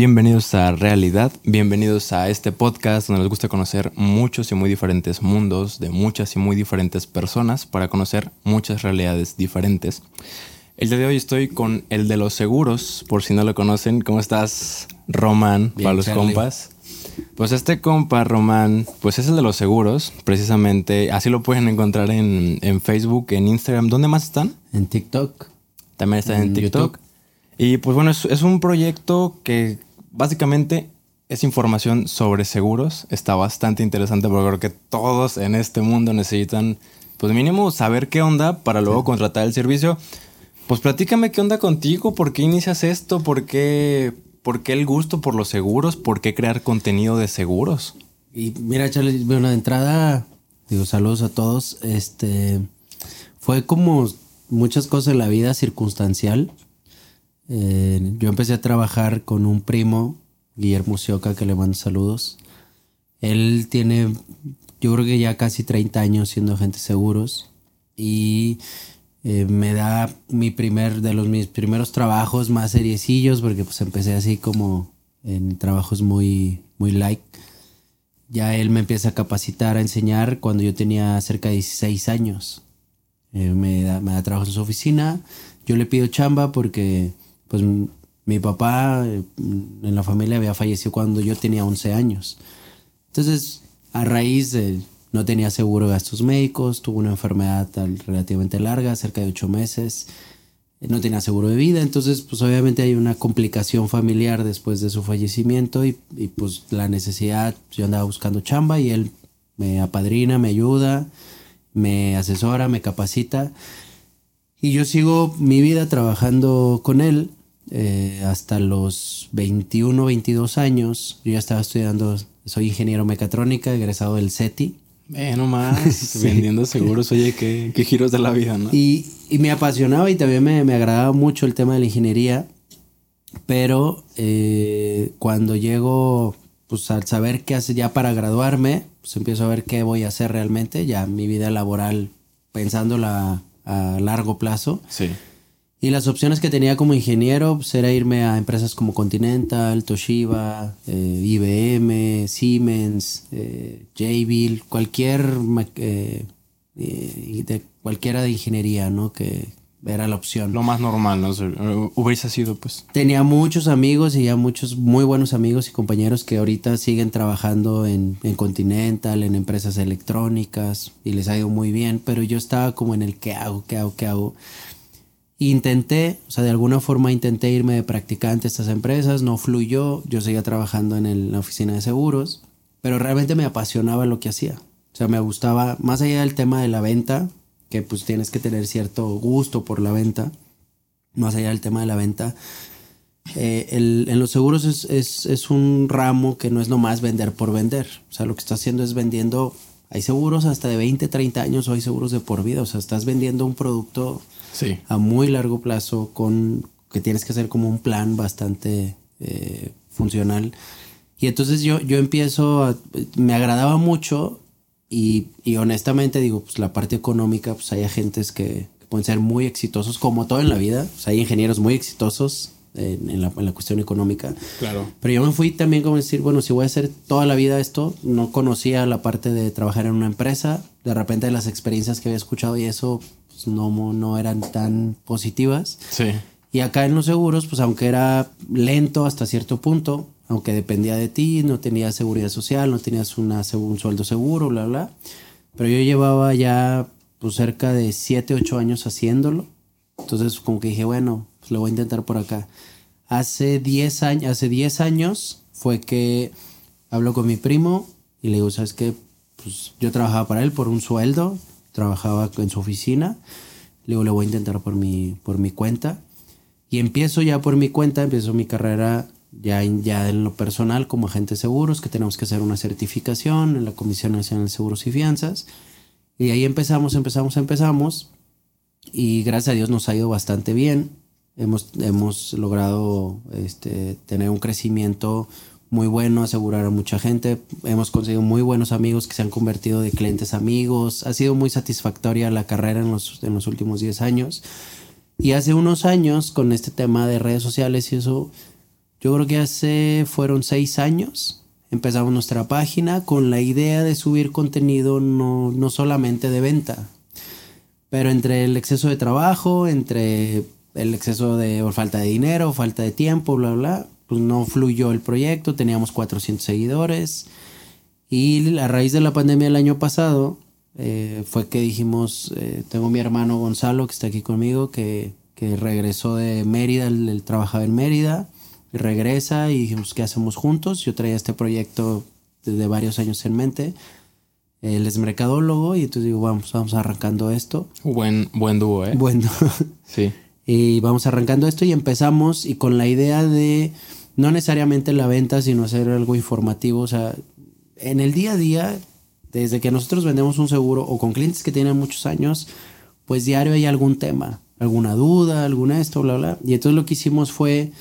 Bienvenidos a Realidad, bienvenidos a este podcast donde les gusta conocer muchos y muy diferentes mundos de muchas y muy diferentes personas para conocer muchas realidades diferentes. El día de hoy estoy con el de los seguros, por si no lo conocen. ¿Cómo estás, Román, para los compas? Pues este compa, Román, pues es el de los seguros, precisamente. Así lo pueden encontrar en, en Facebook, en Instagram. ¿Dónde más están? En TikTok. También está en, TikTok. Y pues bueno, es, un proyecto que básicamente es información sobre seguros. Está bastante interesante porque creo que todos en este mundo necesitan, pues mínimo, saber qué onda para luego contratar el servicio. Pues platícame qué onda contigo, por qué inicias esto, por qué, por qué el gusto por los seguros, por qué crear contenido de seguros. Y mira, Charlie, bueno, de entrada, digo, saludos a todos. Este fue como muchas cosas en la vida circunstancial. Eh, yo empecé a trabajar con un primo, Guillermo Sioca, que le mando saludos. Él tiene, yo creo que ya casi 30 años siendo agente seguros y eh, me da mi primer, de los mis primeros trabajos más seriecillos, porque pues empecé así como en trabajos muy, muy light. Ya él me empieza a capacitar, a enseñar cuando yo tenía cerca de 16 años. Eh, me, da, me da trabajo en su oficina. Yo le pido chamba porque, pues, mi papá eh, en la familia había fallecido cuando yo tenía 11 años. Entonces, a raíz de no tenía seguro de gastos médicos, tuvo una enfermedad relativamente larga, cerca de 8 meses, no tenía seguro de vida, entonces pues obviamente hay una complicación familiar después de su fallecimiento y, y pues la necesidad, yo andaba buscando chamba y él me apadrina, me ayuda, me asesora, me capacita. Y yo sigo mi vida trabajando con él eh, hasta los 21, 22 años. Yo ya estaba estudiando, soy ingeniero mecatrónica, egresado del CETI. Eh, más vendiendo seguros, oye, qué, qué, giros de la vida, ¿no? Y, y me apasionaba y también me, me, agradaba mucho el tema de la ingeniería, pero eh, cuando llego, pues al saber qué hace ya para graduarme, pues empiezo a ver qué voy a hacer realmente, ya mi vida laboral pensándola a largo plazo. Sí. Y las opciones que tenía como ingeniero pues, era irme a empresas como Continental, Toshiba, eh, IBM, Siemens, eh, Jabil, cualquier eh, de cualquiera de ingeniería, ¿no? Que, era la opción. Lo más normal, ¿no? Hubiese sido, pues. Tenía muchos amigos y ya muchos muy buenos amigos y compañeros que ahorita siguen trabajando en, en, Continental, en empresas electrónicas y les ha ido muy bien, pero yo estaba como en el qué hago, qué hago, qué hago. Intenté, o sea, de alguna forma intenté irme de practicante a estas empresas, no fluyó, yo seguía trabajando en la oficina de seguros, pero realmente me apasionaba lo que hacía. O sea, me gustaba, más allá del tema de la venta, que pues tienes que tener cierto gusto por la venta, más allá del tema de la venta. Eh, el, en los seguros es, es, es, un ramo que no es nomás vender por vender. O sea, lo que estás haciendo es vendiendo, hay seguros hasta de 20, 30 años o hay seguros de por vida. O sea, estás vendiendo un producto sí. a muy largo plazo con que tienes que hacer como un plan bastante eh, funcional. Y entonces yo, yo empiezo, a, me agradaba mucho y, y, honestamente digo, pues la parte económica, pues hay agentes que, que, pueden ser muy exitosos, como todo en la vida. Pues hay ingenieros muy exitosos en, en, la, en, la, cuestión económica. Claro. Pero yo me fui también como decir, bueno, si voy a hacer toda la vida esto, no conocía la parte de trabajar en una empresa. De repente las experiencias que había escuchado y eso pues, no, no eran tan positivas. Sí. Y acá en los seguros, pues aunque era lento hasta cierto punto, aunque dependía de ti, no tenías seguridad social, no tenías una, un sueldo seguro, bla, bla. Pero yo llevaba ya pues cerca de 7, 8 años haciéndolo. Entonces como que dije, bueno, pues lo voy a intentar por acá. Hace 10 años, hace 10 años fue que hablo con mi primo y le digo, ¿sabes qué? Pues yo trabajaba para él por un sueldo, trabajaba en su oficina. Le voy a intentar por mi, por mi cuenta. Y empiezo ya por mi cuenta, empiezo mi carrera ya en, ya en lo personal como agente de seguros, que tenemos que hacer una certificación en la Comisión Nacional de Seguros y Fianzas. Y ahí empezamos, empezamos, empezamos. Y gracias a Dios nos ha ido bastante bien. Hemos, hemos logrado este, tener un crecimiento muy bueno, asegurar a mucha gente. Hemos conseguido muy buenos amigos que se han convertido de clientes amigos. Ha sido muy satisfactoria la carrera en los, en los últimos 10 años. Y hace unos años, con este tema de redes sociales y eso, yo creo que hace, fueron seis años, empezamos nuestra página con la idea de subir contenido no, no solamente de venta, pero entre el exceso de trabajo, entre el exceso de o falta de dinero, falta de tiempo, bla, bla, pues no fluyó el proyecto, teníamos 400 seguidores y a raíz de la pandemia del año pasado eh, fue que dijimos, eh, tengo mi hermano Gonzalo que está aquí conmigo, que, que regresó de Mérida, él, trabajaba en Mérida, y regresa y dijimos, ¿qué hacemos juntos? Yo traía este proyecto desde varios años en mente. Él es mercadólogo y entonces digo, vamos, vamos arrancando esto. Buen, buen dúo, ¿eh? Bueno. Sí. y vamos arrancando esto y empezamos y con la idea de no necesariamente la venta, sino hacer algo informativo. O sea, en el día a día, desde que nosotros vendemos un seguro o con clientes que tienen muchos años, pues diario hay algún tema, alguna duda, alguna esto, bla, bla. Y entonces lo que hicimos fue,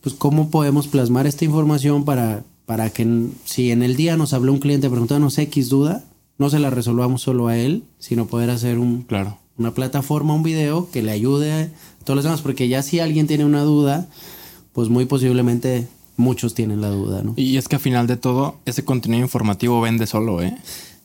pues, cómo podemos plasmar esta información para, para que si en el día nos habló un cliente preguntándonos X duda, no se la resolvamos solo a él, sino poder hacer un, claro. una plataforma, un video que le ayude a todos los demás, porque ya si alguien tiene una duda, pues muy posiblemente muchos tienen la duda, ¿no? Y es que al final de todo, ese contenido informativo vende solo, ¿eh?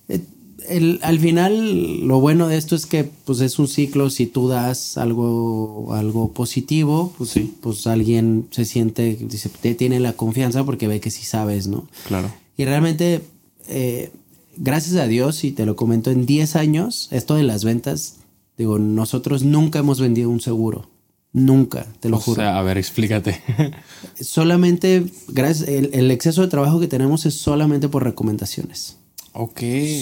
eh el, al final, lo bueno de esto es que pues es un ciclo. Si tú das algo, algo positivo, pues, sí. pues alguien se siente, dice, tiene la confianza porque ve que sí sabes, ¿no? Claro. Y realmente, eh, gracias a Dios, y te lo comento, en 10 años, esto de las ventas, digo, nosotros nunca hemos vendido un seguro. Nunca, te lo o juro. Sea, a ver, explícate. solamente, gracias, el, el, exceso de trabajo que tenemos es solamente por recomendaciones. Ok.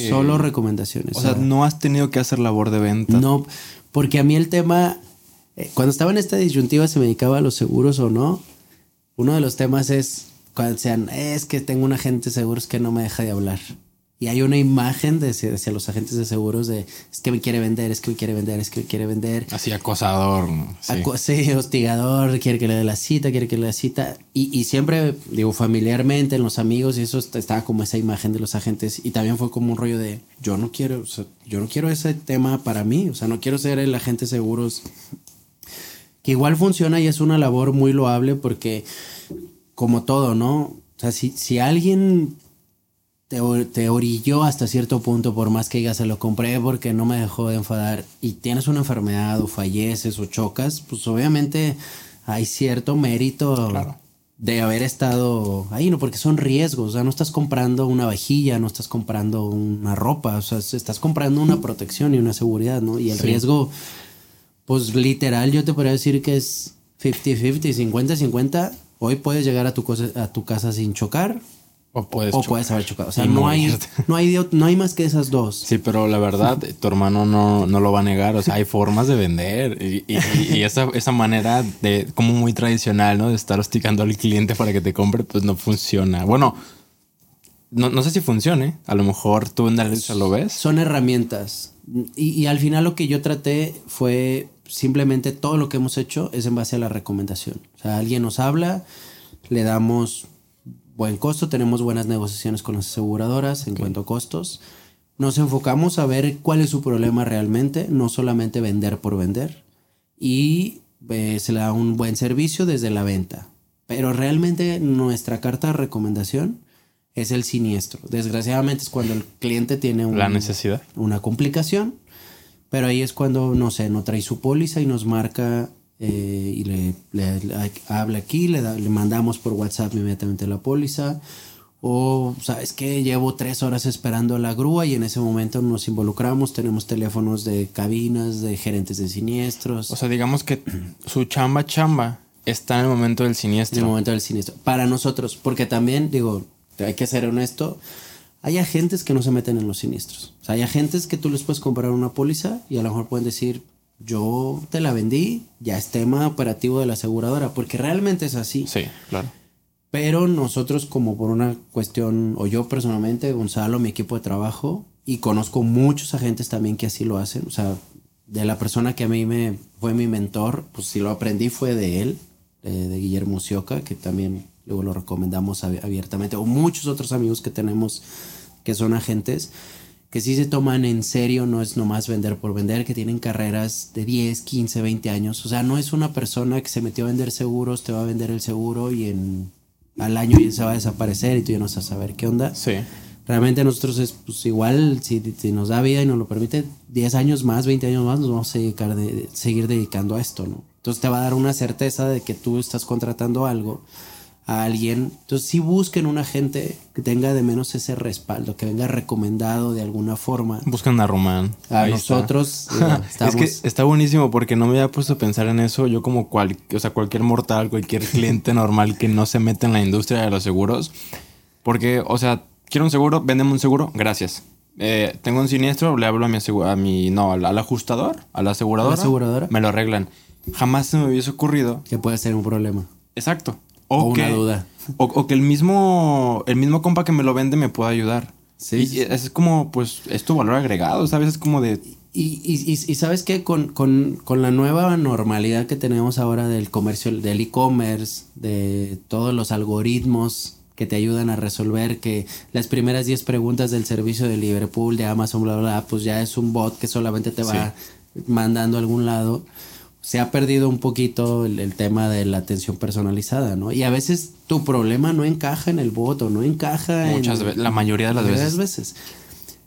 Solo recomendaciones. O sea, no has tenido que hacer labor de venta. No, porque a mí el tema, eh, cuando estaba en esta disyuntiva, se me dedicaba a los seguros o no, uno de los temas es cuando sean, es que tengo un agente de seguros que no me deja de hablar. Y hay una imagen de hacia los agentes de seguros de es que me quiere vender, es que me quiere vender, es que me quiere vender. Así acosador. Sí, Aco sí hostigador, quiere que le dé la cita, quiere que le dé la cita. Y, y, siempre, digo, familiarmente, en los amigos, y eso estaba como esa imagen de los agentes. Y también fue como un rollo de yo no quiero, o sea, yo no quiero ese tema para mí. O sea, no quiero ser el agente de seguros. Que igual funciona y es una labor muy loable porque, como todo, ¿no? O sea, si, si alguien te, te, orilló hasta cierto punto, por más que digas se lo compré porque no me dejó de enfadar y tienes una enfermedad o falleces o chocas, pues obviamente hay cierto mérito claro. de haber estado ahí, ¿no? Porque son riesgos, o sea, no estás comprando una vajilla, no estás comprando una ropa, o sea, estás comprando una protección y una seguridad, ¿no? Y el sí. riesgo, pues literal, yo te podría decir que es 50-50, 50-50. Hoy puedes llegar a tu, cosa, a tu casa sin chocar, o puedes, o puedes haber chocado. O sea, no hay, no, hay, no hay más que esas dos. Sí, pero la verdad, tu hermano no, no lo va a negar. O sea, hay formas de vender. Y, y, y, esa, esa manera de, como muy tradicional, ¿no? De estar hostigando al cliente para que te compre, pues no funciona. Bueno, no, no sé si funcione. A lo mejor tú en la lo ves. Son herramientas. Y, y al final lo que yo traté fue simplemente todo lo que hemos hecho es en base a la recomendación. O sea, alguien nos habla, le damos buen costo, tenemos buenas negociaciones con las aseguradoras en okay. cuanto a costos. Nos enfocamos a ver cuál es su problema realmente, no solamente vender por vender. Y eh, se le da un buen servicio desde la venta. Pero realmente nuestra carta de recomendación es el siniestro. Desgraciadamente es cuando el cliente tiene un, la necesidad. una complicación. Pero ahí es cuando, no sé, no trae su póliza y nos marca eh, y le, le, le, habla aquí, le, da, le mandamos por WhatsApp inmediatamente la póliza. O, ¿sabes qué? Llevo tres horas esperando a la grúa y en ese momento nos involucramos. Tenemos teléfonos de cabinas, de gerentes de siniestros. O sea, digamos que su chamba, chamba, está en el momento del siniestro. En el momento del siniestro. Para nosotros, porque también, digo, hay que ser honesto. Hay agentes que no se meten en los siniestros. O sea, hay agentes que tú les puedes comprar una póliza y a lo mejor pueden decir, yo te la vendí, ya es tema operativo de la aseguradora, porque realmente es así. Sí, claro. Pero nosotros como por una cuestión, o yo personalmente, Gonzalo, mi equipo de trabajo, y conozco muchos agentes también que así lo hacen, o sea, de la persona que a mí me fue mi mentor, pues si lo aprendí fue de él, de, de Guillermo Sioca, que también luego lo recomendamos abiertamente, o muchos otros amigos que tenemos que son agentes, que sí se toman en serio, no es nomás vender por vender, que tienen carreras de 10, 15, 20 años. O sea, no es una persona que se metió a vender seguros, te va a vender el seguro y en al año ya se va a desaparecer y tú ya no vas a saber qué onda. Sí. Realmente nosotros es pues igual, si, si nos da vida y nos lo permite, 10 años más, 20 años más, nos vamos a dedicar de, seguir dedicando a esto, ¿no? Entonces te va a dar una certeza de que tú estás contratando algo a alguien. Entonces sí busquen un agente que tenga de menos ese respaldo, que venga recomendado de alguna forma. Buscan a Román. A Ahí nosotros está. eh, estamos... Es que está buenísimo porque no me había puesto a pensar en eso. Yo como cual, o sea, cualquier mortal, cualquier cliente normal que no se mete en la industria de los seguros. Porque, o sea, quiero un seguro, vendeme un seguro, gracias. Eh, tengo un siniestro, le hablo a mi, a mi no, al, al ajustador, a la aseguradora. ¿A la aseguradora? Me lo arreglan. Jamás se me hubiese ocurrido. que puede ser un problema. Exacto. O una que, duda. O, o que el mismo, el mismo compa que me lo vende me pueda ayudar. Sí, Y es como, pues, es tu valor agregado, ¿sabes? Es como de, Y, y, y, y sabes que con, con, con la nueva normalidad que tenemos ahora del comercio, del e-commerce, de todos los algoritmos que te ayudan a resolver que las primeras 10 preguntas del servicio de Liverpool, de Amazon, bla, bla, bla, pues ya es un bot que solamente te va mandando a algún lado. Se ha perdido un poquito el, el tema de la atención personalizada, ¿no? Y a veces tu problema no encaja en el bot o no encaja Muchas en... veces, la mayoría de las veces. veces.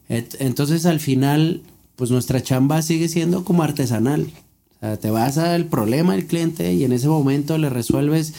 Entonces al final, pues nuestra chamba sigue siendo como artesanal. O sea, te vas al problema del cliente y en ese momento le resuelves.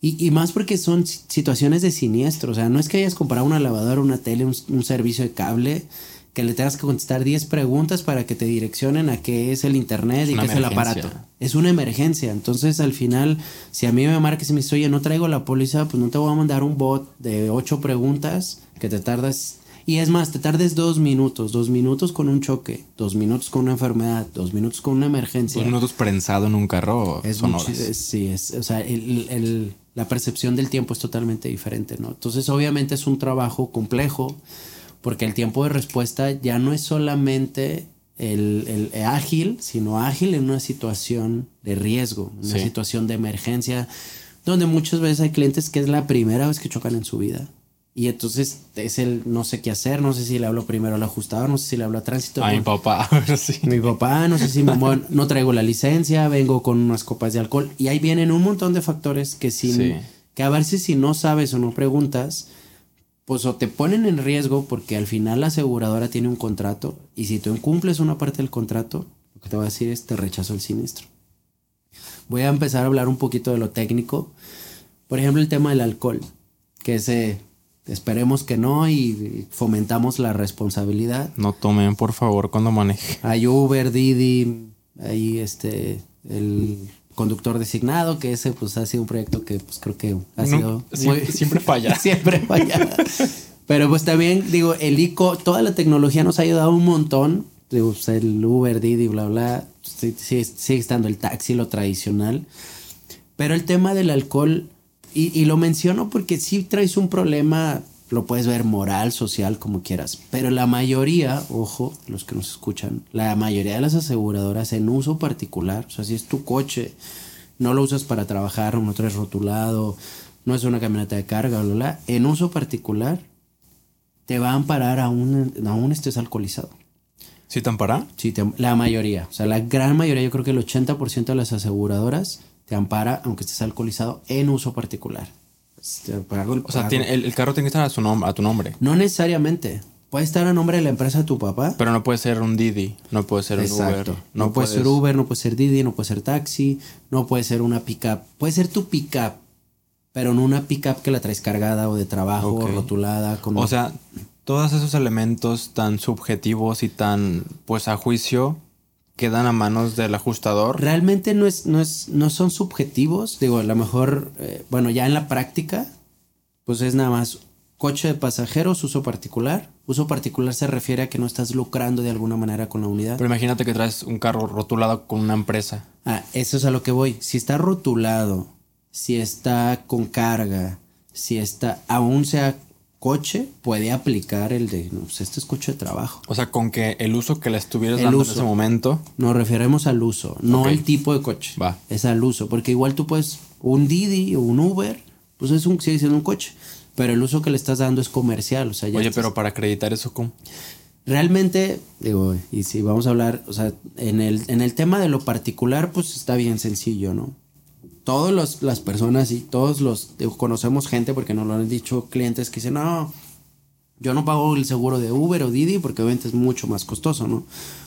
Y, y más porque son si- situaciones de siniestro. O sea, no es que hayas comprado una lavadora, una tele, un, un servicio de cable, que le tengas que contestar 10 preguntas para que te direccionen a qué es el internet y qué es el aparato. Es una emergencia. Entonces, al final, si a mí me marcas y me dice, oye, no traigo la póliza, pues no te voy a mandar un bot de ocho preguntas que te tardas. Y es más, te tardes dos minutos, dos minutos con un choque, dos minutos con una enfermedad, dos minutos con una emergencia. Dos minutos prensado en un carro Es son horas. es- sí, es, o sea, el- el- la percepción del tiempo es totalmente diferente, ¿no? Entonces, obviamente es un trabajo complejo, porque el tiempo de respuesta ya no es solamente el, el ágil, sino ágil en una situación de riesgo, en una situación de emergencia, donde muchas veces hay clientes que es la primera vez que chocan en su vida. Y entonces es el no sé qué hacer, no sé si le hablo primero al ajustador, no sé si le hablo a tránsito. A mi papá, sí. mi papá, no sé si me muevo, no traigo la licencia, vengo con unas copas de alcohol. Y ahí vienen un montón de factores que sin, Sí. que a veces si no sabes o no preguntas, pues o te ponen en riesgo porque al final la aseguradora tiene un contrato y si tú incumples una parte del contrato, lo que te va a decir es te rechazo el siniestro. Voy a empezar a hablar un poquito de lo técnico. Por ejemplo, el tema del alcohol, que ese esperemos que no y fomentamos la responsabilidad. No tomen, por favor, cuando maneje. Hay Uber, Didi, hay este, el conductor designado, que ese pues ha sido un proyecto que pues creo que ha No, sido siempre- siempre falla. siempre falla. Pero pues también digo, el ICO, toda la tecnología nos ha ayudado un montón. Digo, pues, el Uber, Didi, bla, bla. sí- Sigue, estando el taxi, lo tradicional. Pero el tema del alcohol, y, y lo menciono porque si traes un problema, lo puedes ver moral, social, como quieras. Pero la mayoría, ojo, los que nos escuchan, la mayoría de las aseguradoras en uso particular, o sea, si es tu coche, no lo usas para trabajar, no traes rotulado, no es una camioneta de carga, bla, bla, en uso particular, te va a amparar aún, aún estés alcoholizado. ¿Sí te ampara? Sí, te- la mayoría, o sea, la gran mayoría, yo creo que el 80% de las aseguradoras te ampara aunque estés alcoholizado en uso particular. Este, pago el O sea, tiene, el, el carro tiene que estar a, su nom- a tu nombre. No necesariamente. Puede estar a nombre de la empresa de tu papá. Pero no puede ser un Didi, no puede ser un. Uber. No, puede ser Uber, no puede ser Didi, no puede ser taxi, no puede ser una pickup. Puede ser tu pickup, pero no una pickup que la traes cargada o de trabajo, Ok. rotulada. Con O sea, todos esos elementos tan subjetivos y tan, pues a juicio, quedan a manos del ajustador. Realmente no, es, no, es, no son subjetivos. Digo, a lo mejor, eh, bueno, ya en la práctica, pues es nada más coche de pasajeros, uso particular. Uso particular se refiere a que no estás lucrando de alguna manera con la unidad. Pero imagínate que traes un carro rotulado con una empresa. Ah, eso es a lo que voy. Si está rotulado, si está con carga, si está, aún sea coche, puede aplicar el de, no, pues este es coche de trabajo. O sea, con que el uso que le estuvieras El dando uso. en ese momento. Nos referimos al uso, no al tipo de coche. Va. Es al uso, porque igual tú puedes, un Didi o un Uber, pues es un, sigue siendo un coche, pero el uso que le estás dando es comercial, o sea, ya Oye, estás- pero para acreditar eso, ¿cómo? Realmente, digo, y si vamos a hablar, o sea, en el, en el tema de lo particular, pues está bien sencillo, ¿no? Todas las personas y todos los, conocemos gente, porque nos lo han dicho clientes que dicen, no, yo no pago el seguro de Uber o Didi porque obviamente es mucho más costoso, ¿no?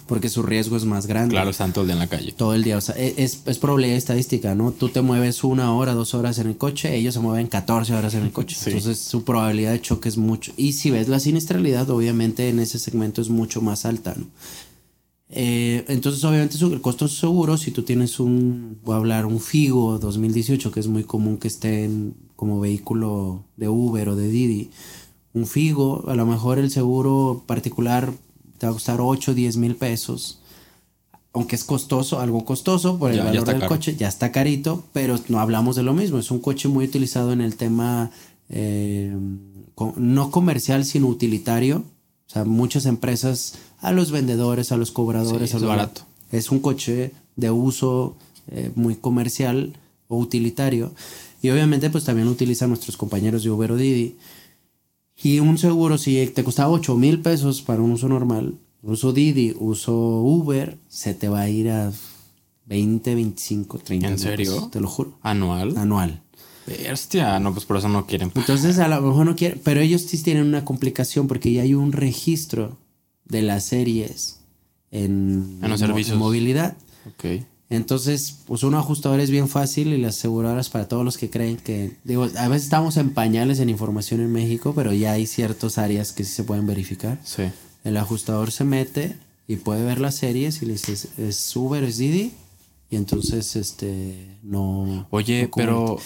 Porque su riesgo es más grande. Claro, están todo el día en la calle. Todo el día, o sea, e, es, es probabilidad estadística, ¿no? Tú te mueves una hora, dos horas en el coche, ellos se mueven 14 horas en el coche. Entonces su probabilidad de choque es mucho. Y si ves la siniestralidad, obviamente en ese segmento es mucho más alta, ¿no? Eh, entonces, obviamente, el costo seguro, si tú tienes un, voy a hablar, un Figo 2018, que es muy común que esté en, como vehículo de Uber o de Didi, un Figo, a lo mejor el seguro particular te va a costar 8 o 10 mil pesos. Aunque es costoso, algo costoso por el valor del coche, ya está carito, pero no hablamos de lo mismo. Es un coche muy utilizado en el tema eh, no comercial, sino utilitario. O sea, muchas empresas, a los vendedores, a los cobradores, es barato. Es un coche de uso eh, muy comercial o utilitario. Y obviamente, pues también lo utilizan nuestros compañeros de Uber o Didi. Y un seguro, si te costaba 8 mil pesos para un uso normal, uso Didi, uso Uber, se te va a ir a 20, 25, 30 ¿En serio? te lo juro. ¿Anual? Anual. Bestia, no, pues por eso no quieren. Entonces, a lo mejor no quieren, pero ellos sí tienen una complicación porque ya hay un registro de las series en, en los servicios. movilidad. Ok. Entonces, pues un ajustador es bien fácil y las aseguradoras para todos los que creen que, digo, a veces estamos en pañales en información en México, pero ya hay ciertas áreas que sí se pueden verificar. Sí. El ajustador se mete y puede ver las series y le dices, ¿es Uber, es Didi? Y entonces, este, no... Oye, pero...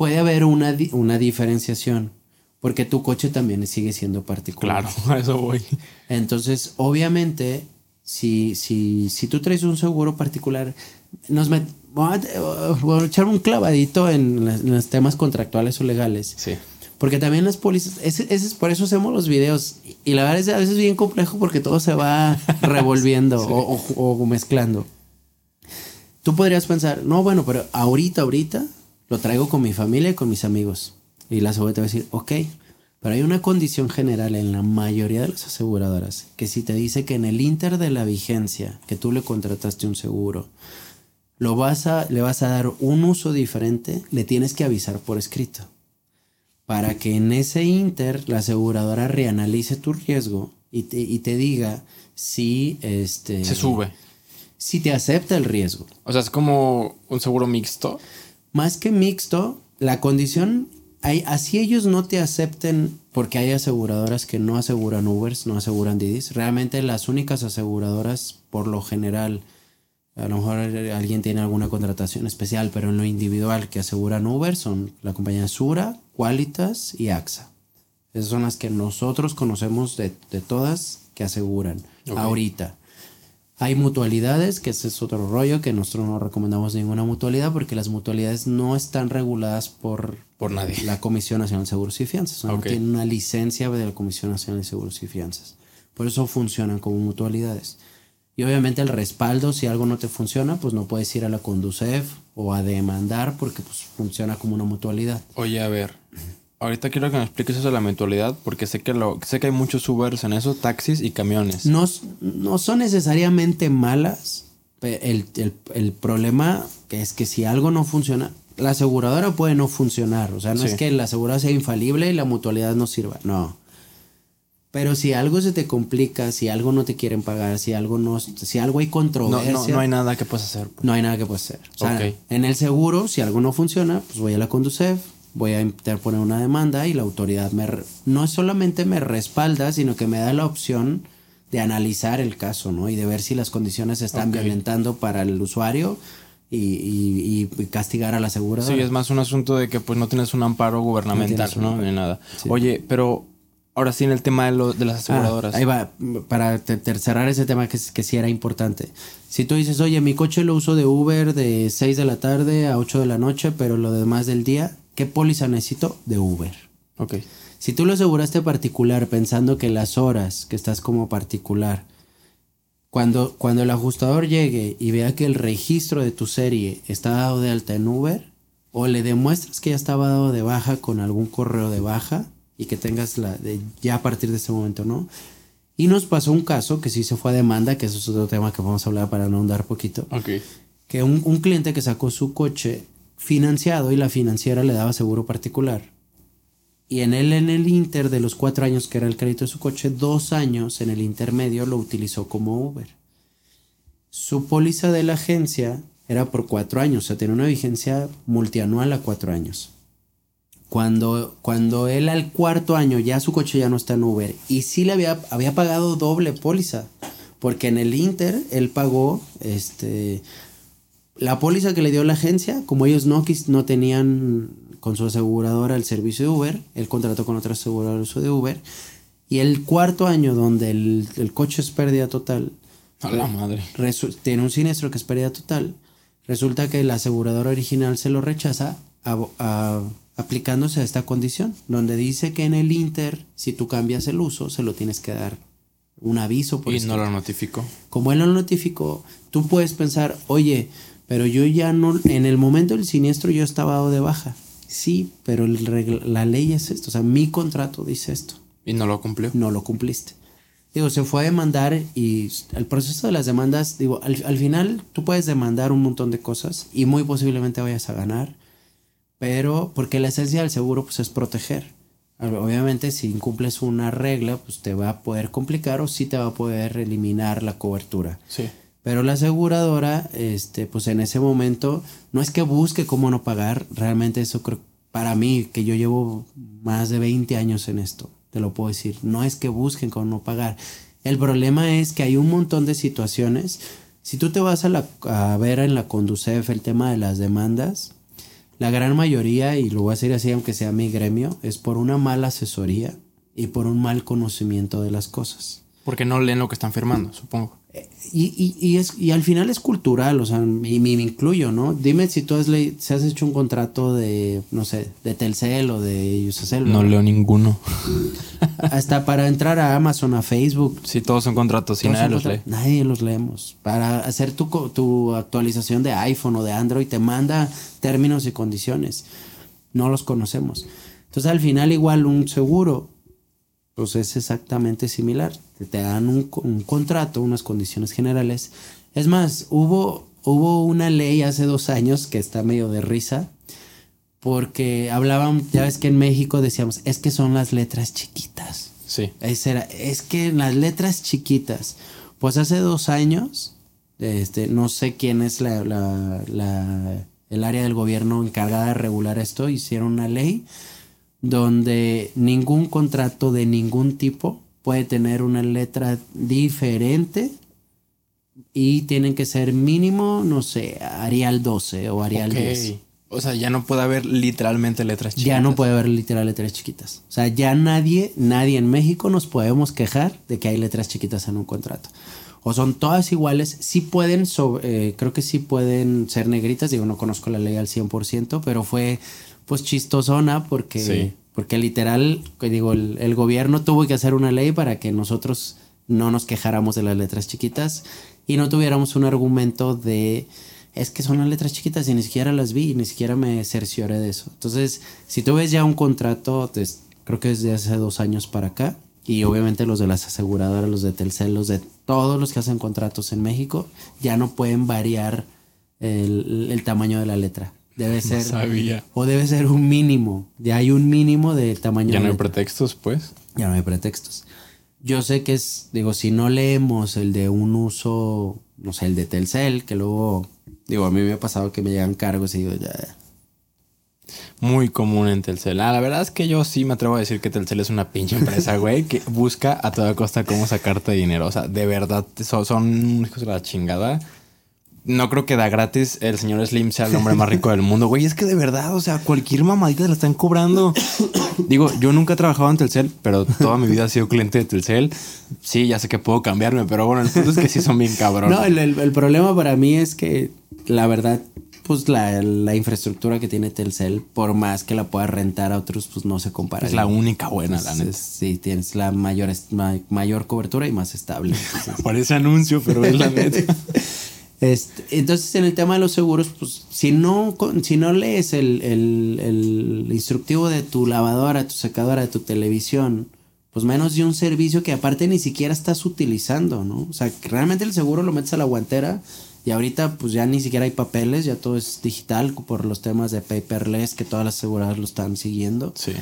Puede haber una, una diferenciación, porque tu coche también sigue siendo particular. Claro, a eso voy. Entonces, obviamente, si, si, si tú traes un seguro particular, nos met, voy, a, echar un clavadito en, los temas contractuales o legales. Sí. Porque también las pólizas, ese, es por eso hacemos los videos. Y la verdad es a veces bien complejo porque todo se va revolviendo o, o, mezclando. Tú podrías pensar, no, bueno, pero ahorita, ahorita lo traigo con mi familia y con mis amigos. Y la seguridad te va a decir, ok, pero hay una condición general en la mayoría de las aseguradoras que si te dice que en el inter de la vigencia que tú le contrataste un seguro, lo vas a, le vas a dar un uso diferente, le tienes que avisar por escrito. Para que en ese inter la aseguradora reanalice tu riesgo y te, y te diga si este, se sube. Si te acepta el riesgo. O sea, es como un seguro mixto. Más que mixto, la condición así ellos no te acepten porque hay aseguradoras que no aseguran Ubers, no aseguran Didis. Realmente las únicas aseguradoras, por lo general, a lo mejor alguien tiene alguna contratación especial, pero en lo individual que aseguran Uber son la compañía Sura, Qualitas y AXA. Esas son las que nosotros conocemos de, todas que aseguran ahorita. Hay mutualidades, que ese es otro rollo, que nosotros no recomendamos ninguna mutualidad porque las mutualidades no están reguladas por, por nadie. la Comisión Nacional de Seguros y Fianzas. no tienen una licencia de la Comisión Nacional de Seguros y Fianzas. Por eso funcionan como mutualidades. Y obviamente el respaldo, si algo no te funciona, pues no puedes ir a la Conducef o a demandar porque pues funciona como una mutualidad. Oye, a ver, Ahorita quiero que me expliques eso de la mentalidad, porque sé que lo, sé que hay muchos Ubers en eso, taxis y camiones. No, no son necesariamente malas. El, el, problema es que si algo no funciona, la aseguradora puede no funcionar. O sea, no es que la aseguradora sea infalible y la mutualidad no sirva. No. Pero si algo se te complica, si algo no te quieren pagar, si algo no, si algo hay controversia. No, no, hay nada que puedas hacer. No hay nada que puedas hacer. O sea, en el seguro, si algo no funciona, pues voy a la Conducef, voy a interponer una demanda y la autoridad me no solamente me respalda, sino que me da la opción de analizar el caso, ¿no? Y de ver si las condiciones se están violentando para el usuario y, castigar a la aseguradora. Sí, es más un asunto de que pues no tienes un amparo gubernamental, ¿no? Ni nada. Oye, pero ahora sí en el tema de, lo, de las ah, aseguradoras. ahí va, para cerrar ese tema que, que sí era importante. Si tú dices, oye, mi coche lo uso de Uber de 6 de la tarde a 8 de la noche, pero lo demás del día, ¿Qué póliza necesito? De Uber. Ok. Si tú lo aseguraste particular pensando que las horas que estás como particular, cuando, cuando el ajustador llegue y vea que el registro de tu serie está dado de alta en Uber, o le demuestras que ya estaba dado de baja con algún correo de baja y que tengas la de ya a partir de ese momento, ¿no? Y nos pasó un caso que sí se fue a demanda, que eso es otro tema que vamos a hablar para no ahondar poquito. Ok. Que un, un cliente que sacó su coche financiado y la financiera le daba seguro particular. Y en él, en el inter de los cuatro años que era el crédito de su coche, dos años en el intermedio lo utilizó como Uber. Su póliza de la agencia era por cuatro años, o sea, tenía una vigencia multianual a cuatro años. Cuando, cuando él al cuarto año ya su coche ya no está en Uber y sí le había, había pagado doble póliza, porque en el Inter él pagó este, la póliza que le dio la agencia, como ellos no, no tenían con su aseguradora el servicio de Uber, él contrató con otra aseguradora de Uber, y el cuarto año donde el, el coche es pérdida total, A la madre. tiene un siniestro que es pérdida total, resulta que la aseguradora original se lo rechaza a- a- aplicándose a esta condición, donde dice que en el Inter, si tú cambias el uso, se lo tienes que dar un aviso por Y escrito no lo notificó. como él lo notificó, tú puedes pensar, oye, pero yo ya no, en el momento del siniestro yo estaba dado de baja. Sí, pero el regla- la ley es esto, o sea, mi contrato dice esto, Y no lo cumplió. no lo cumpliste. Digo, se fue a demandar y el proceso de las demandas, digo, al, al final tú puedes demandar un montón de cosas y muy posiblemente vayas a ganar, pero porque la esencia del seguro pues es proteger. Obviamente si incumples una regla pues te va a poder complicar o sí te va a poder eliminar la cobertura. Sí. Pero la aseguradora, este, pues en ese momento, no es que busque cómo no pagar, realmente eso creo, para mí, que yo llevo más de 20 años en esto, te lo puedo decir, no es que busquen cómo no pagar. El problema es que hay un montón de situaciones. Si tú te vas a, la, a ver en la Conducef el tema de las demandas, la gran mayoría, y lo voy a decir así aunque sea mi gremio, es por una mala asesoría y por un mal conocimiento de las cosas. Porque no leen lo que están firmando, supongo. Y, y, y, es, y al final es cultural, o sea, y me, me incluyo, ¿no? Dime si tú has, si has hecho un contrato de, no sé, de Telcel o de Usacell. No leo ninguno. Hasta para entrar a Amazon, a Facebook. Sí, todos son contratos y nadie los lee. Nadie los leemos. Para hacer tu, co- tu actualización de iPhone o de Android te manda términos y condiciones. No los conocemos. Entonces al final igual un seguro pues es exactamente similar. Te, dan un, co- un contrato, unas condiciones generales. Es más, hubo, hubo una ley hace dos años que está medio de risa, porque hablaban, ya ves que en México decíamos, es que son las letras chiquitas. Sí. Ese era, es que las letras chiquitas. Pues hace dos años, este, no sé quién es la, la- la- el área del gobierno encargada de regular esto, hicieron una ley donde ningún contrato de ningún tipo puede tener una letra diferente y tienen que ser mínimo, no sé, Arial 12 o Arial Ok. 10. O sea, ya no puede haber literalmente letras chiquitas. Ya no puede haber literal letras chiquitas. O sea, ya nadie, nadie en México nos podemos quejar de que hay letras chiquitas en un contrato. O son todas iguales. Sí pueden, sobre- eh, creo que sí pueden ser negritas. Digo, no conozco la ley al 100%, pero fue pues chistosona porque, Sí. porque literal, digo, el, el gobierno tuvo que hacer una ley para que nosotros no nos quejáramos de las letras chiquitas y no tuviéramos un argumento de es que son las letras chiquitas y ni siquiera las vi, ni siquiera me cercioré de eso. Entonces, si tú ves ya un contrato, pues, creo que es de hace dos años para acá, y obviamente los de las aseguradoras, los de Telcel, los de todos los que hacen contratos en México, ya no pueden variar el, el tamaño de la letra. Debe ser. sabía. O debe ser un mínimo. Ya hay un mínimo de tamaño Ya no hay pretextos, pues. Ya no hay pretextos. Yo sé que es, digo, si no leemos el de un uso, no sé, el de Telcel, que luego, digo, a mí me ha pasado que me llegan cargos y digo, ya, Muy común en Telcel. Ah, la verdad es que yo sí me atrevo a decir que Telcel es una pinche empresa, güey, que busca a toda costa cómo sacarte dinero. O sea, de verdad, son, son hijos de la chingada. No creo que da gratis el señor Slim sea el hombre más rico del mundo, güey. Es que de verdad, o sea, cualquier mamadita la están cobrando. Digo, yo nunca he trabajado en Telcel, pero toda mi vida he sido cliente de Telcel. Sí, ya sé que puedo cambiarme, pero bueno, el punto es que sí son bien cabrones. No, el, el- el problema para mí es que la verdad, pues la, la infraestructura que tiene Telcel, por más que la pueda rentar a otros, pues no se compara. es la única buena, la Es- neta. Sí, tienes la mayor, ma- mayor cobertura y más estable. Entonces, Parece anuncio, pero es la neta. Este, entonces, en el tema de los seguros, pues si no, si no lees el, el- el instructivo de tu lavadora, tu secadora, de tu televisión, pues menos de un servicio que aparte ni siquiera estás utilizando, ¿no? O sea, que realmente el seguro lo metes a la guantera y ahorita pues ya ni siquiera hay papeles, ya todo es digital por los temas de paperless que todas las aseguradoras lo están siguiendo. Sí.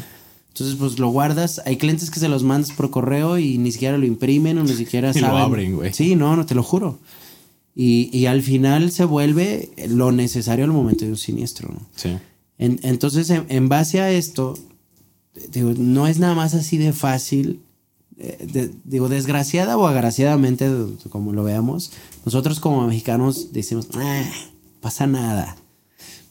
Entonces pues lo guardas, hay clientes que se los mandas por correo y ni siquiera lo imprimen o ni siquiera Y lo saben. abren, güey. Sí, no, no te lo juro. Y, y al final se vuelve lo necesario al momento de un siniestro, ¿no? Sí. En- entonces, en, en base a esto, digo, no es nada más así de fácil. eh, de- digo, desgraciada o agraciadamente, como lo veamos, nosotros como mexicanos decimos, "Ah, pasa nada.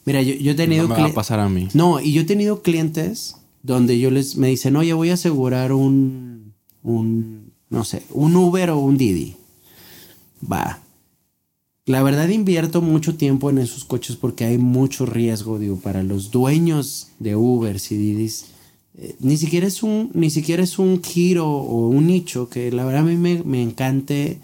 Mira, yo, yo he tenido... No me va a cli- pasar a mí. no, y yo he tenido clientes donde yo les me dicen, oye, voy a asegurar un, un, no sé, un Uber o un Didi. Va. La verdad invierto mucho tiempo en esos coches porque hay mucho riesgo, digo, para los dueños de Uber y Didis. eh, ni siquiera es un, ni siquiera es un giro o un nicho que la verdad a mí me, me encante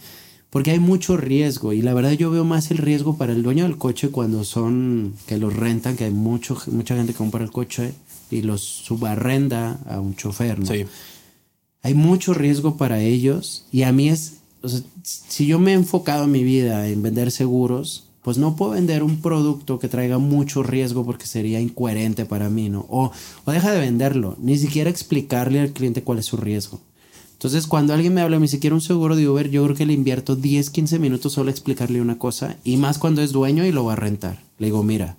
porque hay mucho riesgo y la verdad yo veo más el riesgo para el dueño del coche cuando son que los rentan, que hay mucho, mucha gente que compra el coche y los subarrenda a un chofer, ¿no? Sí. hay mucho riesgo para ellos y a mí es, si yo me he enfocado en mi vida en vender seguros, pues no puedo vender un producto que traiga mucho riesgo porque sería incoherente para mí, ¿no? O, o deja de venderlo, ni siquiera explicarle al cliente cuál es su riesgo. Entonces, cuando alguien me habla dice, quiero un seguro de Uber, yo creo que le invierto 10, 15 minutos solo a explicarle una cosa, y más cuando es dueño y lo va a rentar. Le digo, mira,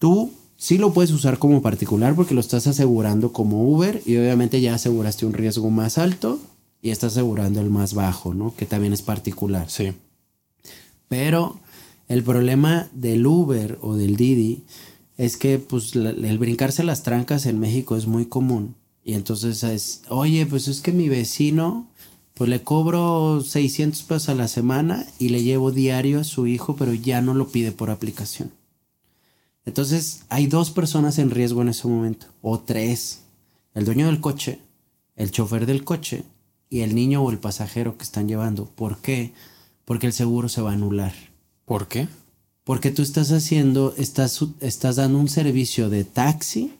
Tú sí lo puedes usar como particular porque lo estás asegurando como Uber y obviamente ya aseguraste un riesgo más alto y estás asegurando el más bajo, ¿no? Que también es particular. Sí. Pero el problema del Uber o del Didi es que pues la- el brincarse las trancas en México es muy común. Y entonces es, oye, pues es que mi vecino, pues le cobro 600 pesos a la semana y le llevo diario a su hijo, pero ya no lo pide por aplicación. Entonces hay dos personas en riesgo en ese momento, o tres. El dueño del coche, el chofer del coche y el niño o el pasajero que están llevando. ¿Por qué? Porque el seguro se va a anular. ¿Por qué? Porque tú estás haciendo, estás, estás dando un servicio de taxi,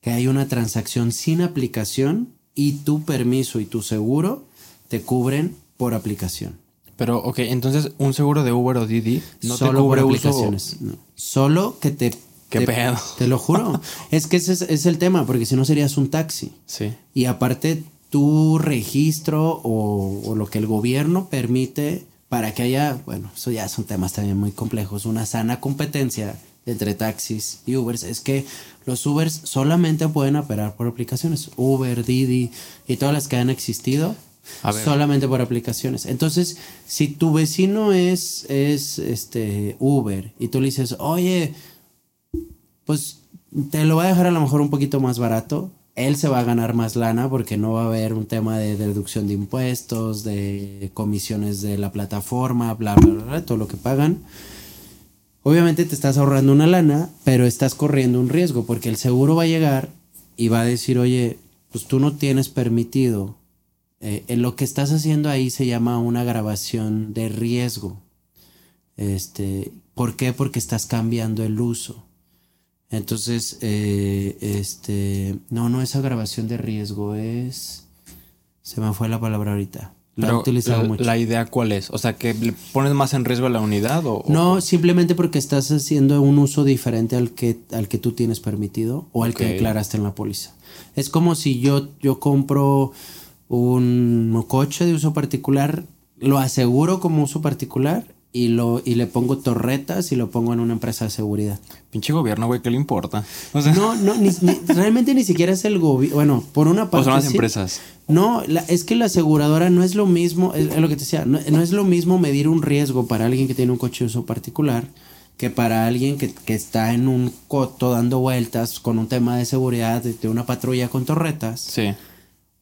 que hay una transacción sin aplicación y tu permiso y tu seguro te cubren por aplicación. Pero, ok, entonces un seguro de Uber o Didi no Solo te cubre por uso. aplicaciones. no. Solo que te... ¿Qué te- pedo? Te lo juro. es que ese es, es el tema, porque si no serías un taxi. Sí. Y aparte, tu registro o, o lo que el gobierno permite para que haya, bueno, eso ya son temas también muy complejos, una sana competencia entre taxis y Ubers, es que los Ubers solamente pueden operar por aplicaciones. Uber, Didi y todas las que han existido. Solamente por aplicaciones. Entonces, si tu vecino es, es este Uber y tú le dices, oye, pues te lo va a dejar a lo mejor un poquito más barato. Él se va a ganar más lana porque no va a haber un tema de deducción de impuestos, de comisiones de la plataforma, bla, bla, bla, bla, todo lo que pagan. Obviamente te estás ahorrando una lana, pero estás corriendo un riesgo porque el seguro va a llegar y va a decir, oye, pues tú no tienes permitido. Eh, en lo que estás haciendo ahí se llama una grabación de riesgo. Este, ¿Por qué? Porque estás cambiando el uso. Entonces, eh, este, no, no es grabación de riesgo, es, se me fue la palabra ahorita. La he utilizado la, mucho. la idea cuál es? O sea, que le pones más en riesgo a la unidad o. o- No, simplemente porque estás haciendo un uso diferente al que, al que tú tienes permitido o al que declaraste en la póliza. Es como si yo, yo compro un coche de uso particular, lo aseguro como uso particular y, lo, y le pongo torretas y lo pongo en una empresa de seguridad. Pinche gobierno, güey, ¿qué le importa? O sea, No, no, ni- ni- realmente ni siquiera es el gobierno. Bueno, por una o parte. son las sí. empresas. No, la- es que la aseguradora no es lo mismo, es, es lo que te decía, no, no es lo mismo medir un riesgo para alguien que tiene un coche de uso particular que para alguien que, que está en un coto dando vueltas con un tema de seguridad de, de una patrulla con torretas Sí.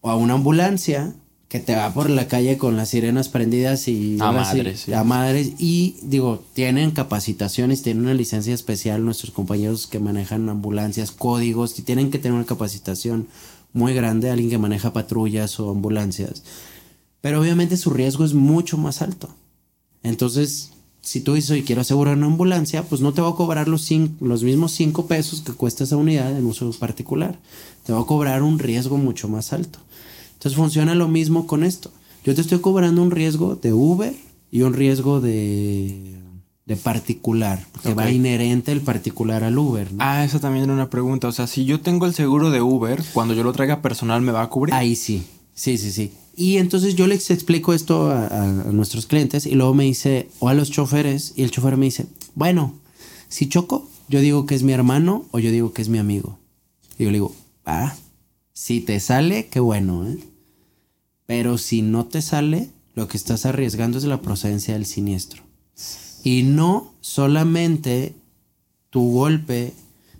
o a una ambulancia que te va por la calle con las sirenas prendidas y A madres, sí. a madres y digo tienen capacitaciones tienen una licencia especial nuestros compañeros que manejan ambulancias códigos y tienen que tener una capacitación muy grande alguien que maneja patrullas o ambulancias pero obviamente su riesgo es mucho más alto entonces si tú dices, oye, quiero asegurar una ambulancia, pues no te va a cobrar los, los mismos 5 pesos que cuesta esa unidad en uso particular. Te va a cobrar un riesgo mucho más alto. Entonces funciona lo mismo con esto. Yo te estoy cobrando un riesgo de Uber y un riesgo de, de particular, que va inherente el particular al Uber. Ah, esa también era una pregunta. O sea, si yo tengo el seguro de Uber, cuando yo lo traiga personal, ¿me va a cubrir? Ahí sí, sí, sí, sí. Y entonces yo les explico esto a, nuestros clientes y luego me dice, o a los choferes, y el chofer me dice, bueno, si choco, yo digo que es mi hermano o yo digo que es mi amigo. Y yo le digo, ah, si te sale, qué bueno, ¿eh? Pero si no te sale, lo que estás arriesgando es la procedencia del siniestro. Y no solamente tu golpe,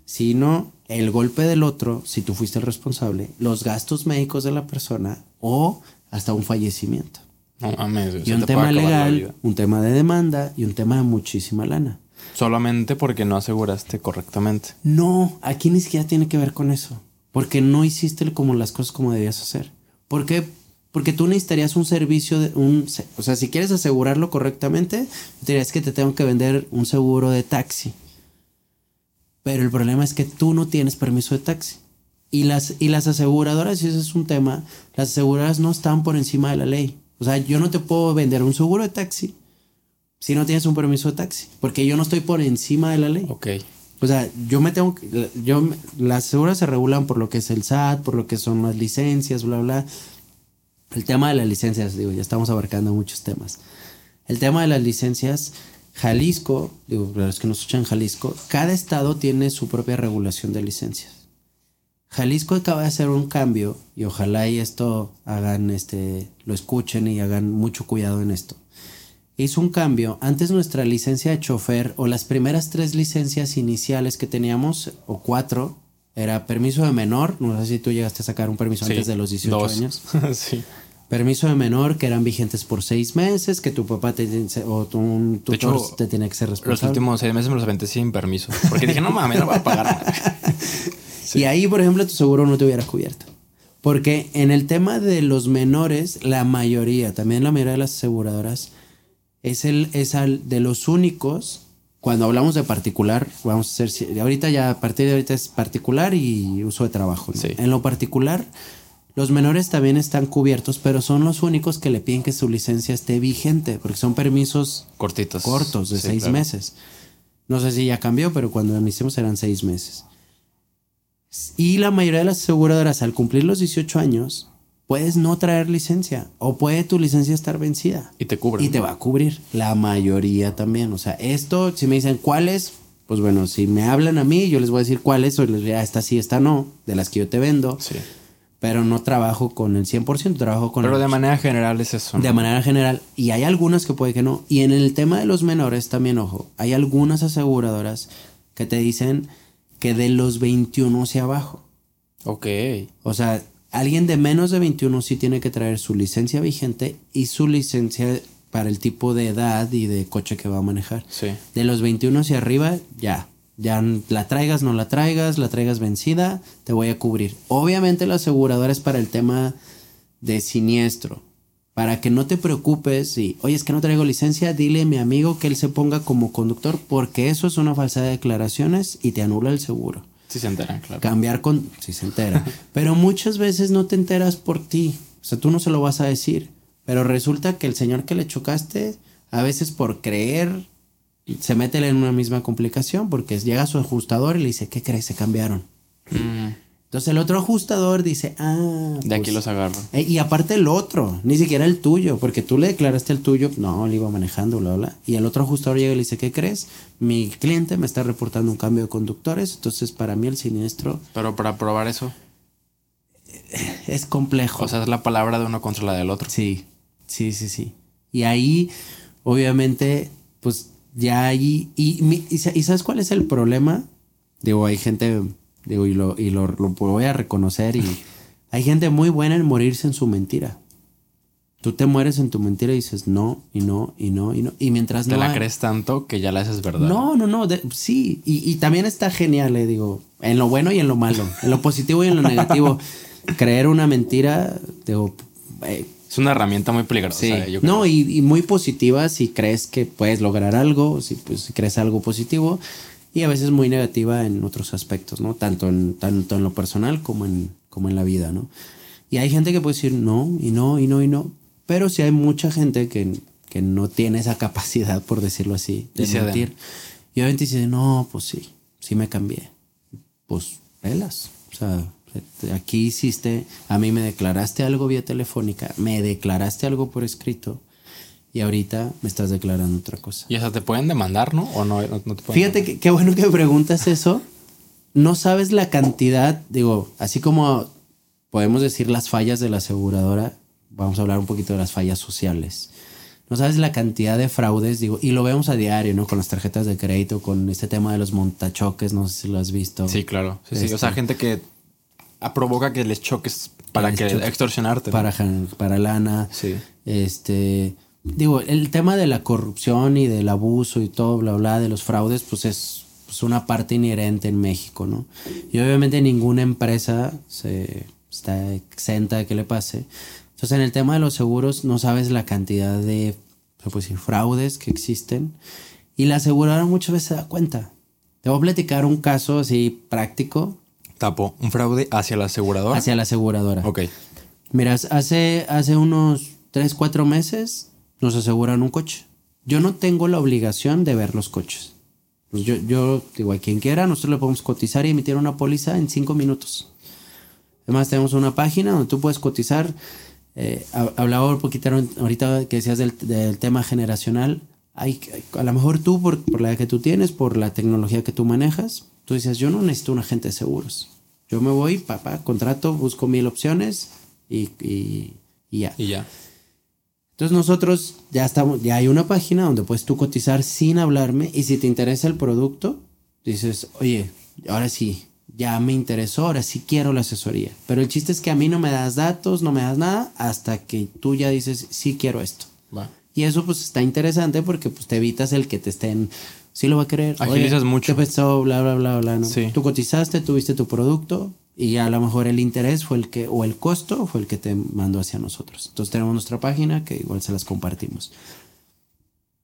sino el golpe del otro, si tú fuiste el responsable, los gastos médicos de la persona o hasta un fallecimiento. No mames, y un tema legal, un tema de demanda y un tema de muchísima lana. Solamente porque no aseguraste correctamente. No, aquí ni siquiera tiene que ver con eso. Porque no hiciste como las cosas como debías hacer. ¿Por qué? Porque tú necesitarías un servicio de un... O sea, si quieres asegurarlo correctamente, dirías que te tengo que vender un seguro de taxi. Pero el problema es que tú no tienes permiso de taxi. Y las, y las aseguradoras, y ese es un tema, las aseguradoras no están por encima de la ley. O sea, yo no te puedo vender un seguro de taxi si no tienes un permiso de taxi, porque yo no estoy por encima de la ley. Ok. O sea, yo me tengo que, yo, las seguras se regulan por lo que es el SAT, por lo que son las licencias, bla, bla. El tema de las licencias, digo, ya estamos abarcando muchos temas. El tema de las licencias, Jalisco, digo, los que nos escuchan Jalisco, cada estado tiene su propia regulación de licencias. Jalisco acaba de hacer un cambio y ojalá y esto hagan, este, lo escuchen y hagan mucho cuidado en esto. Hizo un cambio. Antes nuestra licencia de chofer o las primeras tres licencias iniciales que teníamos, o cuatro, era permiso de menor. No sé si tú llegaste a sacar un permiso antes de los 18 años. sí. Permiso de menor que eran vigentes por seis meses, que tu papá te, o tu tutor te tiene que ser responsable. Los últimos seis meses me los aventé sin permiso. Porque dije, no mames, no voy a pagar. Y ahí, por ejemplo, tu seguro no te hubiera cubierto. Porque en el tema de los menores, la mayoría, también la mayoría de las aseguradoras, es el es de los únicos. Cuando hablamos de particular, vamos a hacer. Ahorita ya, a partir de ahorita es particular y uso de trabajo. En lo particular, los menores también están cubiertos, pero son los únicos que le piden que su licencia esté vigente, porque son permisos cortitos, cortos de seis meses. No sé si ya cambió, pero cuando iniciamos eran seis meses. Y la mayoría de las aseguradoras, al cumplir los 18 años, puedes no traer licencia o puede tu licencia estar vencida. Y te cubre. Y te va a cubrir. La mayoría también. O sea, esto, si me dicen cuáles, pues bueno, si me hablan a mí, yo les voy a decir cuáles o les diré, ah, esta sí, esta no, de las que yo te vendo. Sí. Pero no trabajo con el 100%, trabajo con... Pero de manera general es eso. De manera general. Y hay algunas que puede que no. Y en el tema de los menores también, ojo, hay algunas aseguradoras que te dicen que de los 21 hacia abajo. Ok. O sea, alguien de menos de 21 sí tiene que traer su licencia vigente y su licencia para el tipo de edad y de coche que va a manejar. Sí. De los 21 hacia arriba, ya. Ya la traigas, no la traigas, la traigas vencida, te voy a cubrir. Obviamente la aseguradora es para el tema de siniestro para que no te preocupes y, oye, es que no traigo licencia, dile a mi amigo que él se ponga como conductor porque eso es una falsa de declaraciones y te anula el seguro. Si se enteran, claro. Cambiar con... Si se entera. pero muchas veces no te enteras por ti. O sea, tú no se lo vas a decir. Pero resulta que el señor que le chocaste, a veces por creer, se mete en una misma complicación porque llega a su ajustador y le dice, ¿qué crees? Se cambiaron. Mm. Entonces el otro ajustador dice, ah. De aquí pues, los agarro. Eh, y aparte el otro, ni siquiera el tuyo, porque tú le declaraste el tuyo, no, le iba manejando, bla, bla. Y el otro ajustador llega y le dice, ¿qué crees? Mi cliente me está reportando un cambio de conductores, entonces para mí el siniestro. Pero para probar eso. Es complejo. O sea, es la palabra de uno contra la del otro. Sí, sí, sí, sí. Y ahí, obviamente, pues ya ahí. Y, y, y ¿sabes cuál es el problema? Digo, hay gente Digo, y lo, y lo, voy a reconocer. Y hay gente muy buena en morirse en su mentira. Tú te mueres en tu mentira y dices no, y no, y no, y no. Y mientras te la crees tanto que ya la haces verdad. No, no, no. sí. Y, y, también está genial, le digo, en lo bueno y en lo malo, en lo positivo y en lo negativo. creer una mentira, digo, eh, Es una herramienta muy peligrosa. Sí. eh, yo creo. No, y, y muy positiva si crees que puedes lograr algo, si, pues, si crees algo positivo, y a veces muy negativa en otros aspectos, ¿no? Tanto en, tanto en lo personal como en, como en la vida, ¿no? Y hay gente que puede decir no, y no, y no, y no. Pero sí hay mucha gente que, que no tiene esa capacidad, por decirlo así, de Y mentir. Y obviamente dice, no, pues sí, sí me cambié. Pues, velas. O sea, aquí hiciste, a mí me declaraste algo vía telefónica, me declaraste algo por escrito y ahorita me estás declarando otra cosa. Y hasta te pueden demandar, ¿no? O no, no, no te pueden Fíjate que qué bueno que me preguntas eso. No sabes la cantidad, digo, así como podemos decir las fallas de la aseguradora, vamos a hablar un poquito de las fallas sociales. No sabes la cantidad de fraudes, digo, y lo vemos a diario, ¿no? Con las tarjetas de crédito, con este tema de los montachoques, no sé si lo has visto. Sí, claro. Sí, sí. Este- O sea, gente que provoca que les choques para que choques. extorsionarte. ¿no? para, para lana. Sí. Este, digo, el tema de la corrupción y del abuso y todo, bla, bla, de los fraudes, pues es pues, una parte inherente en México, ¿no? Y obviamente ninguna empresa se está exenta de que le pase. Entonces, en el tema de los seguros, no sabes la cantidad de, decir, fraudes que existen. Y la aseguradora muchas veces se da cuenta. Te voy a platicar un caso así práctico Tapo, un fraude hacia la aseguradora. hacia la aseguradora. Ok. Mira, hace, hace unos 3, 4 meses nos aseguran un coche. Yo no tengo la obligación de ver los coches. Pues Yo, yo digo, a quien quiera, nosotros le podemos cotizar y emitir una póliza en 5 minutos. Además, tenemos una página donde tú puedes cotizar. Eh, ha- hablaba un poquito ahorita que decías del, del tema generacional. Hay, a lo mejor tú, por, por la edad que tú tienes, por la tecnología que tú manejas, tú dices, yo no necesito un agente de seguros. Yo me voy, papá, contrato, busco mil opciones y, y- y ya. Y ya. Entonces nosotros ya estamos, ya hay una página donde puedes tú cotizar sin hablarme y si te interesa el producto, dices, oye, ahora sí, ya me interesó, ahora sí quiero la asesoría. Pero el chiste es que a mí no me das datos, no me das nada hasta que tú ya dices, sí quiero esto. Va. Y eso pues está interesante porque pues te evitas el que te estén, sí lo va a querer. Agilizas Oye, mucho. ¿Qué pensó? Bla, bla, bla, bla. ¿no? Sí. Tú cotizaste, tuviste tu producto y a lo mejor el interés fue el que, o el costo fue el que te mandó hacia nosotros. Entonces tenemos nuestra página que igual se las compartimos.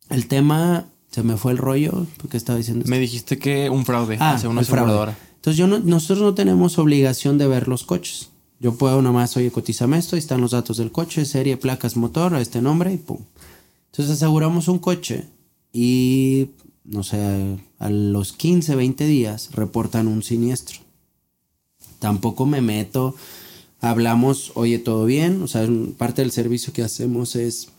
El tema, se me fue el rollo, porque estaba diciendo... Me dijiste que un fraude Ah, hacia una fraude. aseguradora. Entonces yo no- nosotros no tenemos obligación de ver los coches. Yo puedo nomás, oye, cotízame esto, ahí están los datos del coche, serie, placas, motor, a este nombre y pum. Entonces aseguramos un coche y, no sé, a los 15, 20 días reportan un siniestro. Tampoco me meto, hablamos, oye, todo bien, o sea, parte del servicio que hacemos es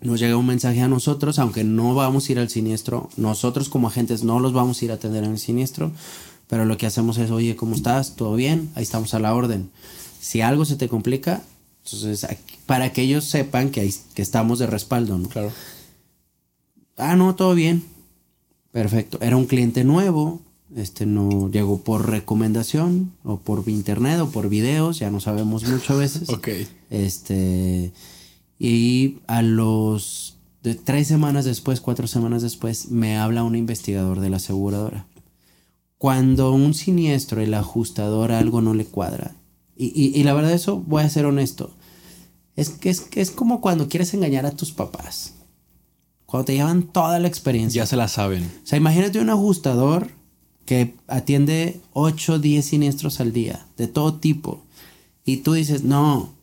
nos llega un mensaje a nosotros, aunque no vamos a ir al siniestro, nosotros como agentes no los vamos a ir a atender en el siniestro, pero lo que hacemos es, oye, ¿cómo estás? ¿Todo bien? Ahí estamos a la orden. Si algo se te complica, entonces para que ellos sepan que, hay- que estamos de respaldo, ¿no? Claro. Ah, no, todo bien. Perfecto. Era un cliente nuevo. Este no llegó por recomendación o por internet o por videos, ya no sabemos mucho a veces. Ok. Este. Y a los. De tres semanas después, cuatro semanas después, me habla un investigador de la aseguradora. Cuando un siniestro, el ajustador, algo no le cuadra. Y, y- y la verdad, eso voy a ser honesto. Es que es, que es como cuando quieres engañar a tus papás. Cuando te llevan toda la experiencia. Ya se la saben. O sea, imagínate un ajustador que atiende 8, 10 siniestros al día, de todo tipo. Y tú dices, no,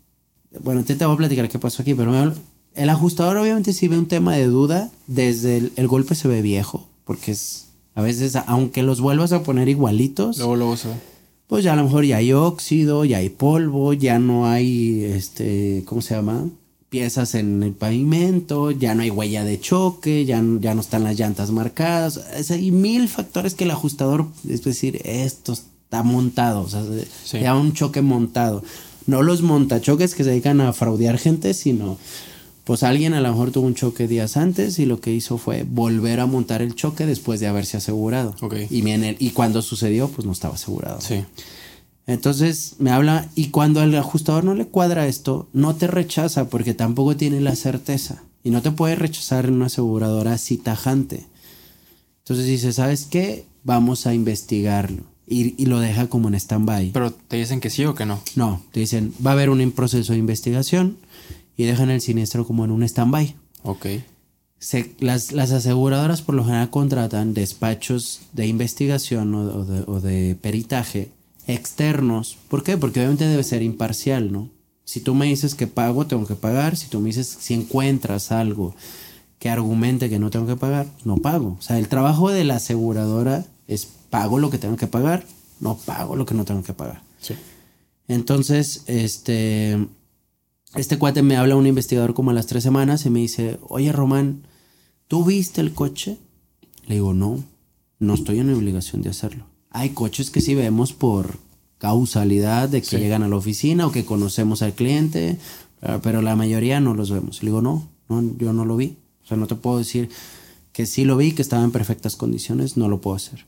bueno, te, te voy a platicar qué pasó aquí, pero me el ajustador obviamente si ve un tema de duda, desde el, el golpe se ve viejo, porque es, a veces, aunque los vuelvas a poner igualitos, Luego, luego se ve. pues ya a lo mejor ya hay óxido, ya hay polvo, ya no hay, este, ¿cómo se llama? Piezas en el pavimento, ya no hay huella de choque, ya, no- ya no están las llantas marcadas. Es- hay mil factores que el ajustador, es decir, esto está montado, o sea, Sí. llama un choque montado. No los montachoques que se dedican a fraudear gente, sino pues alguien a lo mejor tuvo un choque días antes y lo que hizo fue volver a montar el choque después de haberse asegurado. Y cuando sucedió, pues no estaba asegurado. Sí. Entonces me habla y cuando al ajustador no le cuadra esto, no te rechaza porque tampoco tiene la certeza. Y no te puede rechazar en una aseguradora así tajante. Entonces dice, ¿sabes qué? Vamos a investigarlo. Y, y lo deja como en stand-by. Pero te dicen que sí o que no. No, te dicen, va a haber un proceso de investigación y dejan el siniestro como en un stand-by. Ok. Se- las, las aseguradoras por lo general contratan despachos de investigación o, o de, o de peritaje externos. ¿Por qué? Porque obviamente debe ser imparcial, ¿no? Si tú me dices que pago, tengo que pagar. Si tú me dices si encuentras algo que argumente que no tengo que pagar, no pago. O sea, el trabajo de la aseguradora es pago lo que tengo que pagar, no pago lo que no tengo que pagar. Sí. Entonces, este, este cuate me habla un investigador como a las tres semanas y me dice, oye Román, ¿tú viste el coche? Le digo, no, no estoy en obligación de hacerlo. Hay coches que sí vemos por causalidad de que Sí. llegan a la oficina o que conocemos al cliente, ah, pero la mayoría no los vemos. Le digo, no, no, yo no lo vi. O sea, no te puedo decir que sí lo vi, que estaba en perfectas condiciones, no lo puedo hacer.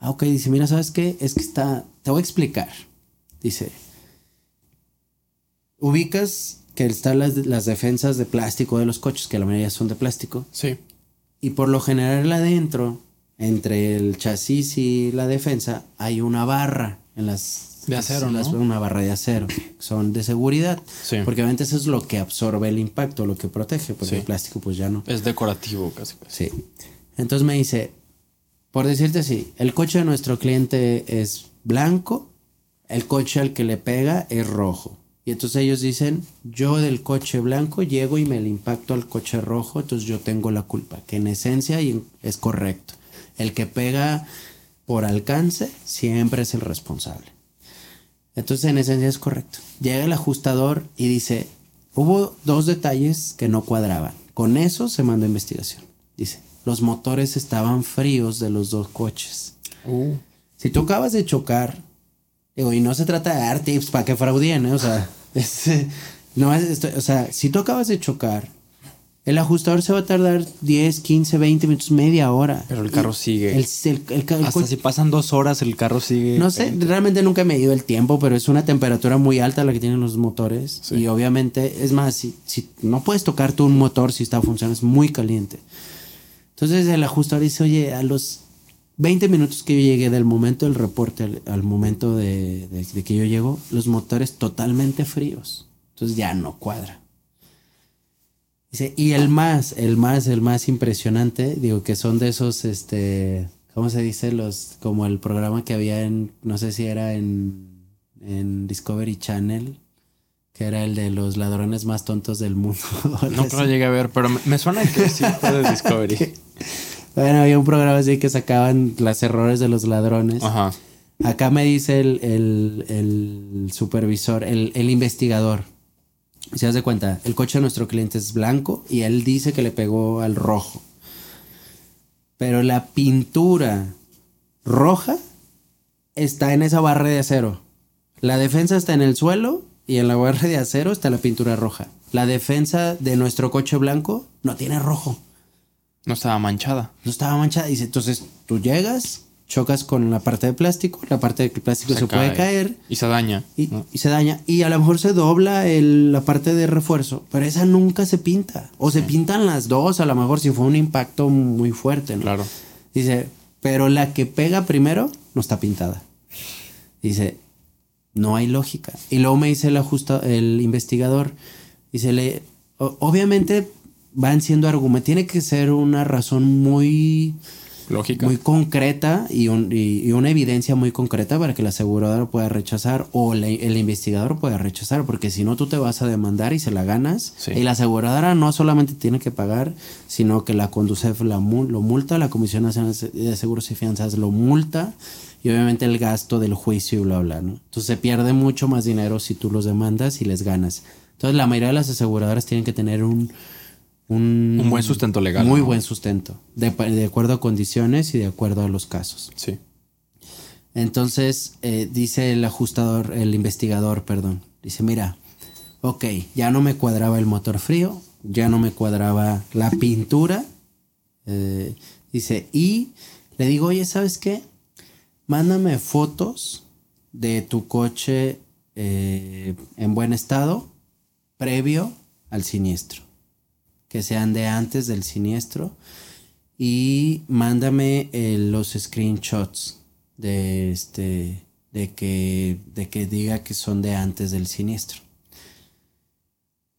Ah, ok, dice, mira, ¿sabes qué? Es que está, te voy a explicar. Dice, ubicas que están las, las defensas de plástico de los coches, que la mayoría son de plástico, Sí. y por lo general adentro, entre el chasis y la defensa, hay una barra en las... De acero, las- ¿no? Una barra de acero. Son de seguridad. Sí. Porque obviamente eso es lo que absorbe el impacto, lo que protege, porque Sí. el plástico pues ya no. Es decorativo casi. Sí. Entonces me dice, por decirte así, el coche de nuestro cliente es blanco, el coche al que le pega es rojo. Y entonces ellos dicen, yo del coche blanco llego y me le impacto al coche rojo, entonces yo tengo la culpa, que en esencia es correcto. El que pega por alcance siempre es el responsable. Entonces en esencia es correcto. Llega el ajustador y dice, hubo dos detalles que no cuadraban. Con eso se mandó a investigación. Dice, los motores estaban fríos de los dos coches. Uh. Si tú acabas de chocar, digo, y no se trata de dar tips para que fraudien, ¿eh? o sea, es, no es, esto- o sea, si tú acabas de chocar, el ajustador se va a tardar 10, 15, 20 minutos, media hora. Pero el carro Y sigue. El, Hasta si pasan dos horas, el carro sigue. no sé, realmente nunca he medido el tiempo, pero es una temperatura muy alta la que tienen los motores. Sí. Y obviamente, es más, si, si no puedes tocar tú un motor si está funcionando, es muy caliente. Entonces el ajustador dice, oye, a los 20 minutos que yo llegué del momento del reporte al, al momento de, de- de que yo llego, los motores totalmente fríos. Entonces ya no cuadra. Dice, y el más, el más, el más impresionante, digo que son de esos, este, ¿cómo se dice? Los, como el programa que había en, no sé si era en, en Discovery Channel, que era el de los ladrones más tontos del mundo. No que lo llegué a ver, pero me, me suena que sí fue de Discovery. Bueno, había un programa así que sacaban los errores de los ladrones. Ajá. Acá me dice el, el- el supervisor, el, el investigador. Si das de cuenta, el coche de nuestro cliente es blanco y él dice que le pegó al rojo. Pero la pintura roja está en esa barra de acero. La defensa está en el suelo y en la barra de acero está la pintura roja. La defensa de nuestro coche blanco no tiene rojo. No estaba manchada. No estaba manchada. Dice, entonces tú llegas, chocas con la parte de plástico, la parte de plástico se, puede caer Y se daña. y, ¿no? y se daña. Y a lo mejor se dobla el- la parte de refuerzo, pero esa nunca se pinta. O se pintan las dos, a lo mejor si fue un impacto muy fuerte. ¿no? Claro. Dice, pero la que pega primero no está pintada. Dice, no hay lógica. Y luego me dice el, ajusta, el investigador, dice, le, obviamente van siendo argumentos, tiene que ser una razón muy, Lógica. muy concreta y, un- y- y una evidencia muy concreta para que la aseguradora pueda rechazar o la- el investigador pueda rechazar, porque si no tú te vas a demandar y se la ganas. Sí. Y la aseguradora no solamente tiene que pagar, sino que la Conducef la, lo multa, la Comisión Nacional de Seguros y Fianzas lo multa y obviamente el gasto del juicio y bla, bla, ¿no? Entonces se pierde mucho más dinero si tú los demandas y les ganas. Entonces la mayoría de las aseguradoras tienen que tener un... Un, Un buen sustento legal, Muy ¿no? buen sustento, de, de acuerdo a condiciones y de acuerdo a los casos. Sí. Entonces, eh, dice el ajustador, el investigador, perdón, dice, mira, ok, ya no me cuadraba el motor frío, ya no me cuadraba la pintura. eh, dice, y le digo, oye, ¿sabes qué? Mándame fotos de tu coche eh, en buen estado previo al siniestro. Que sean de antes del siniestro. Y mándame eh, los screenshots de este de que de que diga que son de antes del siniestro.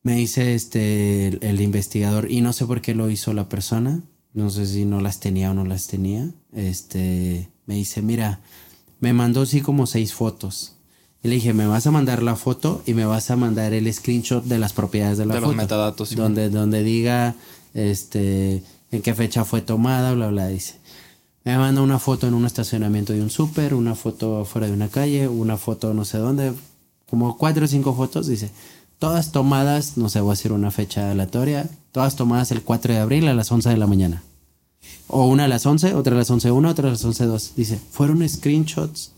Me dice este el, el investigador y no sé por qué lo hizo la persona. No sé si no las tenía o no las tenía. Este me dice, mira, me mandó así como seis fotos. Y le dije, me vas a mandar la foto y me vas a mandar el screenshot de las propiedades de la De los foto. metadatos, sí. Donde, donde diga este en qué fecha fue tomada, bla, bla, dice. Me manda una foto en un estacionamiento de un súper, una foto fuera de una calle, una foto no sé dónde, como cuatro o cinco fotos, dice. Todas tomadas, no sé, voy a decir una fecha aleatoria, todas tomadas el 4 de abril a las 11 de la mañana. O una a las 11, otra a las 11.1, otra a las 11.2. Dice, fueron screenshots.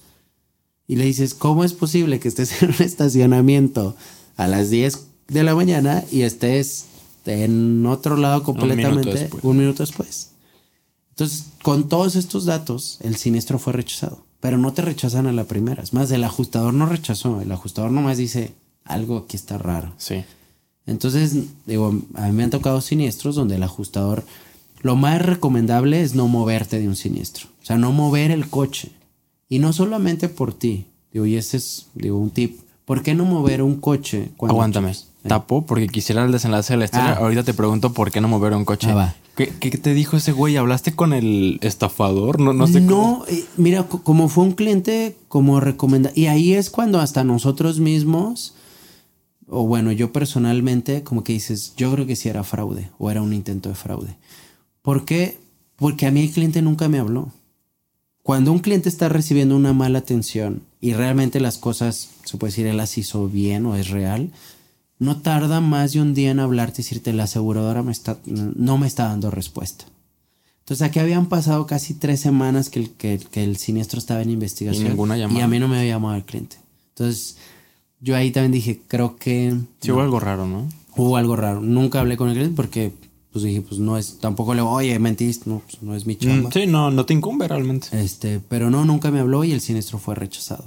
Y le dices, ¿cómo es posible que estés en un estacionamiento a las 10 de la mañana y estés en otro lado completamente después. un minuto después? Entonces, con todos estos datos, el siniestro fue rechazado. Pero no te rechazan a la primera. Es más, el ajustador no rechazó. El ajustador nomás dice, algo aquí está raro. Sí. Entonces, digo, a mí me han tocado siniestros donde el ajustador, lo más recomendable es no moverte de un siniestro. O sea, no mover el coche. Y no solamente por ti. Digo, y ese es, digo, un tip. ¿Por qué no mover un coche cuando Aguántame. chocas? Tapo porque quisiera el desenlace de la historia. Ah. Ahorita te pregunto por qué no mover un coche. Ah, va. ¿Qué, qué te dijo ese güey? ¿Hablaste con el estafador? No, no sé cómo. No, eh, mira, co- como fue un cliente, como recomenda. Y ahí es cuando hasta nosotros mismos, o bueno, yo personalmente, como que dices, yo creo que sí era fraude o era un intento de fraude. ¿Por qué? Porque a mí el cliente nunca me habló. Cuando un cliente está recibiendo una mala atención y realmente las cosas, se puede decir, él las hizo bien o es real, no tarda más de un día en hablarte y decirte la aseguradora me está, no me está dando respuesta. Entonces aquí habían pasado casi tres semanas que el, que, que el siniestro estaba en investigación. Y ninguna llamada. Y a mí no me había llamado el cliente. Entonces yo ahí también dije, creo que Sí, hubo algo raro, ¿no? hubo algo raro. Nunca hablé con el cliente porque pues dije, pues no es, tampoco le oye, mentiste, no, pues, no es mi chamba. Mm, sí, no, no te incumbe realmente. Este, pero no, nunca me habló y el siniestro fue rechazado.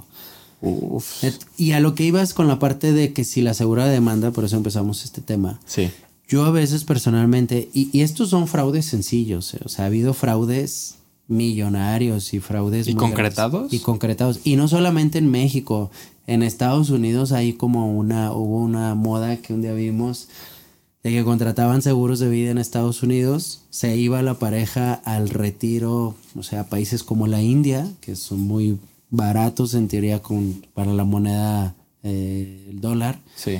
Uf. Y a lo que ibas con la parte de que si la asegurada demanda, por eso empezamos este tema. Sí. Yo a veces personalmente, y, y estos son fraudes sencillos, eh, o sea, ha habido fraudes millonarios y fraudes... ¿Y concretados? grandes. Y concretados. Y no solamente en México, en Estados Unidos hay como una, hubo una moda que un día vimos de que contrataban seguros de vida en Estados Unidos, se iba la pareja al retiro, o sea, a países como la India, que son muy baratos en teoría con, para la moneda, eh, el dólar. Sí.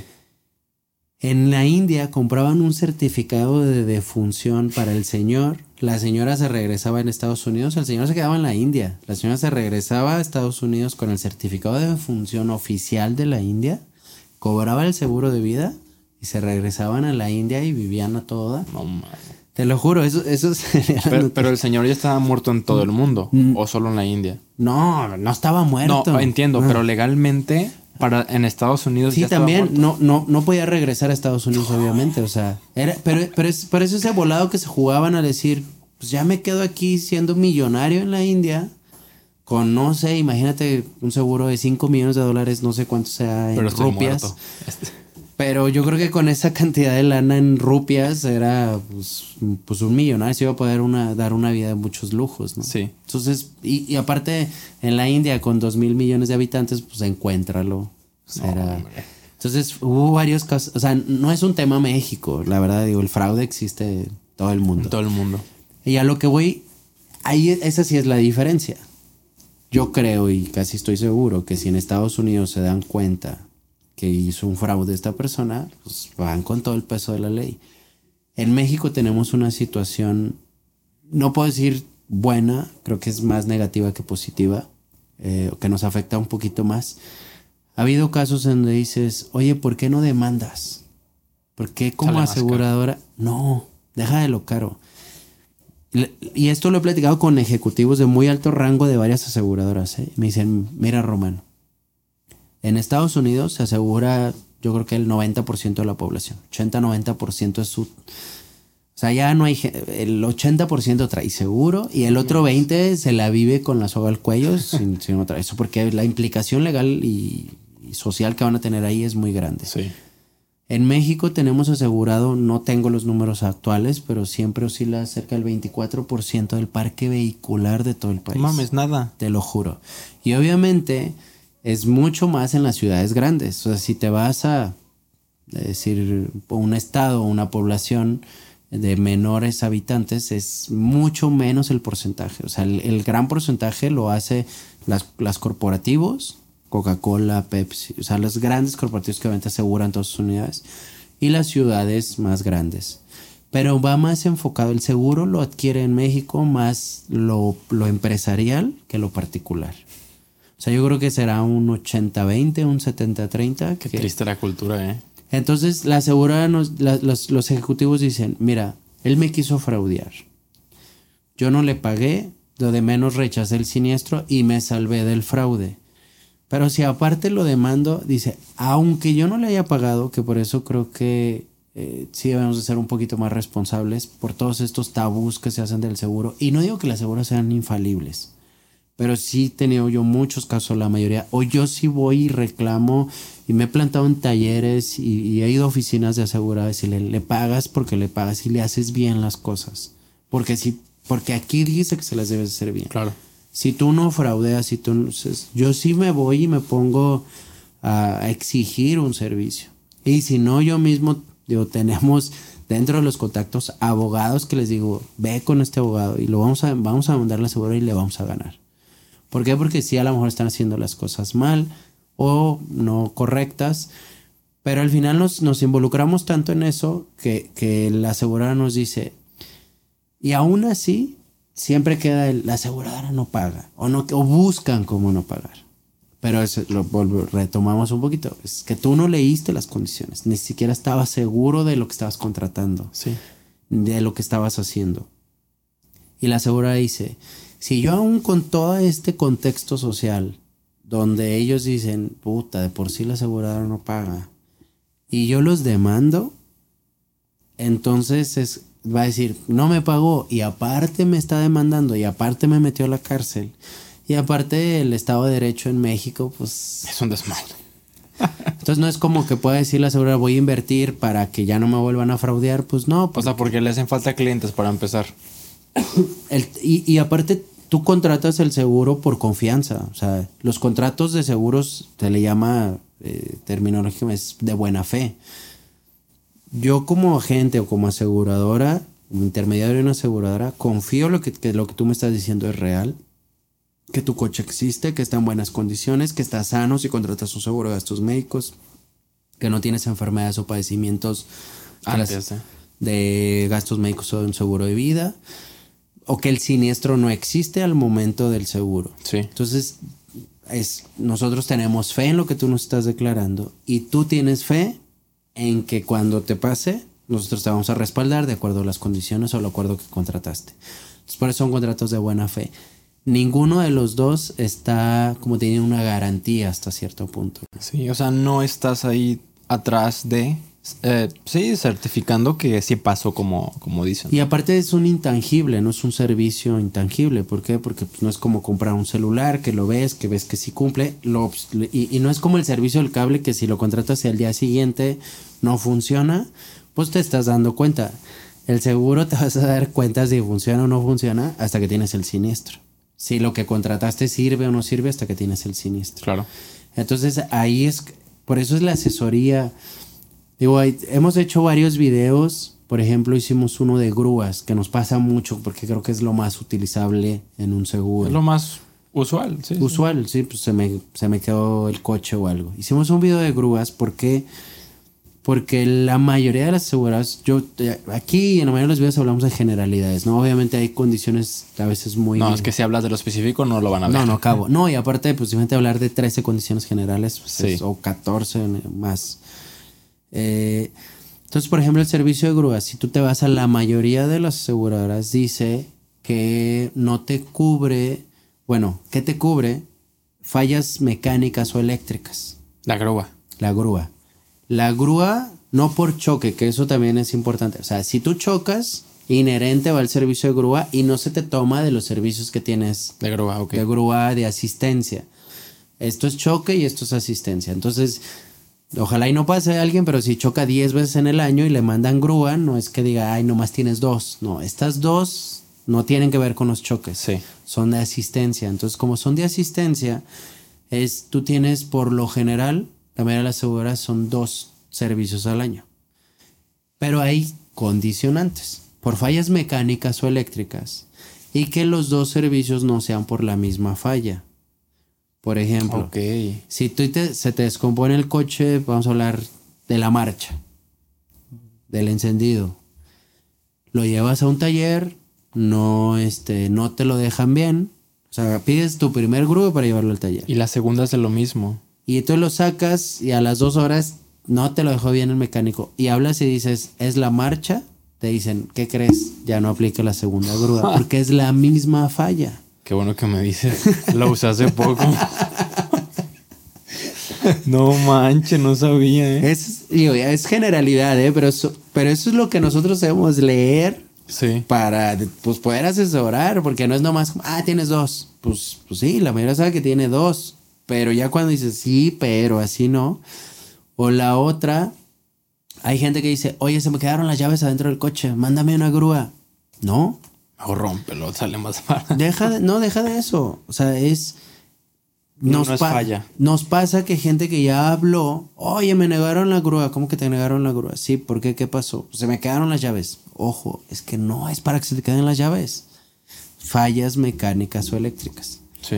En la India compraban un certificado de defunción para el señor. La señora se regresaba en Estados Unidos, el señor se quedaba en la India. La señora se regresaba a Estados Unidos con el certificado de defunción oficial de la India, cobraba el seguro de vida y se regresaban a la India y vivían a toda. No mames. Te lo juro, eso, eso Pero, pero el señor ya estaba muerto en todo el mundo. Mm. O solo en la India. No, no estaba muerto. No, entiendo, Ah. pero legalmente para en Estados Unidos Sí, ya también. No, no, no podía regresar a Estados Unidos, obviamente. O sea, era, pero, pero es por eso ese volado que se jugaban a decir, pues ya me quedo aquí siendo millonario en la India. Con, no sé, imagínate un seguro de 5 millones de dólares, no sé cuánto sea en Pero estoy rupias. muerto. Pero yo creo que con esa cantidad de lana en rupias era pues, pues un millonario, se iba a poder una, dar una vida de muchos lujos, ¿no? Sí. Entonces, y, y aparte en la India con dos mil millones de habitantes, pues encuéntralo. Era- hombre. Entonces hubo varios casos, o sea, no es un tema México, la verdad, digo, el fraude existe en todo el mundo. En todo el mundo. Y a lo que voy, ahí esa sí es la diferencia. Yo creo y casi estoy seguro que si en Estados Unidos se dan cuenta que hizo un fraude esta persona, pues van con todo el peso de la ley. En México tenemos una situación, no puedo decir buena, creo que es más negativa que positiva, eh, que nos afecta un poquito más. Ha habido casos en donde dices, oye, ¿por qué no demandas? ¿Por qué como aseguradora? No, deja de lo caro. Y esto lo he platicado con ejecutivos de muy alto rango de varias aseguradoras. ¿eh? Me dicen, mira Román, en Estados Unidos se asegura yo creo que el 90% de la población. 80-90% es su... O sea, ya no hay... El 80% trae seguro y el otro 20% se la vive con la soga al cuello sin, sin otra. Eso porque la implicación legal y, y social que van a tener ahí es muy grande. Sí. En México tenemos asegurado, no tengo los números actuales, pero siempre oscila cerca del 24% del parque vehicular de todo el No país. mames, nada. Te lo juro. Y obviamente es mucho más en las ciudades grandes. O sea, si te vas a, decir, un estado o una población de menores habitantes es mucho menos el porcentaje. O sea, el, gran porcentaje lo hace las, las corporativos, Coca-Cola, Pepsi, o sea, los grandes corporativos que obviamente aseguran todas sus unidades y las ciudades más grandes. Pero va más enfocado, el seguro lo adquiere en México más lo, lo empresarial que lo particular. O sea, yo creo que será un 80-20, un 70-30. Qué triste la cultura, ¿eh? Entonces, la aseguradora, nos, los, los ejecutivos dicen, mira, él me quiso fraudear. Yo no le pagué, lo de menos rechacé el siniestro y me salvé del fraude. Pero si aparte lo demando, dice, aunque yo no le haya pagado, que por eso creo que eh, sí debemos de ser un poquito más responsables por todos estos tabús que se hacen del seguro. Y no digo que las seguros sean infalibles, pero sí he tenido yo muchos casos, la mayoría. O yo sí voy y reclamo y me he plantado en talleres y, he ido a oficinas de aseguradas y le, le, pagas porque le pagas y le haces bien las cosas. Porque, si, porque aquí dice que se las debes hacer bien. Claro si tú no fraudeas, si tú yo sí me voy y me pongo a, exigir un servicio. Y si no, yo mismo, digo, tenemos dentro de los contactos abogados que les digo, ve con este abogado y lo vamos a, vamos a mandar la segura y le vamos a ganar. ¿Por qué? Porque sí, a lo mejor están haciendo las cosas mal o no correctas, pero al final nos, nos involucramos tanto en eso que, que la aseguradora nos dice, y aún así, siempre queda el, la aseguradora no paga o, no, o buscan cómo no pagar. Pero eso lo retomamos un poquito. Es que tú no leíste las condiciones, ni siquiera estabas seguro de lo que estabas contratando, sí. de lo que estabas haciendo. Y la aseguradora dice, si yo aún con todo este contexto social, donde ellos dicen, puta, de por sí la aseguradora no paga, y yo los demando, entonces es, va a decir, no me pagó y aparte me está demandando y aparte me metió a la cárcel. Y aparte el Estado de Derecho en México, pues... Es un desmadre. Entonces no es como que pueda decir la aseguradora voy a invertir para que ya no me vuelvan a fraudear, pues no. O sea, porque le hacen falta clientes para empezar. y, aparte tú contratas el seguro por confianza. O sea, los contratos de seguros se le llama eh, terminología es de buena fe yo como agente o como aseguradora, intermediario de una aseguradora, confío lo que, que lo que tú me estás diciendo es real, que tu coche existe, que está en buenas condiciones, que está sano si contratas un seguro de gastos médicos, que no tienes enfermedades o padecimientos de gastos médicos o de un seguro de vida, o que el siniestro no existe al momento del seguro. Sí. Entonces, es, nosotros tenemos fe en lo que tú nos estás declarando y tú tienes fe en que cuando te pase, nosotros te vamos a respaldar de acuerdo a las condiciones o el acuerdo que contrataste. Entonces, por eso son contratos de buena fe. Ninguno de los dos está como teniendo una garantía hasta cierto punto. Sí, o sea, no estás ahí atrás de eh, sí, certificando que sí pasó como, como dicen. Y aparte es un intangible, no es un servicio intangible. ¿Por qué? Porque pues, no es como comprar un celular que lo ves, que ves que sí cumple. Lo, y, no es como el servicio del cable que si lo contratas y al día siguiente no funciona, pues te estás dando cuenta. El seguro te vas a dar cuenta si funciona o no funciona hasta que tienes el siniestro. Si lo que contrataste sirve o no sirve hasta que tienes el siniestro. Claro. Entonces ahí es, por eso es la asesoría Digo, hemos hecho varios videos. Por ejemplo, hicimos uno de grúas, que nos pasa mucho porque creo que es lo más utilizable en un seguro. Es lo más usual, sí. Usual, sí, pues se me, se me quedó el coche o algo. Hicimos un video de grúas porque, porque la mayoría de las aseguradoras, yo aquí en la mayoría de los videos hablamos de generalidades, ¿no? Obviamente hay condiciones a veces muy... No, es que si hablas de lo específico no lo van a ver. No, no acabo. No, y aparte, pues simplemente hablar de 13 condiciones generales pues, o 14 más eh, entonces, por ejemplo, el servicio de grúa, si tú te vas a la mayoría de las aseguradoras, dice que no te cubre, bueno, ¿qué te cubre? Fallas mecánicas o eléctricas. La grúa. La grúa. La grúa, no por choque, que eso también es importante. O sea, si tú chocas, inherente va el servicio de grúa y no se te toma de los servicios que tienes. De grúa, ok. De grúa, de asistencia. Esto es choque y esto es asistencia. Entonces, Ojalá y no pase a alguien, pero si choca 10 veces en el año y le mandan grúa, no es que diga, ay, nomás tienes dos. No, estas dos no tienen que ver con los choques. Sí. Son de asistencia. Entonces, como son de asistencia, es tú tienes por lo general, la mayoría de las seguras son dos, servicios al año. Pero hay condicionantes, por fallas mecánicas o eléctricas, y que los dos servicios no sean por la misma falla. Por ejemplo, si tú te- se te descompone el coche, vamos a hablar de la marcha, del encendido. Lo llevas a un taller, no, este, no te lo dejan bien. O sea, pides tu primer grúa para llevarlo al taller. Y la segunda es lo mismo. Y tú lo sacas y a las dos horas no te lo dejó bien el mecánico. Y hablas y dices, ¿es la marcha? Te dicen, ¿qué crees? Ya no aplica la segunda grúa porque es la misma falla. Qué bueno que me dices. Lo usé hace poco. no manches, no sabía, ¿eh? Es, es generalidad, ¿eh? Pero eso, pero eso es lo que nosotros debemos leer Sí. para pues, poder asesorar, porque no es nomás, como, ah, tienes dos. Pues, pues sí, la mayoría sabe que tiene dos, pero ya cuando dices, sí, pero así no. O la otra, hay gente que dice, oye, se me quedaron las llaves adentro del coche, mándame una grúa. No, O rómpelo, sale más barato. deja de, no, deja de eso. O sea, es... No, no es falla. Nos pasa que gente que ya habló, oye, me negaron la grúa. ¿Cómo que te negaron la grúa? Sí, ¿por qué? ¿Qué pasó? Se me quedaron las llaves. Ojo, es que no es para que se te queden las llaves. Fallas mecánicas o eléctricas. Sí.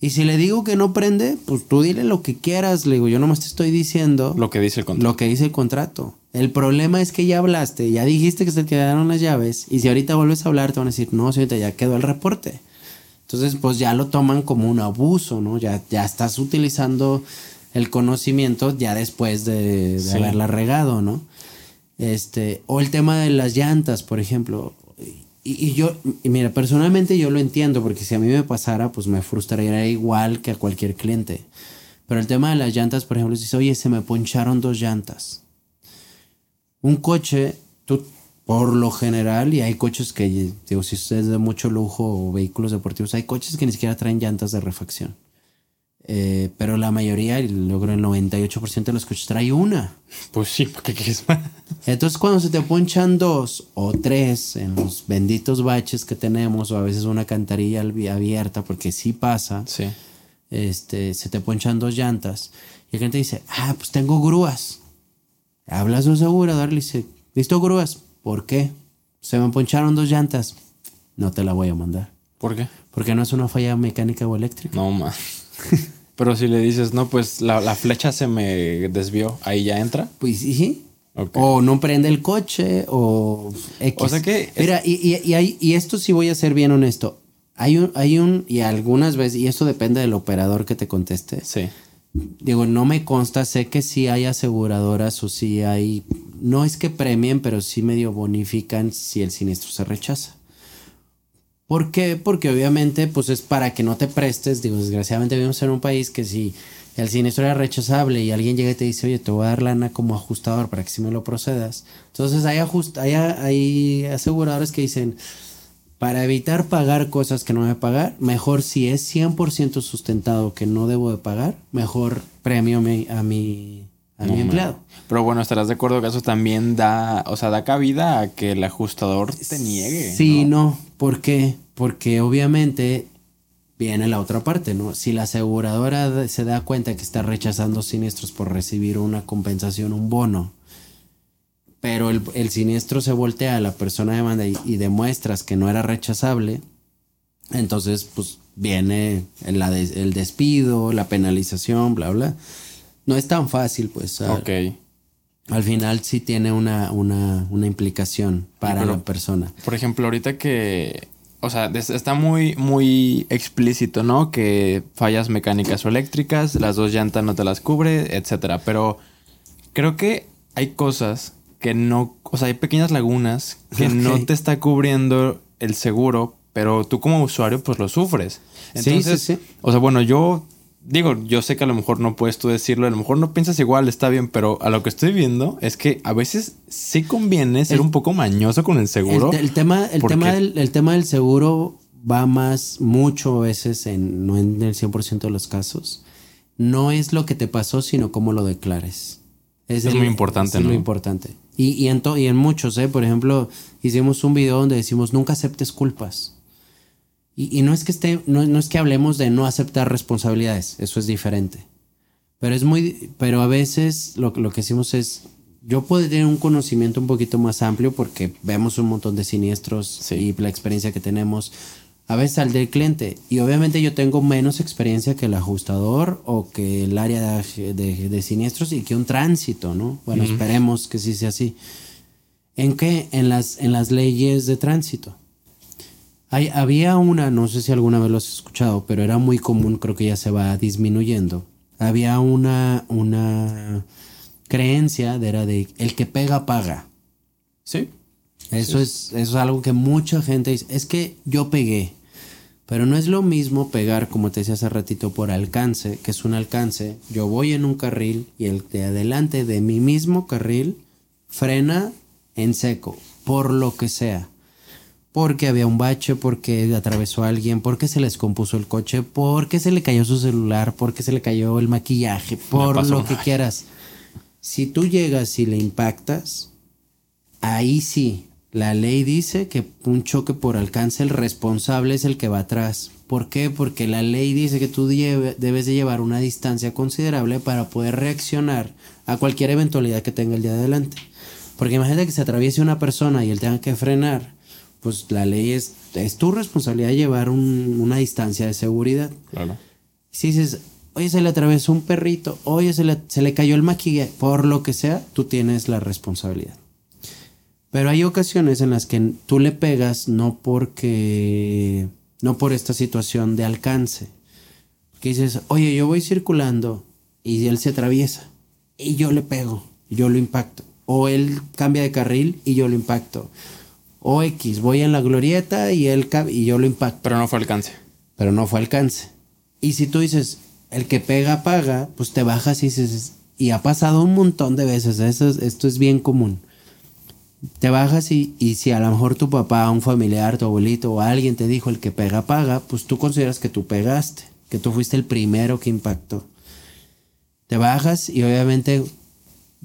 Y si le digo que no prende, pues tú dile lo que quieras. Le digo, yo nomás te estoy diciendo Lo que dice el contrato. lo que dice el contrato. El problema es que ya hablaste, ya dijiste que se te quedaron las llaves y si ahorita vuelves a hablar te van a decir, no, señorita, ya quedó el reporte. Entonces, pues ya lo toman como un abuso, ¿no? Ya, ya estás utilizando el conocimiento ya después de, de Sí. haberla regado, ¿no? Este, o el tema de las llantas, por ejemplo. Y, y yo, y mira, personalmente yo lo entiendo, porque si a mí me pasara, pues me frustraría igual que a cualquier cliente. Pero el tema de las llantas, por ejemplo, dices, oye, se me poncharon dos llantas. Un coche, tú, por lo general, y hay coches que, digo, si es de mucho lujo o vehículos deportivos, hay coches que ni siquiera traen llantas de refacción. Eh, pero la mayoría, y logro el 98% de los coches trae una. Pues sí, porque quieres más. Entonces cuando se te ponchan dos o tres en los benditos baches que tenemos o a veces una cantarilla abierta porque sí pasa, Sí. este, se te ponchan dos llantas y la gente dice, ah, pues tengo grúas. Hablas de un asegurador, le dice, ¿listo grúas? ¿Por qué? Se me poncharon dos llantas. No te la voy a mandar. ¿Por qué? Porque no es una falla mecánica o eléctrica. No más. Pero si le dices, no, pues la, la flecha se me desvió, ahí ya entra. Pues sí. Ok. O no prende el coche o X. O sea que es- Mira, y, y, y, hay- y esto sí voy a ser bien honesto. Hay un, hay un, y algunas veces, y esto depende del operador que te conteste. Sí. Digo, no me consta, sé que sí hay aseguradoras o sí hay, no es que premien, pero sí medio bonifican si el siniestro se rechaza. ¿Por qué? Porque obviamente pues es para que no te prestes, digo, desgraciadamente vivimos en un país que si el siniestro era rechazable y alguien llega y te dice, oye, te voy a dar lana como ajustador para que si me lo procedas. Entonces hay, hay, hay aseguradores que dicen, para evitar pagar cosas que no debo pagar, mejor si es 100% sustentado que no debo de pagar, mejor premio mi- a mi, a mi No, empleado. Pero bueno, estarás de acuerdo que eso también da, o sea, da cabida a que el ajustador te niegue. Sí, ¿no? no. ¿Por qué? Porque obviamente viene la otra parte, ¿no? Si la aseguradora se da cuenta que está rechazando siniestros por recibir una compensación, un bono, pero el, el siniestro se voltea a la persona demanda y, y demuestras que no era rechazable, entonces pues viene el, la des- el despido, la penalización, bla, bla. No es tan fácil, pues. a- Ok. Al final sí tiene una, una, una implicación para pero- la persona. Por ejemplo, ahorita que, o sea, está muy, muy explícito, ¿no? Que fallas mecánicas o eléctricas, las dos llantas no te las cubre, etcétera. Pero creo que hay cosas que no, o sea, hay pequeñas lagunas que no te está cubriendo el seguro, pero tú como usuario pues lo sufres. Sí, Entonces, sí, sí. o sea, bueno, yo digo, yo sé que a lo mejor no puedes tú decirlo, a lo mejor no piensas igual, está bien, pero a lo que estoy viendo es que a veces sí conviene ser El- un poco mañoso con el seguro. El, el tema, el, tema del, el tema del seguro va más, mucho a veces, en, no en el 100% de los casos. No es lo que te pasó, sino cómo lo declares. Es muy importante, es ¿no? lo importante. Y, y, en to- y en muchos, ¿eh? Por ejemplo, hicimos un video donde decimos nunca aceptes culpas. Y, y no es que esté, no, no es que hablemos de no aceptar responsabilidades, eso es diferente. Pero es muy, pero a veces lo, lo que hicimos es, yo puedo tener un conocimiento un poquito más amplio porque vemos un montón de siniestros y la experiencia que tenemos. A veces al del cliente. Y obviamente yo tengo menos experiencia que el ajustador o que el área de, de, siniestros y que un tránsito, ¿no? Bueno, esperemos que sí sea así. ¿En qué? En las, en las leyes de tránsito. Hay, había una, no sé si alguna vez lo has escuchado, pero era muy común, creo que ya se va disminuyendo. Había una, una creencia de era de el que pega paga. Sí. Eso, Es, eso es algo que mucha gente dice. Es que yo pegué. Pero no es lo mismo pegar, como te decía hace ratito, por alcance, que es un alcance. Yo voy en un carril y el de adelante de mi mismo carril frena en seco, por lo que sea. Porque había un bache, porque atravesó a alguien, porque se les compuso el coche, porque se le cayó su celular, porque se le cayó el maquillaje, por lo que quieras. Si tú llegas y le impactas, ahí sí, la ley dice que un choque por alcance, el responsable es el que va atrás. ¿Por qué? Porque la ley dice que tú debes de llevar una distancia considerable para poder reaccionar a cualquier eventualidad que tenga el día de adelante. Porque imagínate que se atraviese una persona y él tenga que frenar, pues la ley es, es tu responsabilidad llevar una distancia de seguridad. Claro. Si dices, oye, se le atravesó un perrito, oye, se le, se le cayó el maquillaje, por lo que sea, tú tienes la responsabilidad. Pero hay ocasiones en las que tú le pegas no porque, no por esta situación de alcance. Que dices, oye, yo voy circulando y él se atraviesa y yo le pego, yo lo impacto o él cambia de carril y yo lo impacto. O X, voy en la glorieta y él y yo lo impacto. Pero no fue alcance. Pero no fue alcance. Y si tú dices, el que pega, paga, pues te bajas y dices, y ha pasado un montón de veces, eso, esto es bien común. Te bajas y, y si a lo mejor tu papá, un familiar, tu abuelito o alguien te dijo el que pega, paga, pues tú consideras que tú pegaste, que tú fuiste el primero que impactó. Te bajas y obviamente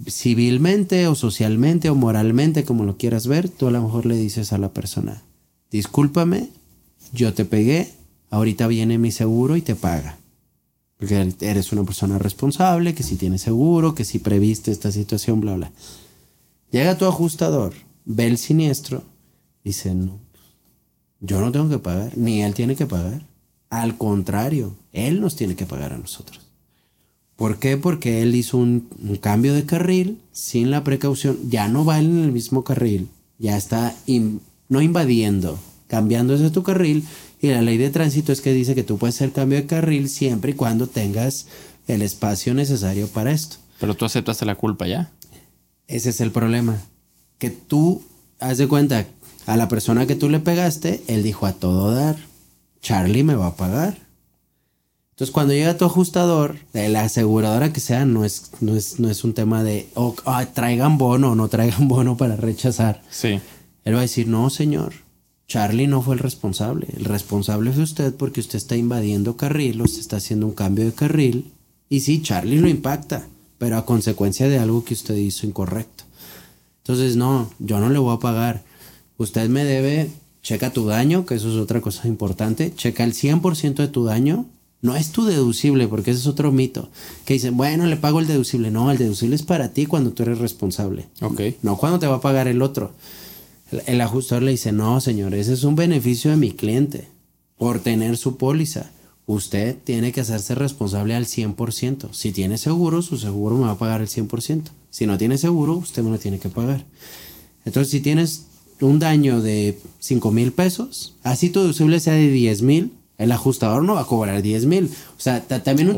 civilmente o socialmente o moralmente, como lo quieras ver, tú a lo mejor le dices a la persona, discúlpame, yo te pegué, ahorita viene mi seguro y te paga. Porque eres una persona responsable, que si tienes seguro, que si previste esta situación, bla, bla. Llega tu ajustador, ve el siniestro, dice, no, yo no tengo que pagar, ni él tiene que pagar. Al contrario, él nos tiene que pagar a nosotros. ¿Por qué? Porque él hizo un, cambio de carril sin la precaución. Ya no va en el mismo carril. Ya está no invadiendo, cambiando ese tu carril. Y la ley de tránsito es que dice que tú puedes hacer cambio de carril siempre y cuando tengas el espacio necesario para esto. Pero tú aceptaste la culpa ya. Ese es el problema. Que tú, haz de cuenta, a la persona que tú le pegaste, él dijo a todo dar, Charlie me va a pagar. Entonces, cuando llega tu ajustador, de la aseguradora que sea, no es, no es, no es un tema de oh, traigan bono o no traigan bono para rechazar. Sí. Él va a decir, no, señor, Charlie no fue el responsable. El responsable fue usted porque usted está invadiendo carril, usted está haciendo un cambio de carril. Y sí, Charlie lo impacta, pero a consecuencia de algo que usted hizo incorrecto. Entonces, no, yo no le voy a pagar. Usted me debe, checa tu daño, que eso es otra cosa importante, checa el 100% de tu daño no es tu deducible, porque ese es otro mito. Que dicen, bueno, le pago el deducible. No, el deducible es para ti cuando tú eres responsable. Ok. No cuando te va a pagar el otro. El, ajustador le dice, no, señor, ese es un beneficio de mi cliente por tener su póliza. Usted tiene que hacerse responsable al 100%. Si tiene seguro, su seguro me va a pagar el 100%. Si no tiene seguro, usted me lo tiene que pagar. Entonces, si tienes un daño de 5 mil pesos, así tu deducible sea de 10 mil, el ajustador no va a cobrar 10 mil. O sea, también,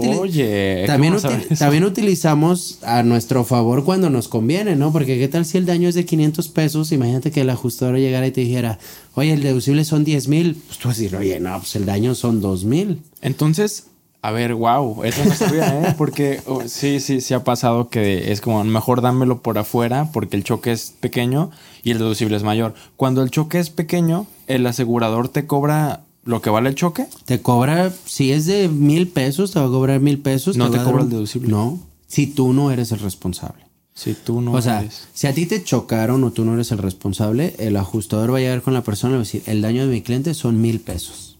también, también utilizamos a nuestro favor cuando nos conviene, ¿no? Porque qué tal si el daño es de 500 pesos, imagínate que el ajustador llegara y te dijera, oye, el deducible son 10 mil. Pues tú vas a decir, oye, no, pues el daño son 2 mil. Entonces, a ver, wow, eso no sabía, ¿eh? Porque oh, sí, sí, sí ha pasado que es como, mejor dámelo por afuera porque el choque es pequeño y el deducible es mayor. Cuando el choque es pequeño, el asegurador te cobra lo que vale el choque. Te cobra, si es de mil pesos, te va a cobrar mil pesos. No te, cobra el deducible. No, si tú no eres el responsable. Si tú no O sea, si a ti te chocaron o tú no eres el responsable, el ajustador va a llegar con la persona y va a decir, el daño de mi cliente son mil pesos.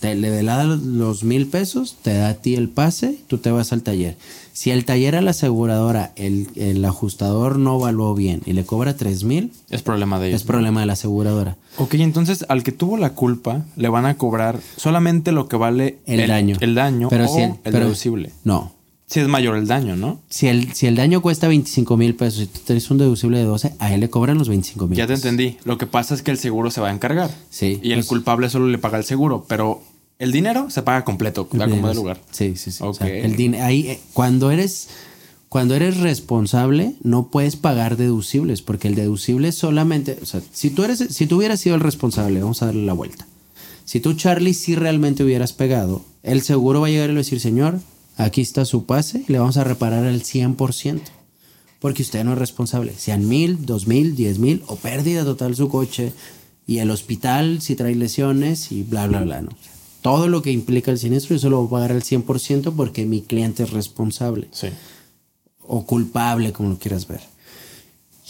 Te le da los mil pesos, te da a ti el pase, tú te vas al taller. Si el taller a la aseguradora, el, el ajustador no evaluó bien y le cobra tres mil, Es problema de ellos. es problema de la aseguradora. Ok, entonces al que tuvo la culpa le van a cobrar solamente lo que vale El daño. El daño Pero o si el- el pero- deducible. No. Si es mayor el daño, ¿no? Si el, si el daño cuesta 25 mil pesos y tú tienes un deducible de 12, a él le cobran los 25 mil. Ya te entendí. Lo que pasa es que el seguro se va a encargar. Sí, Y el pues- culpable solo le paga el seguro, pero el dinero se paga completo, da como de lugar. Sí, sí, sí. O sea, Ok. el din- ahí, eh, cuando eres cuando eres responsable, no puedes pagar deducibles, porque el deducible solamente, o sea, si tú eres, si tú hubieras sido el responsable, vamos a darle la vuelta. Si tú, Charlie, sí realmente hubieras pegado, el seguro va a llegar y le va a decir, señor, aquí está su pase y le vamos a reparar el 100%. Porque usted no es responsable. Sean mil, dos mil, diez mil o pérdida total su coche y el hospital si trae lesiones y bla, bla, bla. ¿no? Todo lo que implica el siniestro yo solo voy a pagar el 100% porque mi cliente es responsable Sí. o culpable, como lo quieras ver.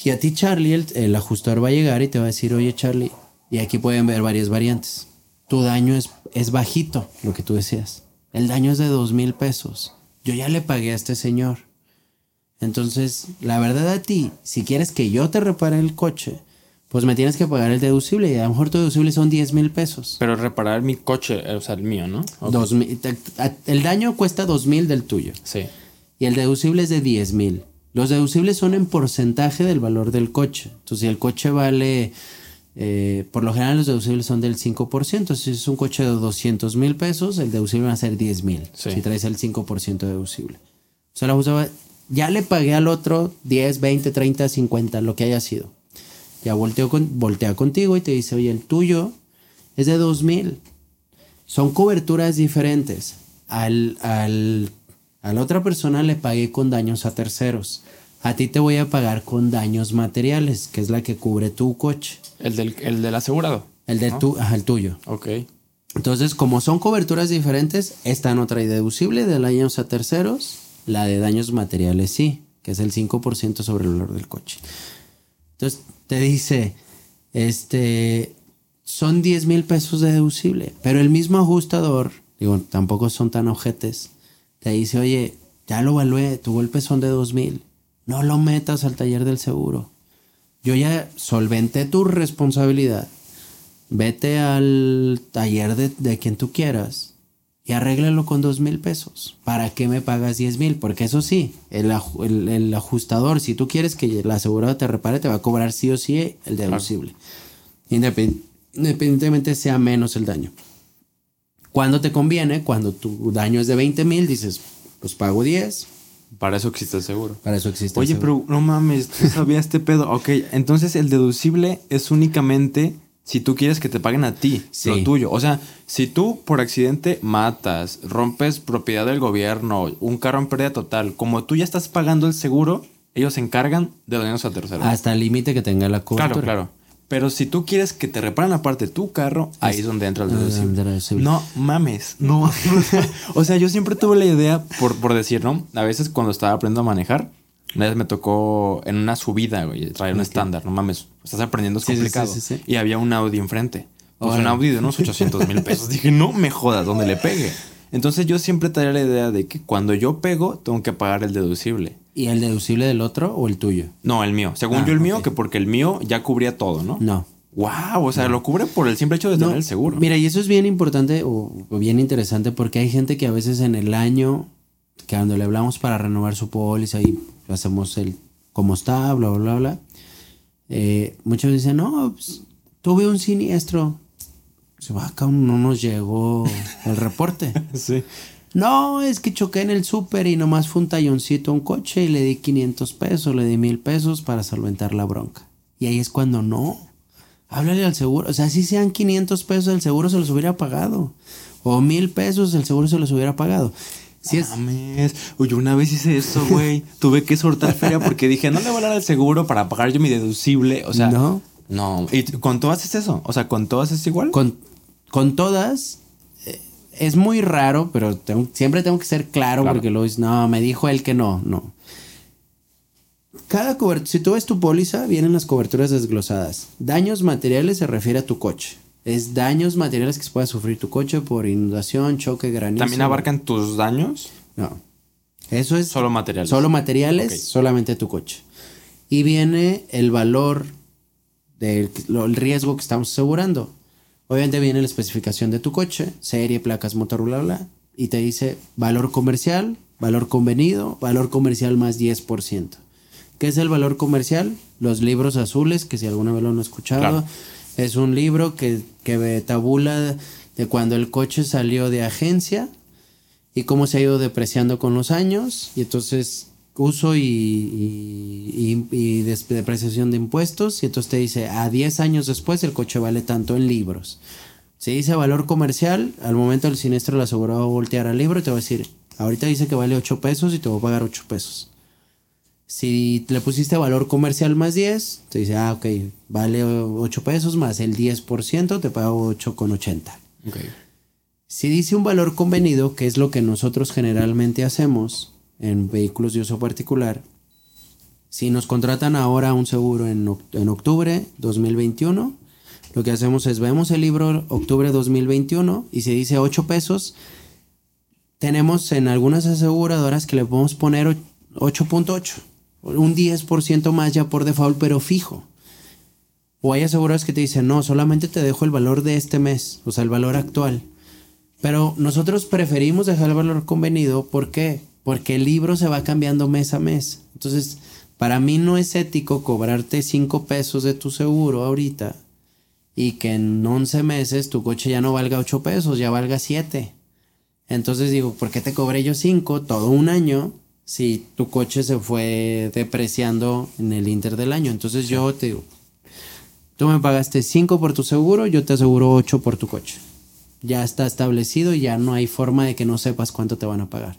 Y a ti, Charlie, el, el ajustador va a llegar y te va a decir, oye, Charlie, y aquí pueden ver varias variantes. Tu daño es, es bajito, lo que tú decías. El daño es de dos mil pesos. Yo ya le pagué a este señor. Entonces, la verdad a ti, si quieres que yo te repare el coche, pues me tienes que pagar el deducible y a lo mejor tu deducible son 10 mil pesos. Pero reparar mi coche, eh, o sea, el mío, ¿no? Dos mil- el daño cuesta dos mil del tuyo Sí. y el deducible es de 10 mil. Los deducibles son en porcentaje del valor del coche. Entonces, si el coche vale, eh, por lo general los deducibles son del 5%. Si es un coche de 200 mil pesos, el deducible va a ser 10 mil. Sí. Si traes el 5% deducible. O sea, la ya le pagué al otro 10, 20, 30, 50, lo que haya sido. Ya volteo con, voltea contigo y te dice, oye, el tuyo es de 2 mil. Son coberturas diferentes. Al, al, a la otra persona le pagué con daños a terceros. A ti te voy a pagar con daños materiales, que es la que cubre tu coche. El del, el del asegurado. El de tu, ajá, el tuyo. Ok. Entonces, como son coberturas diferentes, esta no trae deducible de daños a terceros. La de daños materiales sí, que es el 5% sobre el valor del coche. Entonces, te dice, este, son 10 mil pesos de deducible, pero el mismo ajustador, digo, tampoco son tan ojetes, te dice, oye, ya lo evalué, tu golpe son de 2 mil, no lo metas al taller del seguro. Yo ya solventé tu responsabilidad. Vete al taller de, de quien tú quieras y arréglalo con dos mil pesos. ¿Para qué me pagas 10 mil? Porque eso sí, el, el- el ajustador, si tú quieres que la aseguradora te repare, te va a cobrar sí o sí el deducible. Independ- independientemente sea menos el daño. Cuando te conviene, cuando tu daño es de 20 mil, dices, pues pago 10. Para eso existe el seguro. Para eso existe el Oye, seguro. pero no mames, tú sabías este pedo. Ok, entonces el deducible es únicamente si tú quieres que te paguen a ti, Sí. lo tuyo. O sea, si tú por accidente matas, rompes propiedad del gobierno, un carro en pérdida total, como tú ya estás pagando el seguro, ellos se encargan de daños a terceros. Hasta el límite que tenga la cobertura. claro, claro. Pero si tú quieres que te reparen la parte de tu carro, ahí es donde entra el deducible. entra el deducible. No mames, no. o sea, yo siempre tuve la idea, por, por decir, ¿no? A veces cuando estaba aprendiendo a manejar, una vez me tocó en una subida, güey, traer un estándar. No mames, estás aprendiendo, es Sí, sí, sí, complicado. sí, sí. Y había un Audi enfrente. Pues un Audi de unos 800 mil pesos. Dije, no me jodas, ¿dónde le pegue? Entonces yo siempre traía la idea de que cuando yo pego, tengo que pagar el deducible. ¿Y el deducible del otro o el tuyo? No, el mío. Según Ah, yo, el mío, que porque el mío ya cubría todo, ¿no? No. Wow, o sea, lo cubre por el simple hecho de tener el seguro. Mira, y eso es bien importante o, o bien interesante porque hay gente que a veces en el año, que cuando le hablamos para renovar su póliza y hacemos el cómo está, bla, bla, bla, bla, eh, muchos dicen, no, pues, tuve un siniestro. Se va acá, no nos llegó el reporte. Sí. No, es que choqué en el súper y nomás fue un talloncito a un coche y le di 500 pesos, le di mil pesos para solventar la bronca. Y ahí es cuando no. Háblale al seguro. O sea, si sean 500 pesos, el seguro se los hubiera pagado. O mil pesos, el seguro se los hubiera pagado. Si es, Mames. Oye, una vez hice eso, güey. Tuve que soltar feria porque dije, no le voy a dar al seguro para pagar yo mi deducible. O sea, No. No. ¿Y con todas es eso? O sea, con todas es igual. con, con todas, eh, es muy raro, pero tengo- siempre tengo que ser claro, Claro. porque luego dices, no, me dijo él que no, no. Cada cobertura, si tú ves tu póliza, vienen las coberturas desglosadas. Daños materiales se refiere a tu coche. Es daños materiales que se pueda sufrir tu coche por inundación, choque, granizo. ¿También abarcan tus daños? No. Eso es Solo materiales. solo materiales, solamente tu coche. Y viene el valor del el riesgo que estamos asegurando. Obviamente viene la especificación de tu coche, serie, placas, motor, bla, bla, y te dice valor comercial, valor convenido, valor comercial más 10%. ¿Qué es el valor comercial? Los libros azules, que si alguna vez lo han escuchado, Claro. Es un libro que, que tabula de cuando el coche salió de agencia y cómo se ha ido depreciando con los años y entonces uso y, y, depreciación de impuestos y entonces te dice a 10 años después el coche vale tanto en libros. Si dice valor comercial, al momento del siniestro el asegurador va a voltear al libro y te va a decir, ahorita dice que vale 8 pesos y te voy a pagar 8 pesos. Si le pusiste valor comercial más 10, te dice, ah, ok, vale 8 pesos más el 10%, te pago 8,80. Ok. Si dice un valor convenido, que es lo que nosotros generalmente hacemos en vehículos de uso particular, si nos contratan ahora un seguro en, oc- en octubre 2021, lo que hacemos es vemos el libro octubre 2021 y si dice 8 pesos, tenemos en algunas aseguradoras que le podemos poner och- 8.8, un 10% más ya por default, pero fijo. O hay aseguradoras que te dicen, no, solamente te dejo el valor de este mes, o sea, el valor actual. Pero nosotros preferimos dejar el valor convenido. ¿Por qué? Porque el libro se va cambiando mes a mes. Entonces, para mí no es ético cobrarte 5 pesos de tu seguro ahorita y que en 11 meses tu coche ya no valga 8 pesos, ya valga 7. Entonces digo, ¿por qué te cobré yo 5 todo un año si tu coche se fue depreciando en el inter del año? Entonces yo te digo, tú me pagaste 5 por tu seguro, yo te aseguro 8 por tu coche ya está establecido y ya no hay forma de que no sepas cuánto te van a pagar.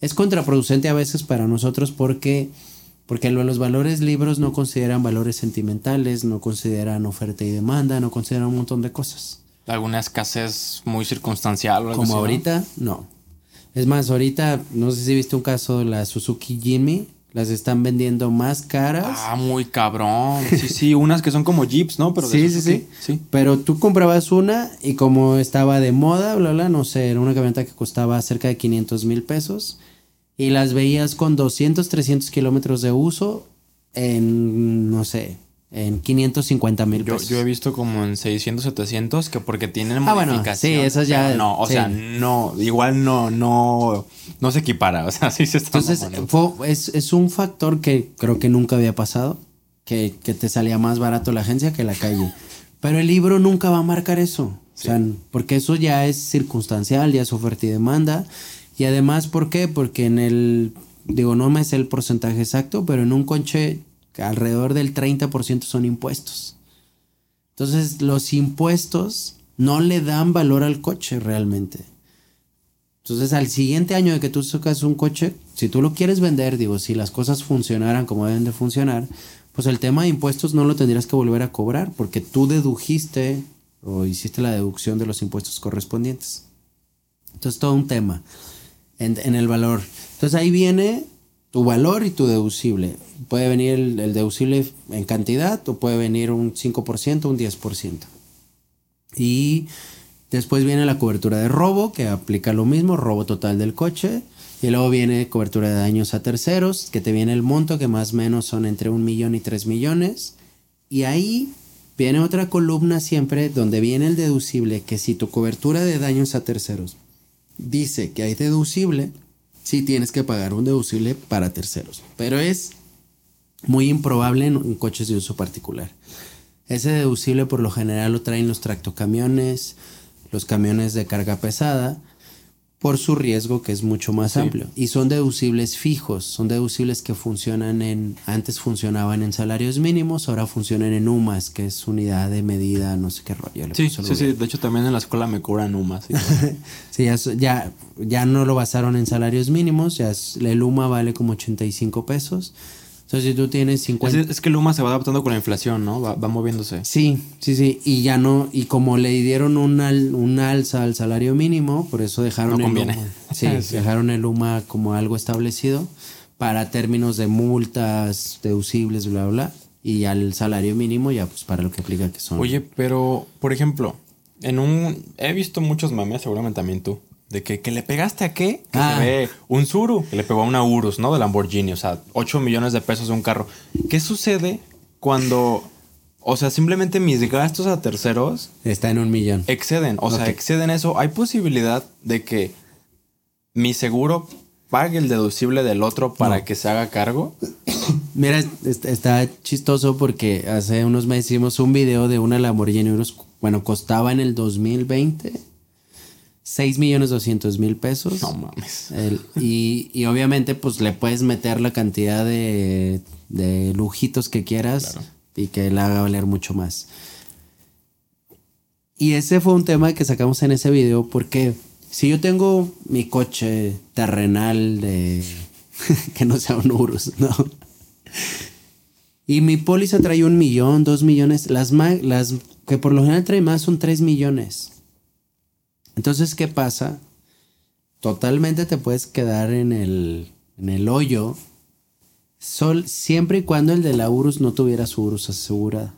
Es contraproducente a veces para nosotros porque, porque lo- los valores libros no consideran valores sentimentales, no consideran oferta y demanda, no consideran un montón de cosas. ¿Alguna escasez muy circunstancial o algo así, Como no? ahorita, no. Es más, ahorita, no sé si viste un caso de la Suzuki Jimmy, las están vendiendo más caras. Ah, muy cabrón. Sí, sí, unas que son como jeeps, ¿no? Pero Sí, sí, Suzuki. sí, Pero tú comprabas una y como estaba de moda, bla, bla, no sé, era una camioneta que costaba cerca de 500 mil pesos y las veías con 200, 300 kilómetros de uso en, no sé, en 550 mil Yo, pesos. yo he visto como en 600, 700 que porque tienen Ah, bueno, modificación. sí, esas ya- No, o sí. sea, no, igual no, no, no se equipara. O sea, sí se está Entonces, fue- es, es un factor que creo que nunca había pasado, que, que te salía más barato la agencia que la calle. Pero el libro nunca va a marcar eso. O sea, porque eso ya es circunstancial, ya es oferta y demanda. Y además, ¿por qué? Porque en el, digo, no me sé el porcentaje exacto, pero en un coche alrededor del 30% son impuestos. Entonces, los impuestos no le dan valor al coche realmente. Entonces, al siguiente año de que tú sacas un coche, si tú lo quieres vender, digo, si las cosas funcionaran como deben de funcionar, pues el tema de impuestos no lo tendrías que volver a cobrar porque tú dedujiste o hiciste la deducción de los impuestos correspondientes. Entonces, todo un tema en, en el valor. Entonces, ahí viene tu valor y tu deducible. Puede venir el, el deducible en cantidad o puede venir un 5%, un 10%. Y después viene la cobertura de robo, que aplica lo mismo, robo total del coche. Y luego viene cobertura de daños a terceros, que te viene el monto, que más o menos son entre un millón y tres millones. Y ahí viene otra columna siempre donde viene el deducible, que si tu cobertura de daños a terceros dice que hay deducible, sí tienes que pagar un deducible para terceros. Pero es muy improbable en, en coches de uso particular. Ese deducible por lo general lo traen los tractocamiones, los camiones de carga pesada, por su riesgo que es mucho más amplio. Y son deducibles fijos, son deducibles que funcionan en, antes funcionaban en salarios mínimos, ahora funcionan en UMAS, que es unidad de medida, no sé qué rollo. Sí, sí, sí. De hecho, también en la escuela me cobran UMAS. Sí, ya, ya, ya no lo basaron en salarios mínimos, ya es- el UMA vale como 85 pesos. Entonces, si tú tienes 50... es, es que el UMA se va adaptando con la inflación, ¿no? Va, va moviéndose. Sí, sí, sí, y ya no, y como le dieron un, al- un alza al salario mínimo, por eso dejaron No el conviene. UMA. Sí, Sí. dejaron el UMA como algo establecido para términos de multas, deducibles, bla, bla. Y al salario mínimo ya pues para lo que aplica que son. Oye, pero, por ejemplo, en un... He visto muchos memes, seguramente también tú, de que, que le pegaste a qué? Que Ah. se ve un Zuru, que le pegó a una Urus, ¿no? De Lamborghini, o sea, 8 millones de pesos de un carro. ¿Qué sucede cuando, o sea, simplemente mis gastos a terceros Está en un millón. exceden? O sea, exceden eso. ¿Hay posibilidad de que mi seguro pague el deducible del otro para No. que se haga cargo? Mira, est- está chistoso porque hace unos meses hicimos un video de una Lamborghini Urus. Bueno, costaba en el 2020 6 millones 200 mil pesos. No mames. El- y, y obviamente pues le puedes meter la cantidad de, de lujitos que quieras Claro. y que le haga valer mucho más. Y ese fue un tema que sacamos en ese video porque si yo tengo mi coche terrenal de que no sea un Urus, ¿no? Y mi póliza trae un millón, dos millones, las, las que por lo general trae más son tres millones. Entonces, ¿qué pasa? Totalmente te puedes quedar en el, en el hoyo sol, siempre y cuando el de la Urus no tuviera su Urus asegurada.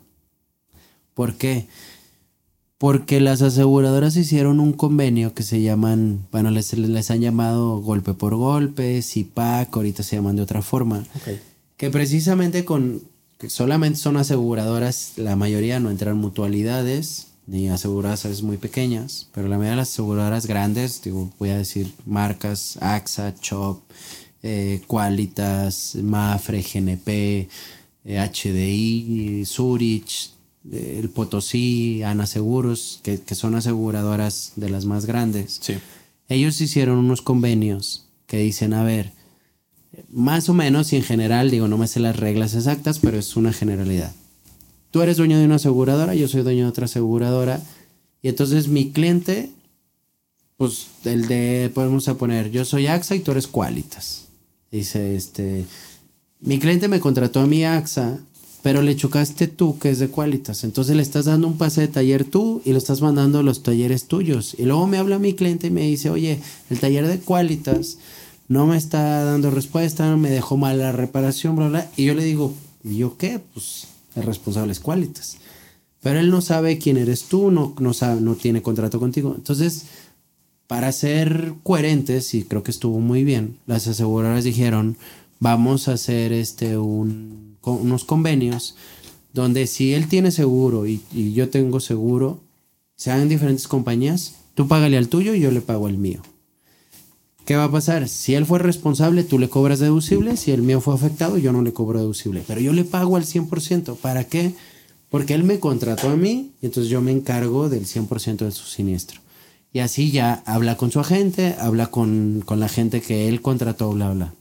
¿Por qué? Porque las aseguradoras hicieron un convenio que se llaman, bueno, les, les han llamado golpe por golpe, CIPAC, ahorita se llaman de otra forma que precisamente con que solamente son aseguradoras, la mayoría no entran mutualidades ni aseguradoras muy pequeñas, pero la mayoría de las aseguradoras grandes, digo, voy a decir marcas AXA, CHOP, eh, Qualitas, Mafre, GNP, eh, HDI, Zurich, eh, el Potosí, Ana Seguros, que, que son aseguradoras de las más grandes. Sí. Ellos hicieron unos convenios que dicen, a ver, más o menos y en general, digo, no me sé las reglas exactas, pero es una generalidad. Tú eres dueño de una aseguradora, yo soy dueño de otra aseguradora, y entonces mi cliente, pues el de, podemos poner, yo soy AXA y tú eres Qualitas. Dice, este, mi cliente me contrató a mi AXA, pero le chocaste tú, que es de Qualitas. Entonces le estás dando un pase de taller tú y lo estás mandando a los talleres tuyos. Y luego me habla mi cliente y me dice, oye, el taller de Qualitas no me está dando respuesta, me dejó mal la reparación, bla, bla. Y yo le digo, ¿y yo qué? Pues el responsable es Qualitas. Pero él no sabe quién eres tú, no, no, no tiene contrato contigo. Entonces, para ser coherentes, y creo que estuvo muy bien, las aseguradoras dijeron, vamos a hacer este un, unos convenios donde si él tiene seguro y, y yo tengo seguro, sean diferentes compañías, tú págale al tuyo y yo le pago al mío. ¿Qué va a pasar? Si él fue responsable, tú le cobras deducible. Si el mío fue afectado, yo no le cobro deducible. Pero yo le pago al 100%. ¿Para qué? Porque él me contrató a mí y entonces yo me encargo del 100% de su siniestro. Y así ya habla con su agente, habla con, con la gente que él contrató, bla, bla.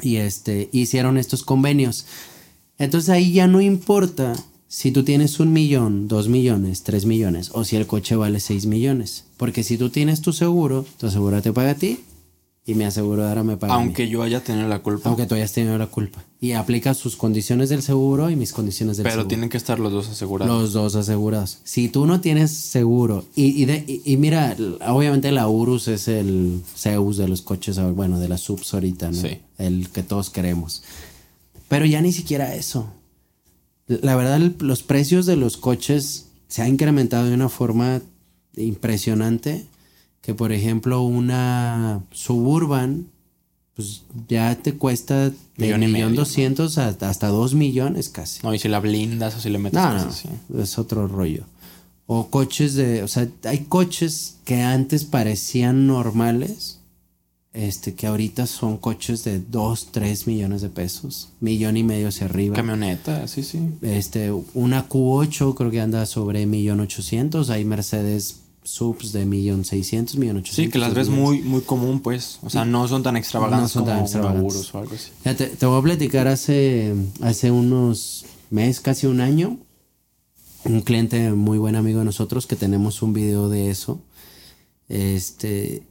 Y este, hicieron estos convenios. Entonces ahí ya no importa si tú tienes un millón, dos millones, tres millones, o si el coche vale seis millones. Porque si tú tienes tu seguro, tu aseguro te paga a ti y mi aseguradora me paga. Aunque yo haya tenido la culpa. Aunque tú hayas tenido la culpa. Y aplica sus condiciones del seguro y mis condiciones del pero seguro. tienen que estar los dos asegurados. Los dos asegurados. Si tú no tienes seguro, y, y, de- y- y mira, obviamente la Urus es el Zeus de los coches, bueno, de las subs ahorita, ¿no? Sí. El que todos queremos. Pero ya ni siquiera eso. La verdad, el- los precios de los coches se han incrementado de una forma impresionante. Que por ejemplo, una Suburban, pues ya te cuesta de Millón y millón doscientos a- hasta dos millones casi. No, y si la blindas o si le metes No, cosas no, así. es otro rollo. O coches de, o sea, hay coches que antes parecían normales, este, que ahorita son coches de 2, 3 millones de pesos, millón y medio hacia arriba. Camioneta, sí, sí. Este, una Q8 creo que anda sobre millón ochocientos, hay Mercedes subs de millón seiscientos, millón ochocientos. Sí, que las ves muy, muy común, pues. O sea, no son tan extravagantes No son tan como extravagantes. o algo así. Ya Te, te voy a platicar hace, hace unos meses, casi un año, un cliente muy buen amigo de nosotros que tenemos un video de eso. Este,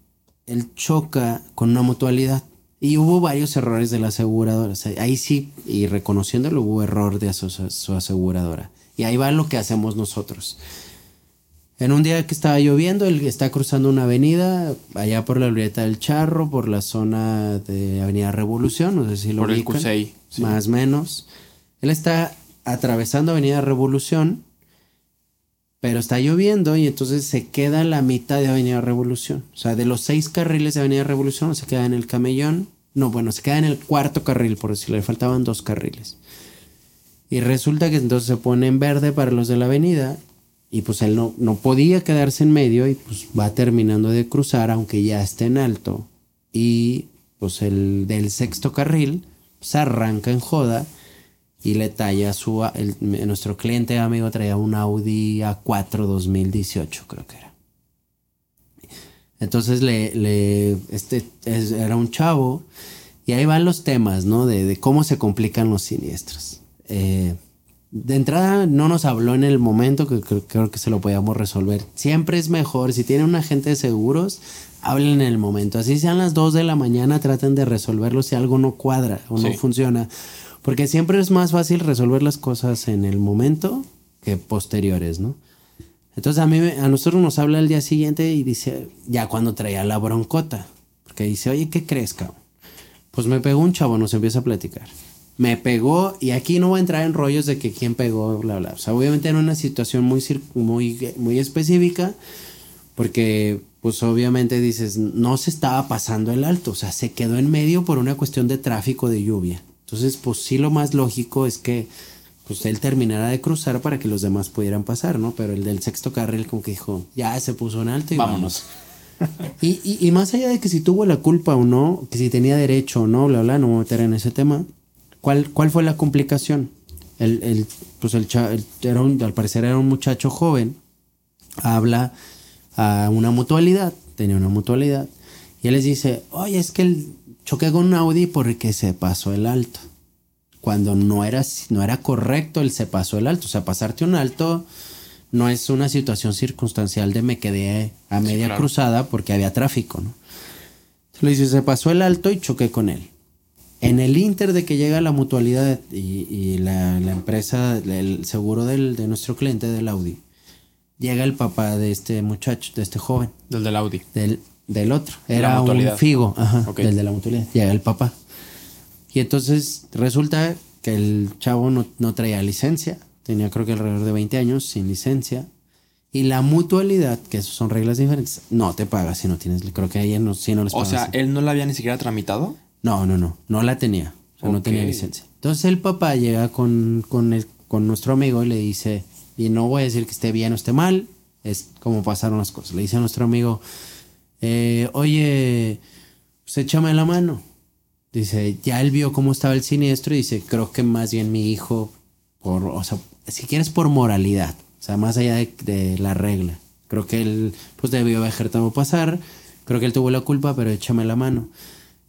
él choca con una mutualidad y hubo varios errores de la aseguradora. O sea, ahí sí, y reconociéndolo, hubo error de su, su aseguradora. Y ahí va lo que hacemos nosotros. En un día que estaba lloviendo, él está cruzando una avenida, allá por la Glorieta del Charro, por la zona de Avenida Revolución, no sé si lo Por el ubican. Cusey, sí. Más o menos. Él está atravesando Avenida Revolución, pero está lloviendo y entonces se queda la mitad de Avenida Revolución. O sea, de los seis carriles de Avenida Revolución se queda en el camellón. No, bueno, se queda en el cuarto carril, por decirlo, le faltaban dos carriles. Y resulta que entonces se pone en verde para los de la avenida y pues él no, no podía quedarse en medio y pues va terminando de cruzar aunque ya esté en alto. Y pues el del sexto carril se arranca en joda y le talla su... Nuestro cliente amigo traía un Audi A4 2018 creo que era. Entonces le, le este era un chavo y ahí van los temas, ¿no? De, de cómo se complican los siniestros. Eh, de entrada no nos habló en el momento que creo, que se lo podíamos resolver. Siempre es mejor, si tienen un agente de seguros, hablen en el momento. Así sean las 2 de la mañana, traten de resolverlo si algo no cuadra o no funciona. Porque siempre es más fácil resolver las cosas en el momento que posteriores, ¿no? Entonces a mí, a nosotros nos habla el día siguiente y dice, ya cuando traía la broncota, porque dice, oye, ¿qué crees, cabrón? Pues me pegó un chavo, nos empieza a platicar me pegó y aquí no voy a entrar en rollos de que quién pegó, bla, bla. O sea, obviamente en una situación muy, muy, muy específica, porque pues obviamente dices, no se estaba pasando el alto, o sea, se quedó en medio por una cuestión de tráfico de lluvia. Entonces, pues sí, lo más lógico es que pues él terminara de cruzar para que los demás pudieran pasar, ¿no? Pero el del sexto carril como que dijo, ya se puso en alto y vámonos. y, y, y, más allá de que si tuvo la culpa o no, que si tenía derecho o no, bla, bla, no me voy a meter en ese tema ¿Cuál, cuál fue la complicación? El, el, pues el, era al parecer era un muchacho joven, habla a una mutualidad, tenía una mutualidad, y él les dice, oye, es que el choqué con un Audi porque se pasó el alto. Cuando no era, no era correcto el se pasó el alto. O sea, pasarte un alto no es una situación circunstancial de me quedé a media cruzada porque había tráfico, ¿no? Le dice, se pasó el alto y choqué con él. En el inter de que llega la mutualidad y, la, empresa, el seguro del, de nuestro cliente, del Audi, llega el papá de este muchacho, de este joven. Del del Audi. Del, del otro. Era un figo, ajá, del de la mutualidad. Llega el papá. Y entonces resulta que el chavo no, no traía licencia. Tenía creo que alrededor de 20 años sin licencia. Y la mutualidad, que eso son reglas diferentes, no te paga si no tienes. Creo que a no, si no les O sea, ¿él no la había ni siquiera tramitado? No, no, no, no la tenía. O sea, no tenía licencia. Entonces el papá llega con, con, el, con nuestro amigo y le dice, y no voy a decir que esté bien o esté mal, es como pasaron las cosas. Le dice a nuestro amigo, eh, oye, pues échame la mano. Dice, ya él vio cómo estaba el siniestro y dice, creo que más bien mi hijo, por, o sea, si quieres por moralidad, o sea, más allá de, de la regla. Creo que él, pues debió haber dejado pasar, creo que él tuvo la culpa, pero échame la mano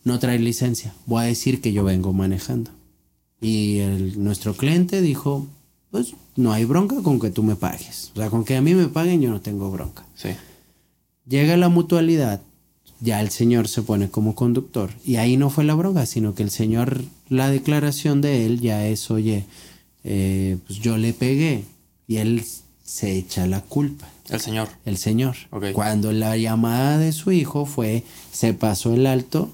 no trae licencia, voy a decir que yo vengo manejando. Y el, nuestro cliente dijo, pues no hay bronca con que tú me pagues. O sea, con que a mí me paguen yo no tengo bronca. Sí. Llega la mutualidad, ya el señor se pone como conductor. Y ahí no fue la bronca, sino que el señor, la declaración de él ya es, oye, eh, pues yo le pegué. Y él se echa la culpa. El señor. El señor. Cuando la llamada de su hijo fue, se pasó el alto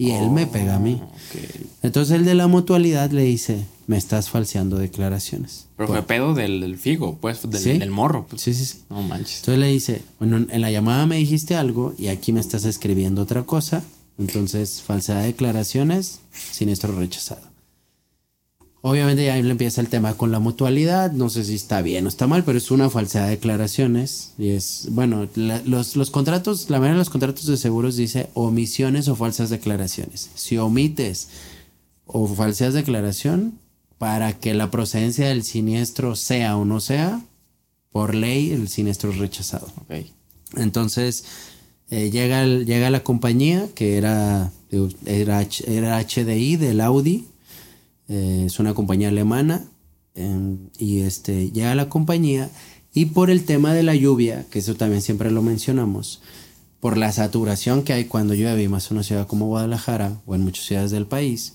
y él me pega a mí. Entonces el de la mutualidad le dice, me estás falseando declaraciones. Pero fue pedo del, figo, pues, del, morro. Pues. Sí, sí, sí. No manches. Entonces le dice, bueno, en la llamada me dijiste algo y aquí me estás escribiendo otra cosa. Entonces, falsedad de declaraciones, siniestro rechazado. Obviamente ya ahí empieza el tema con la mutualidad, no sé si está bien o está mal, pero es una falsedad de declaraciones. Y es, bueno, los, los, contratos, la mayoría de los contratos de seguros dice omisiones o falsas declaraciones. Si omites o falsas declaración, para que la procedencia del siniestro sea o no sea, por ley el siniestro es rechazado. Entonces, eh, llega, llega la compañía que era, era, era HDI del Audi eh, es una compañía alemana em, y este, llega a la compañía y por el tema de la lluvia, que eso también siempre lo mencionamos, por la saturación que hay cuando llueve, más en una ciudad como Guadalajara o en muchas ciudades del país,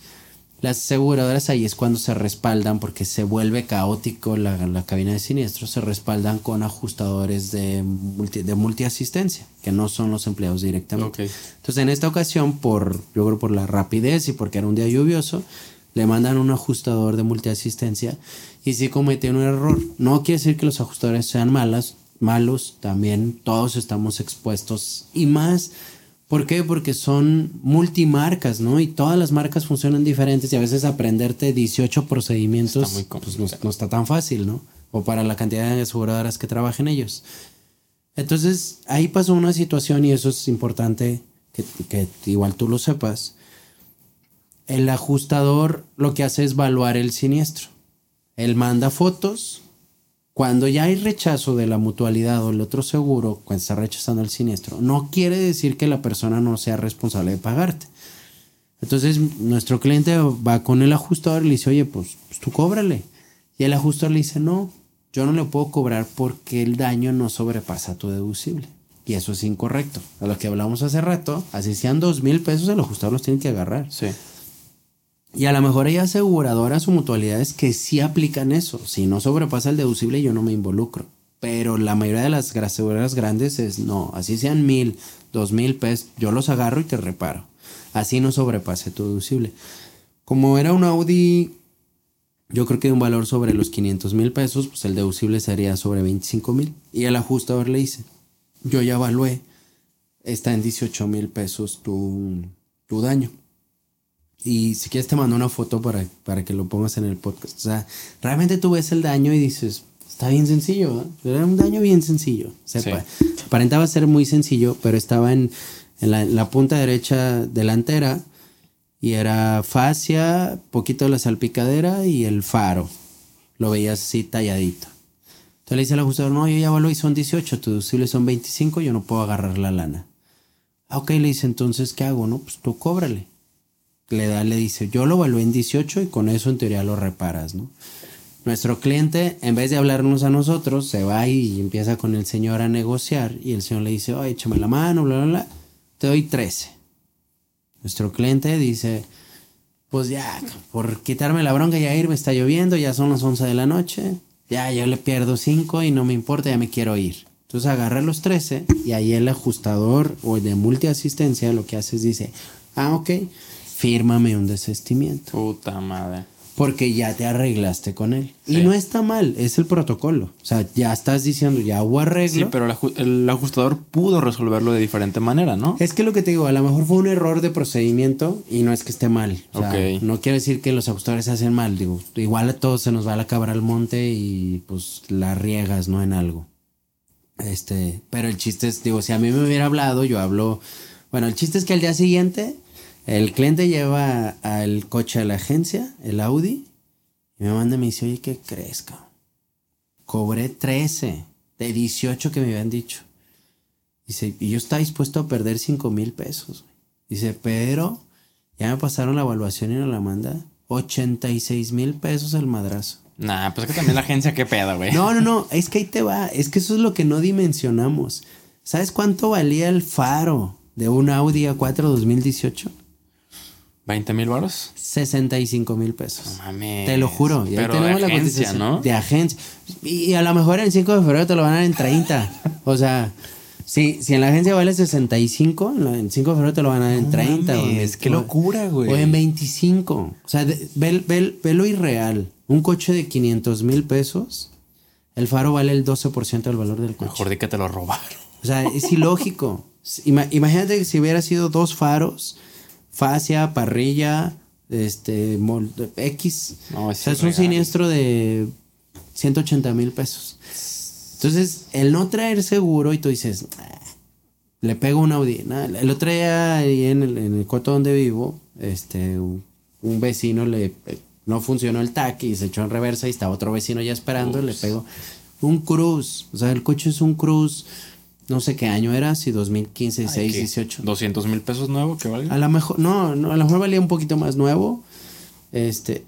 las aseguradoras ahí es cuando se respaldan porque se vuelve caótico la, la cabina de siniestros, se respaldan con ajustadores de, multi, de multiasistencia, que no son los empleados directamente. Entonces en esta ocasión, por, yo creo por la rapidez y porque era un día lluvioso, le mandan un ajustador de multiasistencia y sí comete un error. No quiere decir que los ajustadores sean malas, malos, también todos estamos expuestos y más. ¿Por qué? Porque son multimarcas, ¿no? Y todas las marcas funcionan diferentes y a veces aprenderte 18 procedimientos pues, no, no, está tan fácil, ¿no? O para la cantidad de aseguradoras que trabajen ellos. Entonces, ahí pasó una situación y eso es importante que, que igual tú lo sepas el ajustador lo que hace es evaluar el siniestro. Él manda fotos. Cuando ya hay rechazo de la mutualidad o el otro seguro, cuando está rechazando el siniestro, no quiere decir que la persona no sea responsable de pagarte. Entonces, nuestro cliente va con el ajustador y le dice, oye, pues, pues tú cóbrale. Y el ajustador le dice, no, yo no le puedo cobrar porque el daño no sobrepasa tu deducible. Y eso es incorrecto. A lo que hablamos hace rato, así sean dos mil pesos, el ajustador los tiene que agarrar. Sí. Y a lo mejor hay aseguradoras o mutualidades que sí aplican eso. Si no sobrepasa el deducible, yo no me involucro. Pero la mayoría de las aseguradoras grandes es no, así sean mil, dos mil pesos, yo los agarro y te reparo. Así no sobrepase tu deducible. Como era un Audi, yo creo que de un valor sobre los 500 mil pesos, pues el deducible sería sobre 25 mil. Y el ajustador le dice, yo ya evalué, está en 18 mil pesos tu, tu daño. Y si quieres te mando una foto para, para que lo pongas en el podcast. O sea, realmente tú ves el daño y dices, está bien sencillo. ¿eh? Era un daño bien sencillo. Sepa. Aparentaba ser muy sencillo, pero estaba en, en, la, punta derecha delantera y era fascia, poquito de la salpicadera y el faro. Lo veías así talladito. Entonces le dice al ajustador, no, yo ya valoro y son 18, tu deducible son 25, yo no puedo agarrar la lana. Ah, ok, le dice, entonces, ¿qué hago? No, pues tú cóbrale le da, le dice, yo lo evalué en 18 y con eso en teoría lo reparas, ¿no? Nuestro cliente, en vez de hablarnos a nosotros, se va y empieza con el señor a negociar y el señor le dice, oye, échame la mano, bla, bla, bla, te doy 13. Nuestro cliente dice, pues ya, por quitarme la bronca, ya ir, me está lloviendo, ya son las 11 de la noche, ya yo le pierdo 5 y no me importa, ya me quiero ir. Entonces agarra los 13 y ahí el ajustador o el de multiasistencia lo que hace es dice, ah, ok, fírmame un desestimiento. Puta madre. Porque ya te arreglaste con él. Y no está mal, es el protocolo. O sea, ya estás diciendo, ya hubo arreglo. Sí, pero el, ajustador pudo resolverlo de diferente manera, ¿no? Es que lo que te digo, a lo mejor fue un error de procedimiento y no es que esté mal. O sea, no quiere decir que los ajustadores hacen mal. Digo, igual a todos se nos va la cabra al monte y pues la riegas, ¿no? En algo. Este, pero el chiste es, digo, si a mí me hubiera hablado, yo hablo. Bueno, el chiste es que al día siguiente el cliente lleva al coche a la agencia, el Audi, y me manda y me dice, oye, ¿qué crees, cabrón? Cobré 13 de 18 que me habían dicho. Dice, y yo estaba dispuesto a perder 5 mil pesos. Dice, pero ya me pasaron la evaluación y no la manda 86 mil pesos el madrazo. Nah, pues es que también la agencia, qué pedo, güey. No, no, no, es que ahí te va. Es que eso es lo que no dimensionamos. ¿Sabes cuánto valía el faro de un Audi A4 2018? ¿20 mil baros? 65 mil pesos. No mames. Te lo juro. Ya Pero tenemos de agencia, ¿no? De agencia. Y a lo mejor en 5 de febrero te lo van a dar en 30. o sea, si, si en la agencia vale 65, en 5 de febrero te lo van a dar en 30. Es qué locura, güey. O en 25. O sea, ve, ve, lo irreal. Un coche de 500 mil pesos, el faro vale el 12% del valor del coche. Mejor de que te lo robaron. O sea, es ilógico. Imagínate que si hubiera sido dos faros fascia, parrilla, este, X. o sea, es un siniestro de 180 mil pesos. Entonces, el no traer seguro y tú dices, ah, le pego un Audi. el otro día ahí en el, en el coto donde vivo, este, un, vecino le no funcionó el taxi y se echó en reversa y estaba otro vecino ya esperando y le pegó un Cruz. O sea, el coche es un Cruz no sé qué año era, si 2015, 16, 18. 200 mil pesos nuevo que vale. A lo mejor, no, no, a lo mejor valía un poquito más nuevo. Este,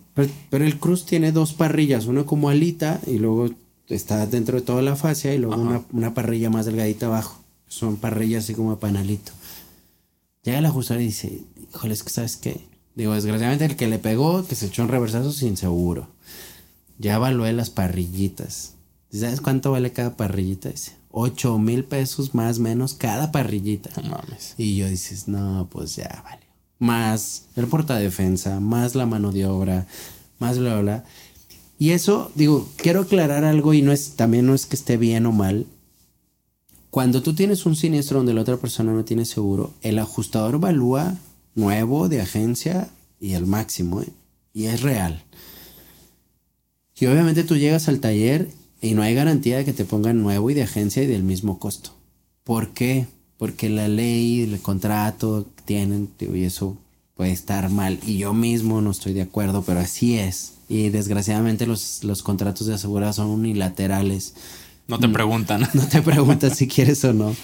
pero, el Cruz tiene dos parrillas, una como alita y luego está dentro de toda la fascia y luego una, parrilla más delgadita abajo. Son parrillas así como de panalito. Llega el ajustador y dice, híjole, es que sabes qué. Digo, desgraciadamente el que le pegó, que se echó un reversazo sin seguro. Ya evalué las parrillitas. ¿Sabes cuánto vale cada parrillita? Dice, 8 mil pesos más menos cada parrillita. No mames. Y yo dices, no, pues ya, vale. más el portadefensa, más la mano de obra, más bla, bla, bla. Y eso, digo, quiero aclarar algo y no es, también no es que esté bien o mal. Cuando tú tienes un siniestro donde la otra persona no tiene seguro, el ajustador evalúa nuevo de agencia y el máximo, ¿eh? y es real. Y obviamente tú llegas al taller y no hay garantía de que te pongan nuevo y de agencia y del mismo costo. ¿Por qué? Porque la ley, el contrato tienen, y eso puede estar mal. Y yo mismo no estoy de acuerdo, pero así es. Y desgraciadamente los, los contratos de aseguradora son unilaterales. No te preguntan. No te preguntan si quieres o no.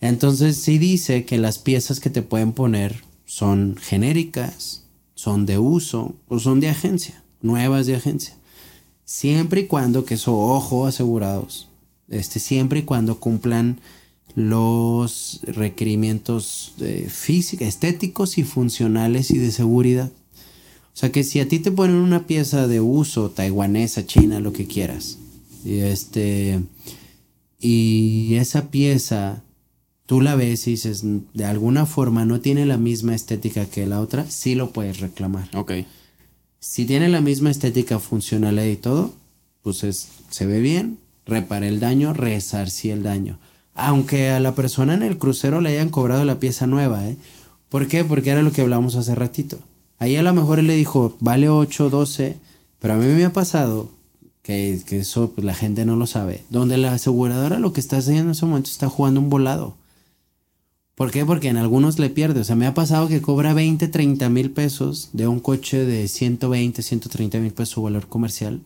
Entonces sí dice que las piezas que te pueden poner son genéricas, son de uso o son de agencia, nuevas de agencia. Siempre y cuando, que eso, ojo, asegurados, este, siempre y cuando cumplan los requerimientos eh, físicos, estéticos y funcionales y de seguridad. O sea que si a ti te ponen una pieza de uso taiwanesa, china, lo que quieras, y este y esa pieza tú la ves y dices de alguna forma no tiene la misma estética que la otra, sí lo puedes reclamar. Ok. Si tiene la misma estética funcional y todo, pues es, se ve bien, repara el daño, resarcí el daño. Aunque a la persona en el crucero le hayan cobrado la pieza nueva, ¿eh? ¿Por qué? Porque era lo que hablamos hace ratito. Ahí a lo mejor él le dijo, vale 8, 12, pero a mí me ha pasado que, que eso pues, la gente no lo sabe, donde la aseguradora lo que está haciendo en ese momento está jugando un volado. ¿Por qué? Porque en algunos le pierde. O sea, me ha pasado que cobra 20, 30 mil pesos de un coche de 120, 130 mil pesos su valor comercial.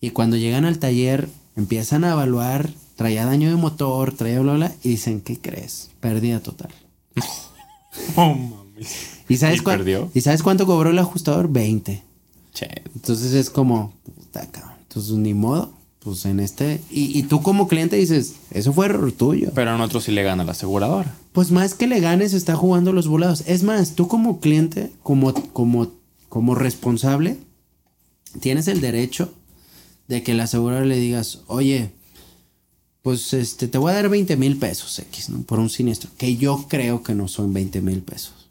Y cuando llegan al taller, empiezan a evaluar, traía daño de motor, traía bla, bla, y dicen, ¿qué crees? Pérdida total. Oh, mami. ¿Y sabes, ¿Y cuán- perdió? ¿Y sabes cuánto cobró el ajustador? 20. Che. Entonces es como, puta, cabrón. Entonces ni modo. Pues en este. Y, y tú como cliente dices, eso fue error tuyo. Pero en otro sí le gana la aseguradora. Pues más que le ganes, está jugando los volados. Es más, tú como cliente, como, como, como responsable, tienes el derecho de que el asegurador le digas, oye, pues este, te voy a dar 20 mil pesos X, ¿no? Por un siniestro. Que yo creo que no son 20 mil pesos.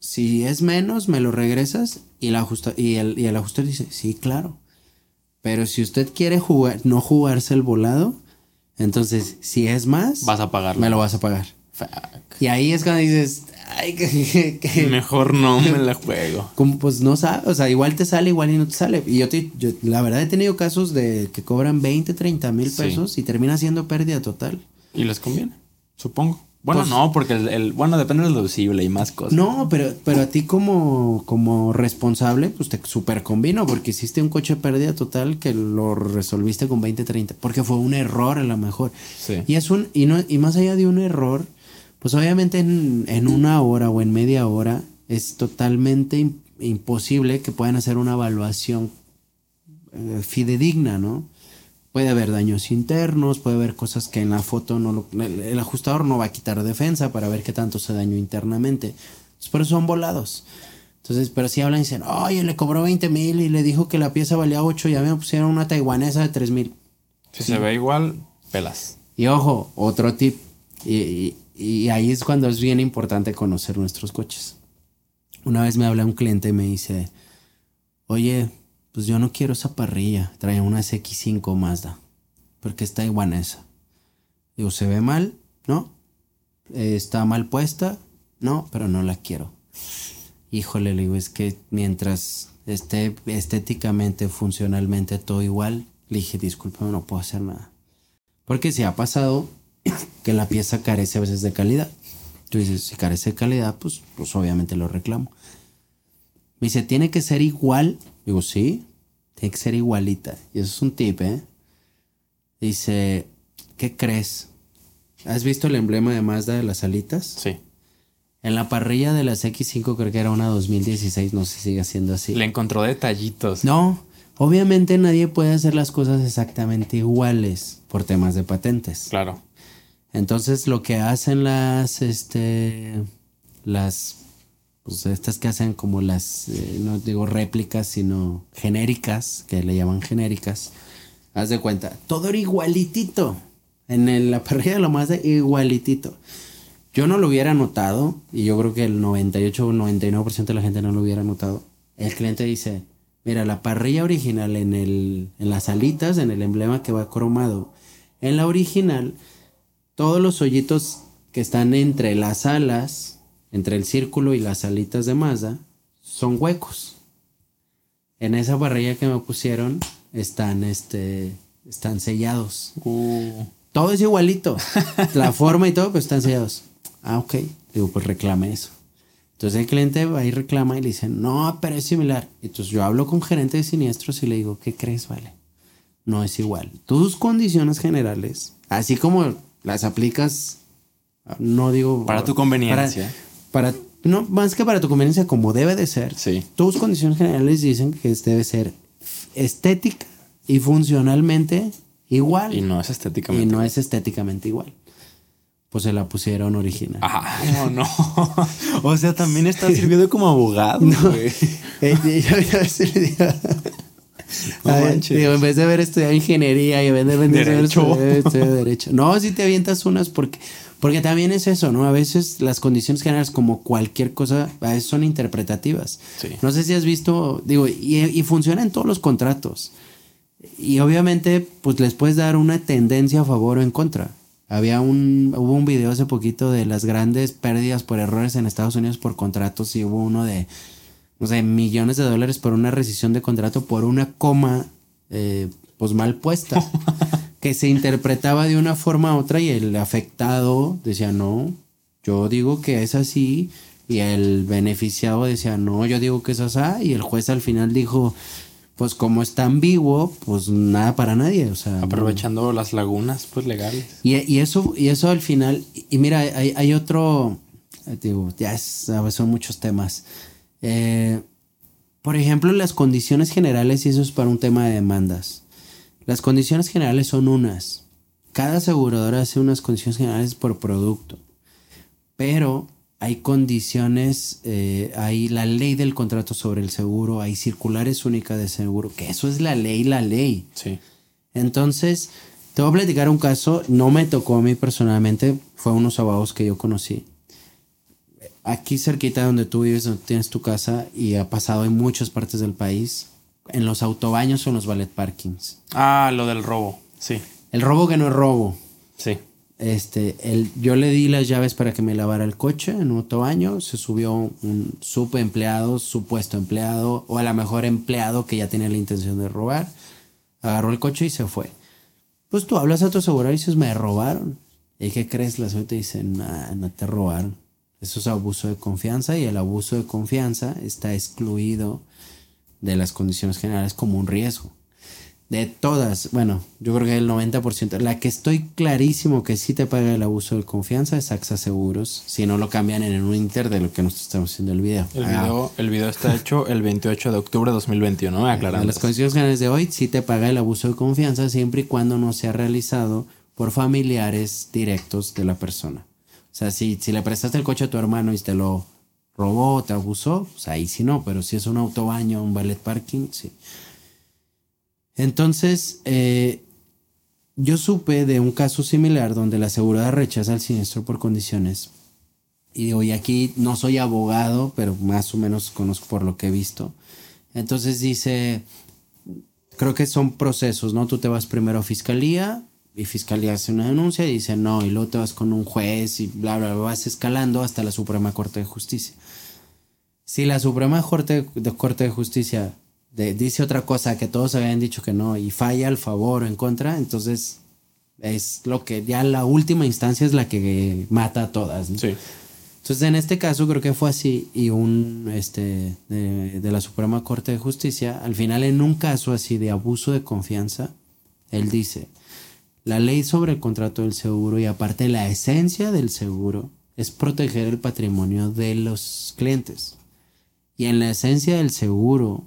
Si es menos, me lo regresas y, la y, el, y el dice, sí, claro. Pero si usted quiere jugar, no jugarse el volado, entonces, si es más, Vas a pagarlo. me lo vas a pagar. Fuck. Y ahí es cuando dices, ay, que, Mejor no me la juego. como, pues no sabes, o sea, igual te sale, igual y no te sale. Y yo, te, yo la verdad he tenido casos de que cobran 20, 30 mil Sí. pesos y termina siendo pérdida total. Y les conviene, supongo. Bueno, Pues- no, porque el, el- bueno, depende del deducible y más cosas. No, pero, pero a ti como, como responsable, pues te super convino porque hiciste un coche pérdida total que lo resolviste con 20, 30, porque fue un error a lo mejor. Sí. Y es un, y no, y más allá de un error, pues obviamente en, en una hora o en media hora es totalmente im- imposible que puedan hacer una evaluación eh, fidedigna, ¿no? Puede haber daños internos, puede haber cosas que en la foto no lo, el, el ajustador no va a quitar defensa para ver qué tanto se dañó internamente. Entonces, por eso son volados. Entonces, pero si hablan y dicen, oye, le cobró 20 mil y le dijo que la pieza valía 8, ya me pusieron una taiwanesa de 3 mil. Si se ve igual, pelas. Y ojo, otro tip. Y, y- y ahí es cuando es bien importante conocer nuestros coches. Una vez me habla un cliente y me dice, oye, pues yo no quiero esa parrilla. Trae una CX5 Mazda. Porque está taiwanesa. Digo, ¿se ve mal? No. Eh, ¿Está mal puesta? No, pero no la quiero. Híjole, le digo, es que mientras esté estéticamente, funcionalmente todo igual, le dije, disculpa, no puedo hacer nada. Porque si ha pasado que la pieza carece a veces de calidad. Tú dices, si carece de calidad, pues, pues obviamente lo reclamo. Me dice, ¿tiene que ser igual? Digo, sí, tiene que ser igualita. Y eso es un tip, ¿eh? Dice, ¿qué crees? ¿Has visto el emblema de Mazda de las alitas? Sí. En la parrilla de las X5 creo que era una 2016, no sé si sigue siendo así. Le encontró detallitos. No, obviamente nadie puede hacer las cosas exactamente iguales por temas de patentes. Claro. Entonces lo que hacen las, este, las, pues estas que hacen como las, eh, no digo réplicas, sino genéricas, que le llaman genéricas, haz de cuenta, todo era igualitito. En el- la parrilla lo más de igualitito. yo no lo hubiera notado, y yo creo que el 98 o 99% de la gente no lo hubiera notado. El cliente dice, mira, la parrilla original en, en las alitas, en el emblema que va cromado, en la original, todos los hoyitos que están entre las alas, entre el círculo y las alitas de Mazda, son huecos. En esa parrilla que me pusieron están, este, están sellados. Uh. Todo es igualito. La forma y todo, pues están sellados. Ah, ok. Digo, pues reclame eso. Entonces el cliente va y reclama y le dice, no, pero es similar. Entonces yo hablo con gerente de siniestros y le digo, ¿qué crees, vale? No es igual. Tus condiciones generales, así como las aplicas, no digo... Para tu conveniencia. Para, no, más que para tu conveniencia, como debe de ser. Sí. Tus condiciones generales dicen que debe ser estética y funcionalmente igual. Y no es estéticamente. Y no es estéticamente igual. Pues se la pusieron original. Ah, no, no. o sea, también está sirviendo como abogado, No a ver, manches. digo, en vez de haber estudiado ingeniería y en vez de haber Derecho. estudiado derecho. No, si te avientas unas porque, porque también es eso, ¿no? A veces las condiciones generales, como cualquier cosa, a veces son interpretativas. Sí. No sé si has visto, digo, y, y funciona en todos los contratos. Y obviamente, pues les puedes dar una tendencia a favor o en contra. Había un, hubo un video hace poquito de las grandes pérdidas por errores en Estados Unidos por contratos y hubo uno de, no sé, millones de dólares por una rescisión de contrato por una coma, eh, pues mal puesta, que se interpretaba de una forma a otra y el afectado decía, no, yo digo que es así y el beneficiado decía, no, yo digo que es así y el juez al final dijo, pues como es tan ambiguo, pues nada para nadie, o sea, no- Aprovechando las lagunas, pues legales. y, y eso, y eso al final, y, mira, hay, hay otro, digo, ya es- son muchos temas. Eh, por ejemplo, las condiciones generales, y eso es para un tema de demandas. Las condiciones generales son unas. Cada aseguradora hace unas condiciones generales por producto. Pero hay condiciones, eh, hay la ley del contrato sobre el seguro, hay circulares únicas de seguro, que eso es la ley, la ley. Sí. Entonces, te voy a platicar un caso, no me tocó a mí personalmente, fue unos abogados que yo conocí. Aquí cerquita donde tú vives, donde tienes tu casa, y ha pasado en muchas partes del país, en los autobaños o en los ballet parkings. Ah, lo del robo. Sí. El robo que no es robo. Sí. Este, el, yo le di las llaves para que me lavara el coche en un autobaño. Se subió un subempleado, supuesto empleado, o a lo mejor empleado que ya tenía la intención de robar. Agarró el coche y se fue. Pues tú hablas a tu asegurador y dices, me robaron. ¿Y qué crees? La suerte dice, nah, no te robaron. Eso es abuso de confianza y el abuso de confianza está excluido de las condiciones generales como un riesgo. De todas, bueno, yo creo que el 90%. La que estoy clarísimo que sí te paga el abuso de confianza es AXA Seguros. Si no lo cambian en un inter de lo que nosotros estamos haciendo el video. El Ah, video, el video está hecho el 28 de octubre de 2021, ¿no? de Aclarando. las condiciones generales de hoy sí te paga el abuso de confianza siempre y cuando no sea realizado por familiares directos de la persona. O sea, si, si le prestaste el coche a tu hermano y te lo robó te abusó, pues ahí sí no, pero si es un autobaño, un ballet parking, sí. Entonces, eh, yo supe de un caso similar donde la aseguradora rechaza el siniestro por condiciones. Y digo, y aquí no soy abogado, pero más o menos conozco por lo que he visto. Entonces dice, creo que son procesos, ¿no? Tú te vas primero a fiscalía y fiscalía hace una denuncia y dice no, y luego te vas con un juez y bla, bla, bla, vas escalando hasta la Suprema Corte de Justicia. Si la Suprema Corte de, Corte de Justicia de- dice otra cosa que todos habían dicho que no y falla al favor o en contra, entonces es lo que ya la última instancia es la que mata a todas. ¿no? Sí. Entonces, en este caso creo que fue así y un este de, de la Suprema Corte de Justicia, al final en un caso así de abuso de confianza, él dice, la ley sobre el contrato del seguro y aparte la esencia del seguro es proteger el patrimonio de los clientes. Y en la esencia del seguro,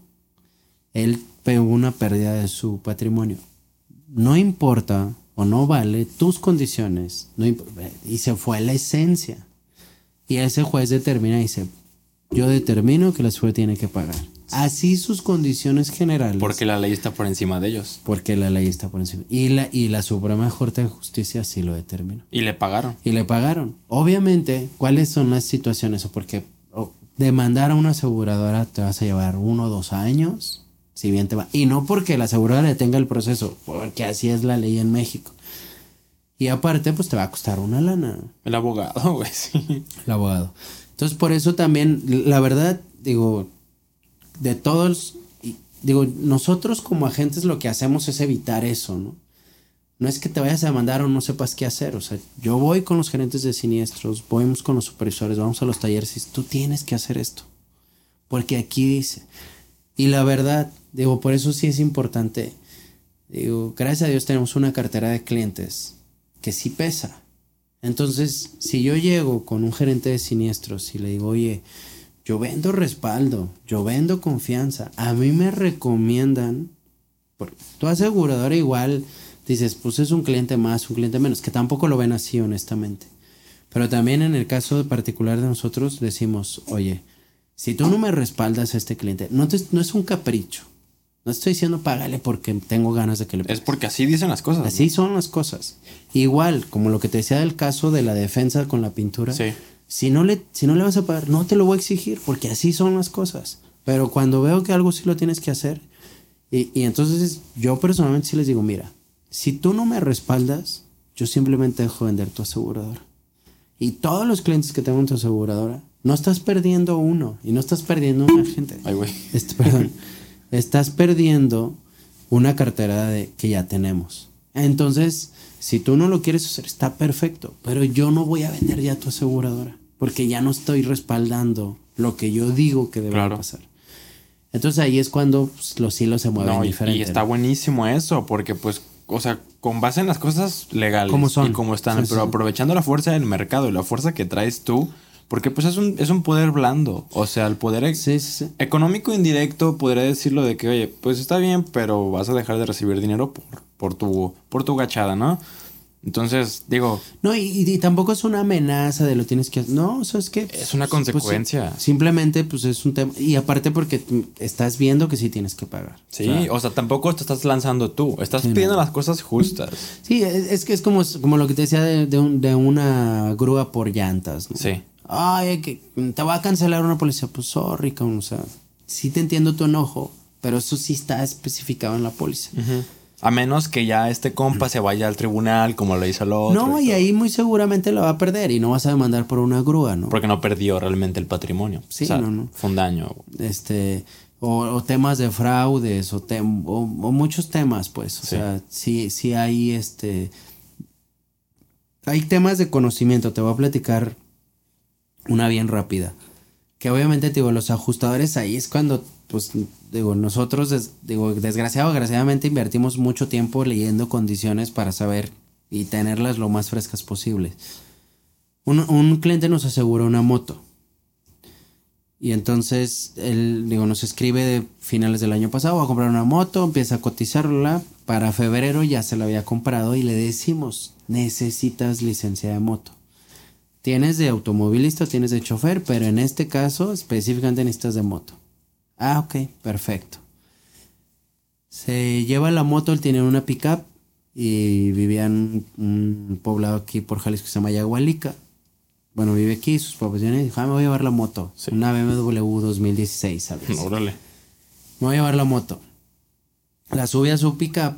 él pegó una pérdida de su patrimonio. No importa o no vale tus condiciones, y se fue la esencia. Y ese juez determina y dice, yo determino que la suerte tiene que pagar. Así sus condiciones generales. Porque la ley está por encima de ellos. Porque la ley está por encima. Y la, y la Suprema Corte de Justicia sí lo determinó. Y le pagaron. Y le pagaron. Obviamente, ¿cuáles son las situaciones? O porque oh, demandar a una aseguradora te vas a llevar uno o dos años, si bien te va. Y no porque la aseguradora le tenga el proceso, porque así es la ley en México. Y aparte, pues te va a costar una lana. El abogado, güey, sí. El abogado. Entonces, por eso también, la verdad, digo, de todos, digo, nosotros como agentes lo que hacemos es evitar eso, ¿no? No es que te vayas a demandar o no sepas qué hacer. O sea, yo voy con los gerentes de siniestros, voy con los supervisores, vamos a los talleres y tú tienes que hacer esto. Porque aquí dice. Y la verdad, digo, por eso sí es importante. Digo, gracias a Dios tenemos una cartera de clientes que sí pesa. Entonces, si yo llego con un gerente de siniestros y le digo, oye, yo vendo respaldo, yo vendo confianza, a mí me recomiendan, tu aseguradora igual dices, pues es un cliente más, un cliente menos, que tampoco lo ven así, honestamente. Pero también en el caso particular de nosotros decimos, oye, si tú no me respaldas a este cliente, no, no es un capricho, no estoy diciendo págale porque tengo ganas de que le Es porque así dicen las cosas. Así son las cosas. Igual, como lo que te decía del caso de la defensa con la pintura. Sí. Si no, le, si no le vas a pagar, no te lo voy a exigir porque así son las cosas. Pero cuando veo que algo sí lo tienes que hacer, y, y entonces yo personalmente sí les digo, mira, si tú no me respaldas, yo simplemente dejo vender tu aseguradora. Y todos los clientes que tengo en tu aseguradora, no estás perdiendo uno y no estás perdiendo una gente. Ay, güey. Este, perdón. estás perdiendo una cartera de, que ya tenemos. Entonces, si tú no lo quieres hacer, está perfecto, pero yo no voy a vender ya tu aseguradora, porque ya no estoy respaldando lo que yo digo que debe pasar. Entonces ahí es cuando pues, los hilos se mueven diferente. Y está buenísimo eso, porque pues, o sea, con base en las cosas legales como son. y como están, pero aprovechando la fuerza del mercado y la fuerza que traes tú, porque pues es un, es un poder blando. O sea, el poder económico indirecto podría decirlo de que, oye, pues está bien, pero vas a dejar de recibir dinero por, por, tu, por tu gachada, ¿no? Entonces, digo... No, y, tampoco es una amenaza de lo tienes que hacer. No, eso es que... Es una pues, consecuencia. simplemente, pues es un tema... Y aparte porque estás viendo que sí tienes que pagar. Sí, o sea, tampoco te estás lanzando tú. Estás pidiendo las cosas justas. Sí, es, que es como, como lo que te decía de, de, una grúa por llantas. Sí ay, que te va a cancelar una policía. Pues sorry, o sea, sí te entiendo tu enojo, pero eso sí está especificado en la póliza. A menos que ya este compa se vaya al tribunal como lo hizo el otro. No, y, ahí muy seguramente lo va a perder y no vas a demandar por una grúa, ¿no? Porque no perdió realmente el patrimonio. Sí, no, no. Fue un daño. Este, o, temas de fraudes, o, o, muchos temas, pues. O sea, sí, sí hay este. Hay temas de conocimiento. Te voy a platicar una bien rápida. Que obviamente, digo, los ajustadores ahí es cuando, pues, digo, nosotros, digo, desgraciado, desgraciadamente invertimos mucho tiempo leyendo condiciones para saber y tenerlas lo más frescas posible. Un, cliente nos aseguró una moto. Y entonces él, digo, nos escribe de finales del año pasado, va a comprar una moto, empieza a cotizarla. Para febrero ya se la había comprado y le decimos, necesitas licencia de moto. Tienes de automovilista, tienes de chofer, pero en este caso específicamente necesitas de moto. Ah, ok, perfecto. Se lleva la moto, él tiene una pickup y vivía en un, poblado aquí por Jalisco que se llama Yagualica. Bueno, vive aquí, sus profesiones. Dijo, ah, me voy a llevar la moto. Una BMW 2016, ¿sabes? Órale. Me voy a llevar la moto. La sube a su pickup,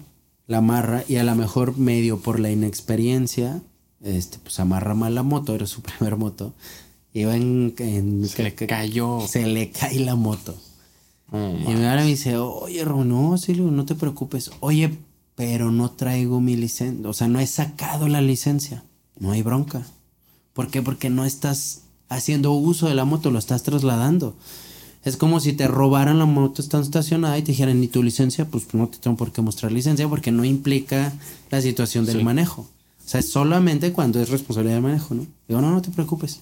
la amarra y a lo mejor medio por la inexperiencia este, pues amarra mal la moto, era su primer moto. Iba en. se le cayó. Se le cae la moto. Y me me dice, oye, Ron, no, Silvio, no te preocupes. Oye, pero no traigo mi licencia. O sea, no he sacado la licencia. No hay bronca. ¿Por qué? Porque no estás haciendo uso de la moto, lo estás trasladando. Es como si te robaran la moto, están estacionada y te dijeran, ni tu licencia, pues no te tengo por qué mostrar licencia porque no implica la situación del manejo. O sea, solamente cuando es responsabilidad de manejo, ¿no? Digo, no, no te preocupes.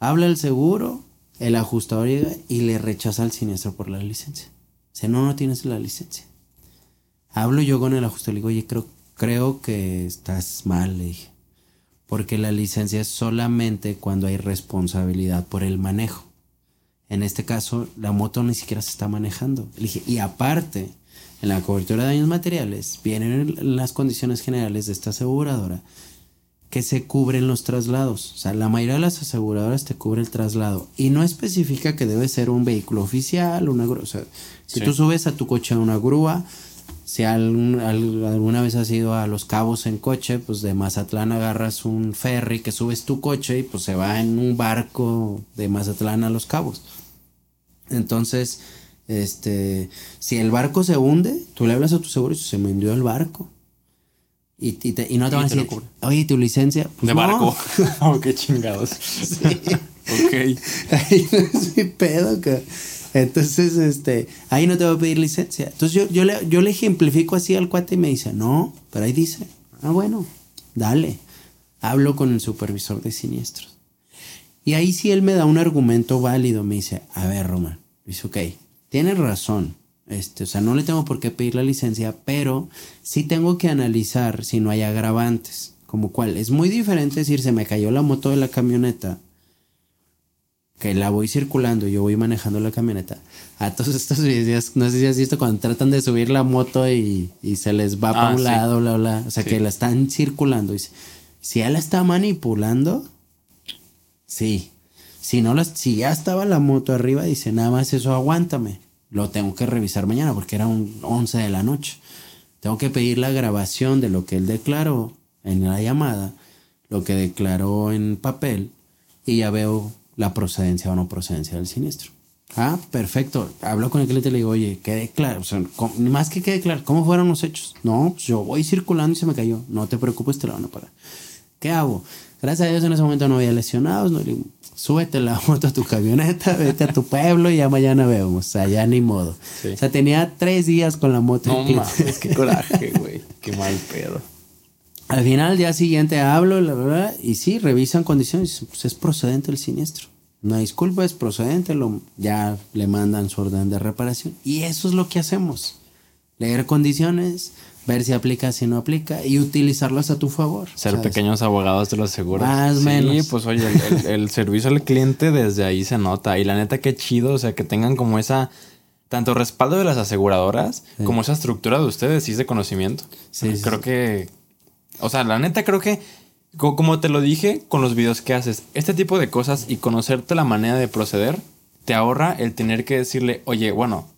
Habla el seguro, el ajustador llega y le rechaza al siniestro por la licencia. Sea, no, no tienes la licencia. Hablo yo con el ajustador y digo, oye, creo, creo que estás mal, le dije. Porque la licencia es solamente cuando hay responsabilidad por el manejo. En este caso, la moto ni siquiera se está manejando. Le dije, y aparte, en la cobertura de daños materiales, vienen las condiciones generales de esta aseguradora que se cubren los traslados. O sea, la mayoría de las aseguradoras te cubre el traslado. Y no especifica que debe ser un vehículo oficial, una grúa. O sea, si tú subes a tu coche a una grúa, si alguna vez has ido a Los Cabos en coche, pues de Mazatlán agarras un ferry que subes tu coche y pues se va en un barco de Mazatlán a Los Cabos. Entonces, este, si el barco se hunde, tú le hablas a tu seguro y se me hundió el barco. Y, no te van a decir, oye, tu licencia. Pues de barco. oh, qué chingados. Sí. ok. Ahí no es mi pedo, que. Entonces, este, ahí no te voy a pedir licencia. Entonces yo, yo, le, yo le ejemplifico así al cuate y me dice, no, pero ahí dice, ah, bueno, dale. Hablo con el supervisor de siniestros. Y ahí sí él me da un argumento válido. Me dice, a ver, Román. Dice, ok, tienes razón. Este, o sea, no le tengo por qué pedir la licencia, pero sí tengo que analizar si no hay agravantes. Como cuál. Es muy diferente decir, se me cayó la moto de la camioneta, que la voy circulando, yo voy manejando la camioneta. A todos estos videos, no sé si has visto cuando tratan de subir la moto y, se les va para ah, un lado, bla, bla. O sea, que la están circulando. Y si él la está manipulando, sí. Si no las, si ya estaba la moto arriba, dice, nada más eso, aguántame lo tengo que revisar mañana porque era un 11 de la noche. Tengo que pedir la grabación de lo que él declaró en la llamada, lo que declaró en papel y ya veo la procedencia o no procedencia del siniestro. Ah, perfecto. Hablo con el cliente y le digo, oye, quede claro. O sea, más que quede claro, ¿cómo fueron los hechos? No, pues yo voy circulando y se me cayó. No te preocupes, te la van a pagar. ¿Qué hago? Gracias a Dios en ese momento no había lesionados. No, súbete la moto a tu camioneta, vete a tu pueblo y ya mañana vemos. O sea, ya ni modo. O sea, tenía tres días con la moto. No mames, qué coraje, güey. Qué mal pedo. Al final, al día siguiente hablo, la verdad, y sí, revisan condiciones. Pues es procedente el siniestro. No disculpa, es procedente, lo, ya le mandan su orden de reparación. Y eso es lo que hacemos. Leer condiciones, ver si aplica, si no aplica y utilizarlas a tu favor. Ser pequeños abogados de los seguros. Más sí, menos. pues oye, el, servicio al cliente desde ahí se nota. Y la neta, qué chido, o sea, que tengan como esa, tanto respaldo de las aseguradoras como esa estructura de ustedes y ese conocimiento. Sí, creo que, o sea, la neta creo que, como te lo dije con los videos que haces, este tipo de cosas y conocerte la manera de proceder, te ahorra el tener que decirle, oye, bueno,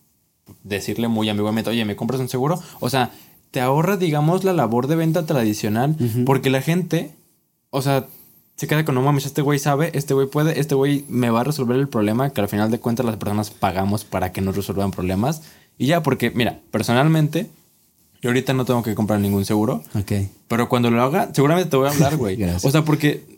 decirle muy ambiguamente, oye, ¿me compras un seguro? O sea, te ahorra, digamos, la labor de venta tradicional, porque la gente, o sea, se queda con, no mames, este güey sabe, este güey puede, este güey me va a resolver el problema, que al final de cuentas las personas pagamos para que nos resuelvan problemas. Y ya, porque, mira, personalmente, yo ahorita no tengo que comprar ningún seguro. Ok. Pero cuando lo haga, seguramente te voy a hablar, güey. o sea, porque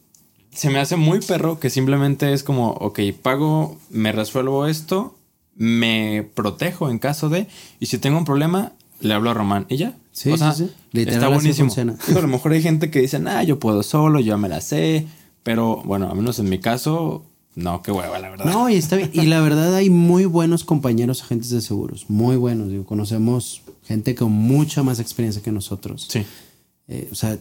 se me hace muy perro que simplemente es como, ok, pago, me resuelvo esto, me protejo en caso de, y si tengo un problema, le hablo a Román y ya. Sí, sí, sí. está buenísimo. a lo mejor hay gente que dice, ah, yo puedo solo, yo me la sé. Pero bueno, a menos en mi caso, no, qué hueva, la verdad. No, y está bien. Y la verdad hay muy buenos compañeros agentes de seguros. Muy buenos. Digo, conocemos gente con mucha más experiencia que nosotros. Sí. Eh, o sea,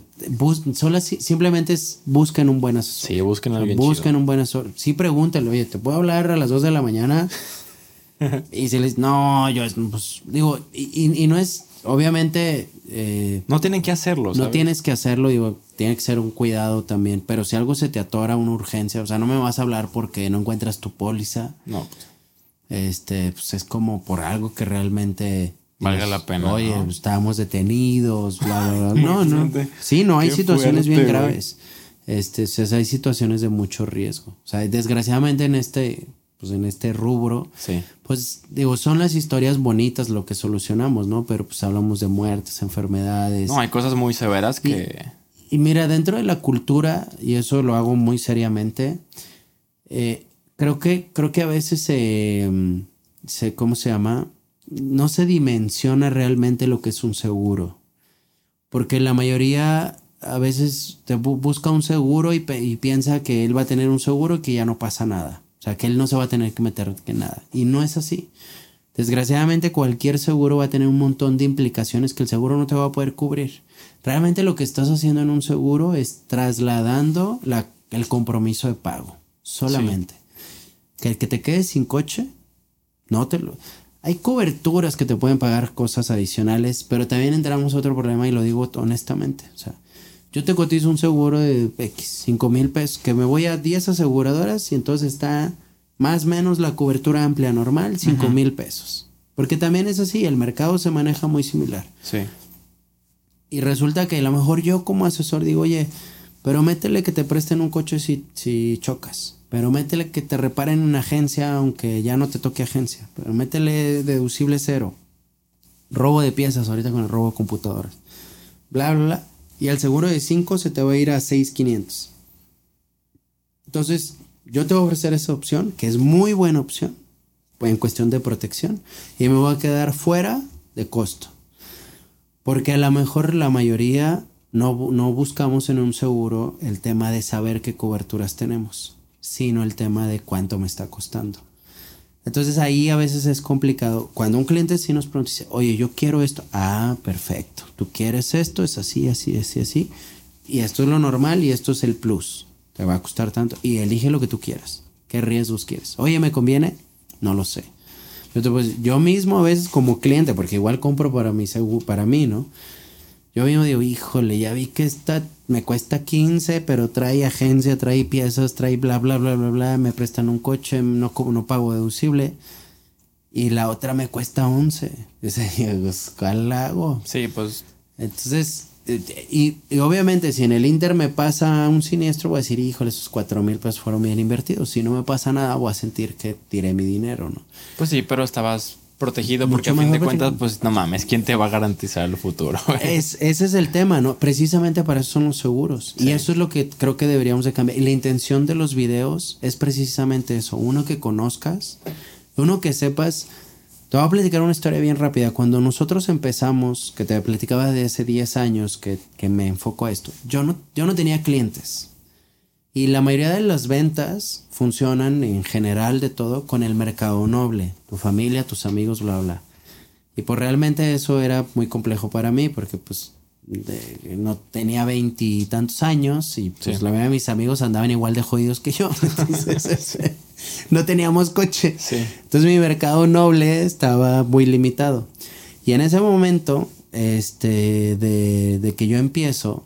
solo simplemente es, busquen un buen asesor. Sí, busquen a alguien Busquen un buen asesor. Sí, pregúntenle, oye, ¿te puedo hablar a las 2 de la mañana? Y se les, no, yo, pues, digo, y, y no es obviamente... Eh, no tienen que hacerlo. No tienes que hacerlo, digo, tiene que ser un cuidado también, pero si algo se te atora, una urgencia, o sea, no me vas a hablar porque no encuentras tu póliza. No. Pues. Este, pues es como por algo que realmente... Valga la pena. Oye, estábamos detenidos, bla, bla, bla. No, no. Sí, no, hay situaciones bien graves. Este, o hay situaciones de mucho riesgo. O sea, desgraciadamente en este, pues en este rubro, sí. pues digo, son las historias bonitas lo que solucionamos, ¿no? Pero pues hablamos de muertes, enfermedades. No, hay cosas muy severas que... Y, mira, dentro de la cultura, y eso lo hago muy seriamente, eh, creo, que, creo que a veces se, se, ¿cómo se llama? No se dimensiona realmente lo que es un seguro. Porque la mayoría a veces te busca un seguro y, y piensa que él va a tener un seguro y que ya no pasa nada. Sea, que él no se va a tener que meter que nada. Y no es así. Desgraciadamente cualquier seguro va a tener un montón de implicaciones que el seguro no te va a poder cubrir. Realmente lo que estás haciendo en un seguro es trasladando la, el compromiso de pago. Solamente. Que el que te quedes sin coche, no te lo... Hay coberturas que te pueden pagar cosas adicionales, pero también entramos a otro problema y lo digo honestamente. O sea, yo te cotizo un seguro de X, 5 mil pesos, que me voy a 10 aseguradoras y entonces está más o menos la cobertura amplia normal, 5 mil pesos. Porque también es así, el mercado se maneja muy similar. Sí. Y resulta que a lo mejor yo como asesor digo, oye, pero métele que te presten un coche si, si chocas. Pero métele que te reparen en una agencia aunque ya no te toque agencia. Pero métele deducible cero. Robo de piezas ahorita con el robo de computadoras. Bla, bla, bla. Y el seguro de 5 se te va a ir a 6,500. Entonces, yo te voy a ofrecer esa opción, que es muy buena opción, en cuestión de protección. Y me voy a quedar fuera de costo. Porque a lo mejor la mayoría no, no buscamos en un seguro el tema de saber qué coberturas tenemos, sino el tema de cuánto me está costando. Entonces ahí a veces es complicado. Cuando un cliente sí nos pregunta, dice, oye, yo quiero esto. Ah, perfecto. Tú quieres esto, es así, así, así, así. Y esto es lo normal y esto es el plus. Te va a costar tanto. Y elige lo que tú quieras. ¿Qué riesgos quieres? Oye, ¿me conviene? No lo sé. Yo, pues, yo mismo a veces como cliente, porque igual compro para mi, para mí, ¿no? Yo mismo digo, híjole, ya vi que esta me cuesta 15, pero trae agencia, trae piezas, trae bla, bla, bla, bla, bla, me prestan un coche, no, no pago deducible. Y la otra me cuesta 11. Pues, ¿cuál hago? Sí, pues. Entonces, y, obviamente si en el Inter me pasa un siniestro, voy a decir, híjole, esos 4 mil pesos fueron bien invertidos. Si no me pasa nada, voy a sentir que tiré mi dinero, ¿no? Pues sí, pero estabas protegido porque a fin de cuentas, pues no mames, ¿quién te va a garantizar el futuro? Es, ese es el tema, ¿no? Precisamente para eso son los seguros. Y eso es lo que creo que deberíamos de cambiar. Y la intención de los videos es precisamente eso. Uno que conozcas, uno que sepas. Te voy a platicar una historia bien rápida. Cuando nosotros empezamos, que te platicaba de hace 10 años que, que me enfoco a esto, yo no, yo no tenía clientes. Y la mayoría de las ventas funcionan en general de todo con el mercado noble, tu familia, tus amigos, bla, bla. Y pues realmente eso era muy complejo para mí porque pues no tenía veintitantos años y pues la mayoría de mis amigos andaban igual de jodidos que yo. Entonces, no teníamos coche. Entonces mi mercado noble estaba muy limitado. Y en ese momento, este, de, de que yo empiezo,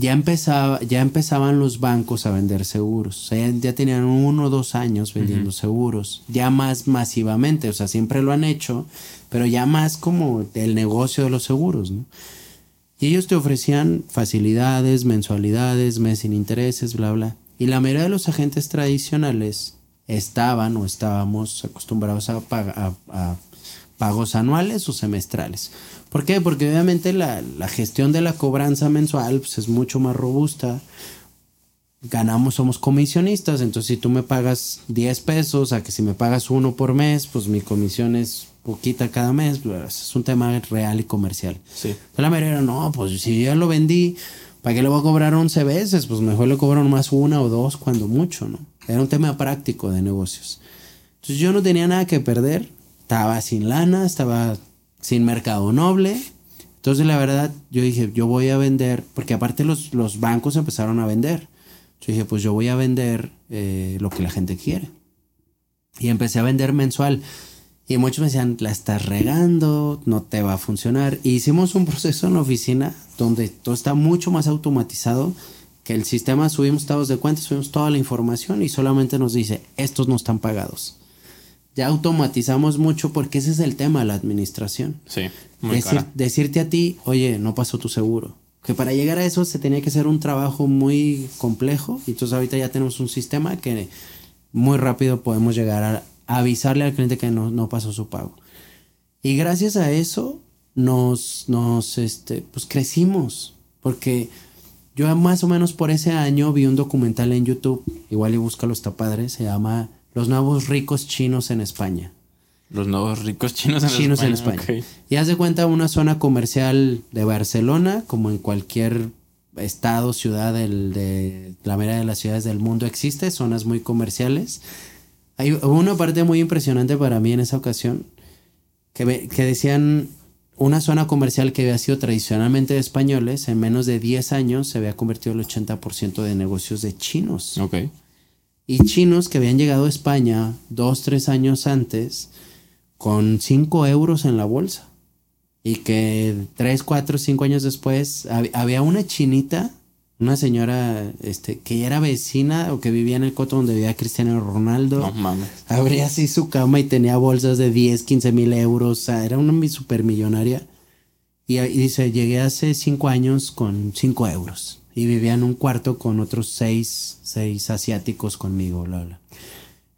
ya, empezaba, ya empezaban los bancos a vender seguros. O sea, ya, tenían uno o dos años vendiendo seguros, ya más masivamente, o sea, siempre lo han hecho, pero ya más como el negocio de los seguros, ¿no? Y ellos te ofrecían facilidades, mensualidades, mes sin intereses, bla, bla. Y la mayoría de los agentes tradicionales estaban o estábamos acostumbrados a, a pagos anuales o semestrales. ¿Por qué? Porque obviamente la, gestión de la cobranza mensual pues, es mucho más robusta. Ganamos, somos comisionistas, entonces si tú me pagas 10 pesos, a que si me pagas uno por mes, pues mi comisión es poquita cada mes, pues, es un tema real y comercial. Sí. la mayoría, no, pues si yo ya lo vendí, ¿para qué le voy a cobrar 11 veces? Pues mejor le cobro más una o dos cuando mucho, ¿no? Era un tema práctico de negocios. Entonces yo no tenía nada que perder, estaba sin lana, estaba sin mercado noble. Entonces la verdad yo dije, yo voy a vender, porque aparte los, los bancos empezaron a vender. Yo dije, pues yo voy a vender eh, lo que la gente quiere. Y empecé a vender mensual. Y muchos me decían, la estás regando, no te va a funcionar. Y hicimos un proceso en la oficina donde todo está mucho más automatizado que el sistema. Subimos estados de cuenta, subimos toda la información y solamente nos dice, estos no están pagados ya automatizamos mucho porque ese es el tema de la administración. Sí, muy Decirte a ti, oye, no pasó tu seguro. Que para llegar a eso se tenía que hacer un trabajo muy complejo. Y entonces ahorita ya tenemos un sistema que muy rápido podemos llegar a avisarle al cliente que no, no pasó su pago. Y gracias a eso nos, nos, este, pues crecimos. Porque yo más o menos por ese año vi un documental en YouTube, igual y búscalo, está padre, se llama los nuevos ricos chinos en España. Los nuevos ricos chinos en chinos España. en España. Y haz de cuenta una zona comercial de Barcelona, como en cualquier estado, ciudad de la mayoría de las ciudades del mundo existe, zonas muy comerciales. Hay una parte muy impresionante para mí en esa ocasión, que, que decían una zona comercial que había sido tradicionalmente de españoles, en menos de 10 años se había convertido el 80% de negocios de chinos. Ok. Y chinos que habían llegado a España dos, tres años antes con 5 euros en la bolsa. Y que 3, 4, 5 años después había una chinita, una señora este, que era vecina o que vivía en el coto donde vivía Cristiano Ronaldo. No mames. Abría así su cama y tenía bolsas de 10, 15 mil euros. O sea, era una supermillonaria. Y, y dice, llegué hace 5 años con 5 euros y vivía en un cuarto con otros seis, seis asiáticos conmigo, bla, bla.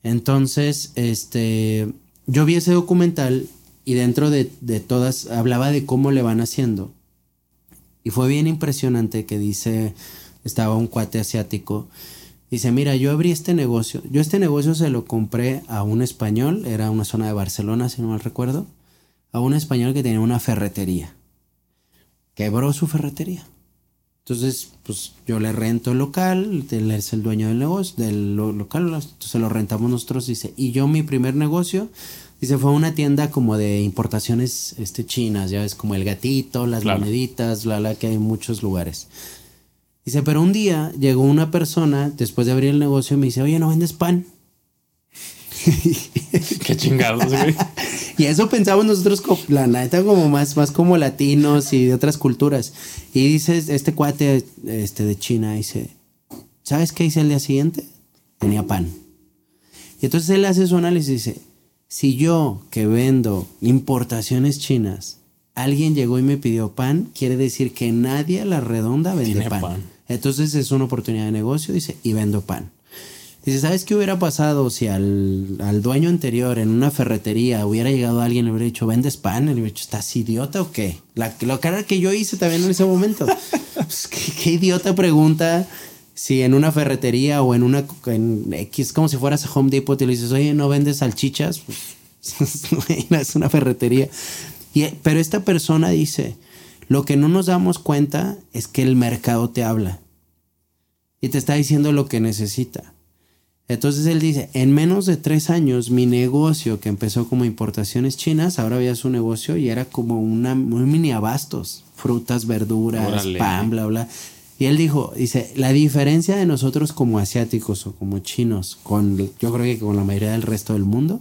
Entonces, este, yo vi ese documental y dentro de, de, todas hablaba de cómo le van haciendo. Y fue bien impresionante que dice, estaba un cuate asiático, dice, mira, yo abrí este negocio, yo este negocio se lo compré a un español, era una zona de Barcelona, si no mal recuerdo, a un español que tenía una ferretería. Quebró su ferretería. Entonces, pues yo le rento el local, él es el dueño del negocio, del local, entonces lo rentamos nosotros, dice, y yo mi primer negocio, dice, fue una tienda como de importaciones este, chinas, ya ves, como el gatito, las moneditas, la, la que hay en muchos lugares. Dice, pero un día llegó una persona, después de abrir el negocio, y me dice, oye, ¿no vendes pan? Qué chingados, güey. y eso pensamos nosotros, la neta, como más, más como latinos y de otras culturas. Y dice este cuate este, de China, dice, ¿sabes qué hice el día siguiente? Tenía pan. Y entonces él hace su análisis y dice, si yo que vendo importaciones chinas, alguien llegó y me pidió pan, quiere decir que nadie a la redonda vende pan. pan. Entonces es una oportunidad de negocio, dice, y vendo pan. Dice, ¿sabes qué hubiera pasado si al, dueño anterior en una ferretería hubiera llegado alguien y le hubiera dicho, ¿vendes pan? Y le hubiera dicho, ¿estás idiota o qué? La, lo cara que yo hice también en ese momento. Pues, ¿qué, idiota pregunta si en una ferretería o en una en X, como si fueras a Home Depot y le dices, oye, ¿no vendes salchichas? Pues, es una ferretería. Y, pero esta persona dice, lo que no nos damos cuenta es que el mercado te habla y te está diciendo lo que necesita. Entonces él dice, en menos de tres años mi negocio que empezó como importaciones chinas, ahora había su negocio y era como una, un mini abastos, frutas, verduras, pan, bla, bla. Y él dijo, dice, la diferencia de nosotros como asiáticos o como chinos, con yo creo que con la mayoría del resto del mundo,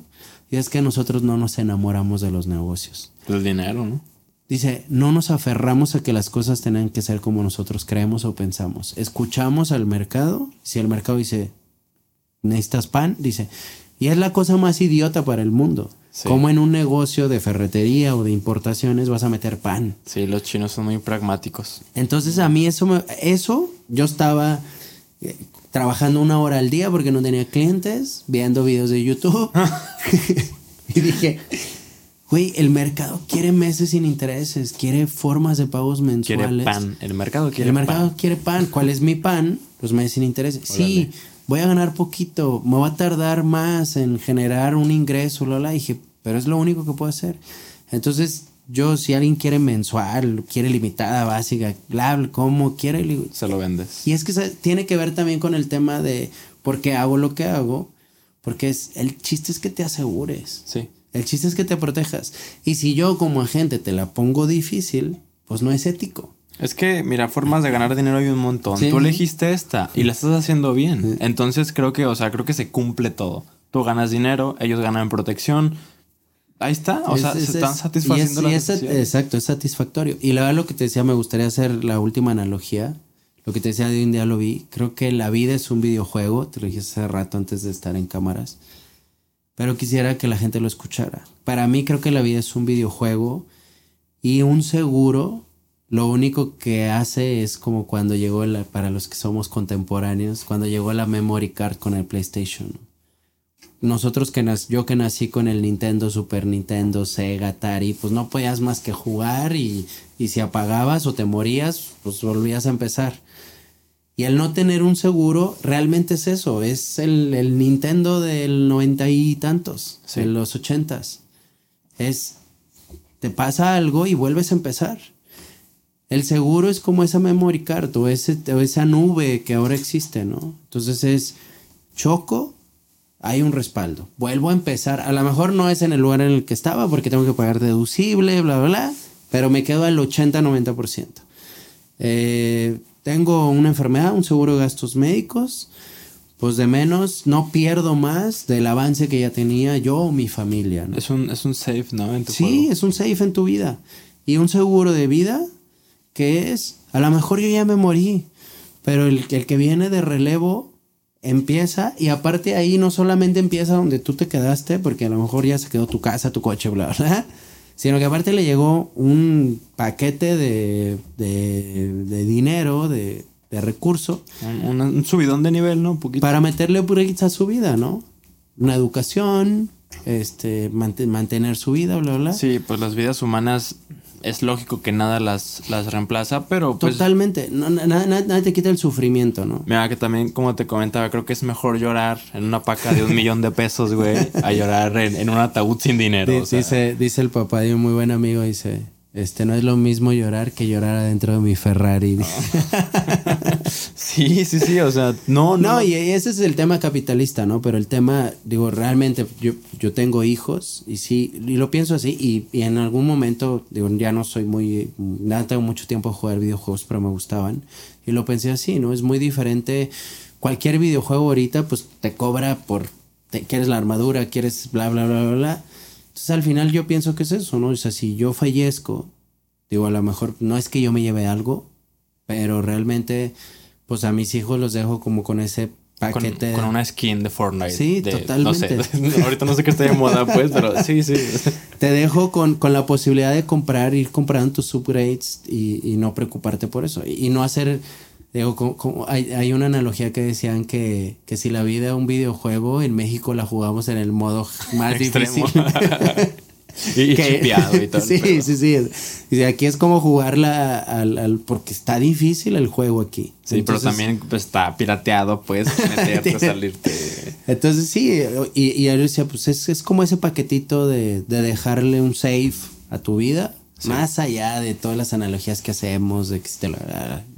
es que nosotros no nos enamoramos de los negocios. Del dinero, ¿no? Dice, no nos aferramos a que las cosas tengan que ser como nosotros creemos o pensamos. Escuchamos al mercado. Si el mercado dice, necesitas pan, dice, y es la cosa más idiota para el mundo. Como en un negocio de ferretería o de importaciones vas a meter pan. Sí, los chinos son muy pragmáticos. Entonces a mí eso, eso yo estaba eh, trabajando una hora al día porque no tenía clientes, viendo videos de YouTube. y dije, güey, el mercado quiere meses sin intereses, quiere formas de pagos mensuales. Quiere pan, el mercado quiere pan. El mercado quiere pan. ¿Cuál es mi pan? Los meses sin intereses. Sí, voy a ganar poquito, me va a tardar más en generar un ingreso, Lola. dije, pero es lo único que puedo hacer. Entonces, yo, si alguien quiere mensual, quiere limitada, básica, bla, como quiere, se lo vendes. Y es que tiene que ver también con el tema de por qué hago lo que hago, porque es el chiste es que te asegures. Sí. El chiste es que te protejas. Y si yo como agente te la pongo difícil, pues no es ético. Es que, mira, formas de ganar dinero hay un montón. Tú elegiste esta y la estás haciendo bien. Entonces creo que, o sea, creo que se cumple todo. Tú ganas dinero, ellos ganan protección. Ahí está, o sea, se están satisfaciendo las Exacto, es satisfactorio. Y la verdad lo que te decía, me gustaría hacer la última analogía. Lo que te decía de un día lo vi. Creo que la vida es un videojuego. Te lo dije hace rato antes de estar en cámaras. Pero quisiera que la gente lo escuchara. Para mí creo que la vida es un videojuego y un seguro lo único que hace es como cuando llegó, la, para los que somos contemporáneos, cuando llegó la memory card con el PlayStation. Nosotros que nací, yo que nací con el Nintendo, Super Nintendo, Sega, Atari, pues no podías más que jugar y, y si apagabas o te morías, pues volvías a empezar. Y el no tener un seguro realmente es eso, es el, el Nintendo del noventa y tantos, de los ochentas. Es, te pasa algo y vuelves a empezar. El seguro es como esa memory card o, esa nube que ahora existe, ¿no? Entonces es choco, hay un respaldo. Vuelvo a empezar. A lo mejor no es en el lugar en el que estaba porque tengo que pagar deducible, bla, bla, bla, pero me quedo al 80-90%. Eh, tengo una enfermedad, un seguro de gastos médicos, pues de menos no pierdo más del avance que ya tenía yo o mi familia. ¿no? Es un, es un safe, ¿no? En tu Sí, juego. es un safe en tu vida. Y un seguro de vida que es, a lo mejor yo ya me morí, pero el, el que viene de relevo empieza y aparte ahí no solamente empieza donde tú te quedaste, porque a lo mejor ya se quedó tu casa, tu coche, bla, bla, sino que aparte le llegó un paquete de, de, de dinero, de, de recurso, Un, un subidón de nivel, ¿no? Un poquito. para meterle a su vida, ¿no? Una educación, este, mant- mantener su vida, bla, bla. Sí, pues las vidas humanas es lógico que nada las, las reemplaza, pero pues... Totalmente. No, na- na- na- nadie te quita el sufrimiento, ¿no? Mira, que también, como te comentaba, creo que es mejor llorar en una paca de un millón de pesos, güey, a llorar en, en un ataúd sin dinero. Di- o sea. dice, dice el papá de un muy buen amigo, dice, este no es lo mismo llorar que llorar adentro de mi Ferrari. Sí, sí, sí, o sea, no, no. No, y ese es el tema capitalista, ¿no? Pero el tema, digo, realmente yo, yo tengo hijos y sí, y lo pienso así, y, y en algún momento, digo, ya no soy muy, no tengo mucho tiempo de jugar videojuegos, pero me gustaban, y lo pensé así, ¿no? Es muy diferente, cualquier videojuego ahorita, pues te cobra por, te, quieres la armadura, quieres bla, bla, bla, bla, bla. Entonces al final yo pienso que es eso, ¿no? O sea, si yo fallezco, digo, a lo mejor no es que yo me lleve algo, pero realmente, pues a mis hijos los dejo como con ese con, paquete. con una skin de Fortnite. Sí, de- totalmente. No sé, ahorita no sé qué está de moda, pues, pero sí, sí. Te dejo con, con la posibilidad de comprar, ir comprando tus upgrades y, y no preocuparte por eso. Y, y no hacer, digo, como, como- hay, hay una analogía que decían que, que si la vida es un videojuego, en México la jugamos en el modo más difícil. y chipeado y todo. sí, sí, sí. Dice, aquí es como jugarla al, al- porque está difícil el juego aquí. Sí, pero también pues, está pirateado, pues, meterte, salirte. Entonces sí, y, y él decía, pues es, es como ese paquetito de, de dejarle un save a tu vida, más allá de todas las analogías que hacemos, de que si te lo-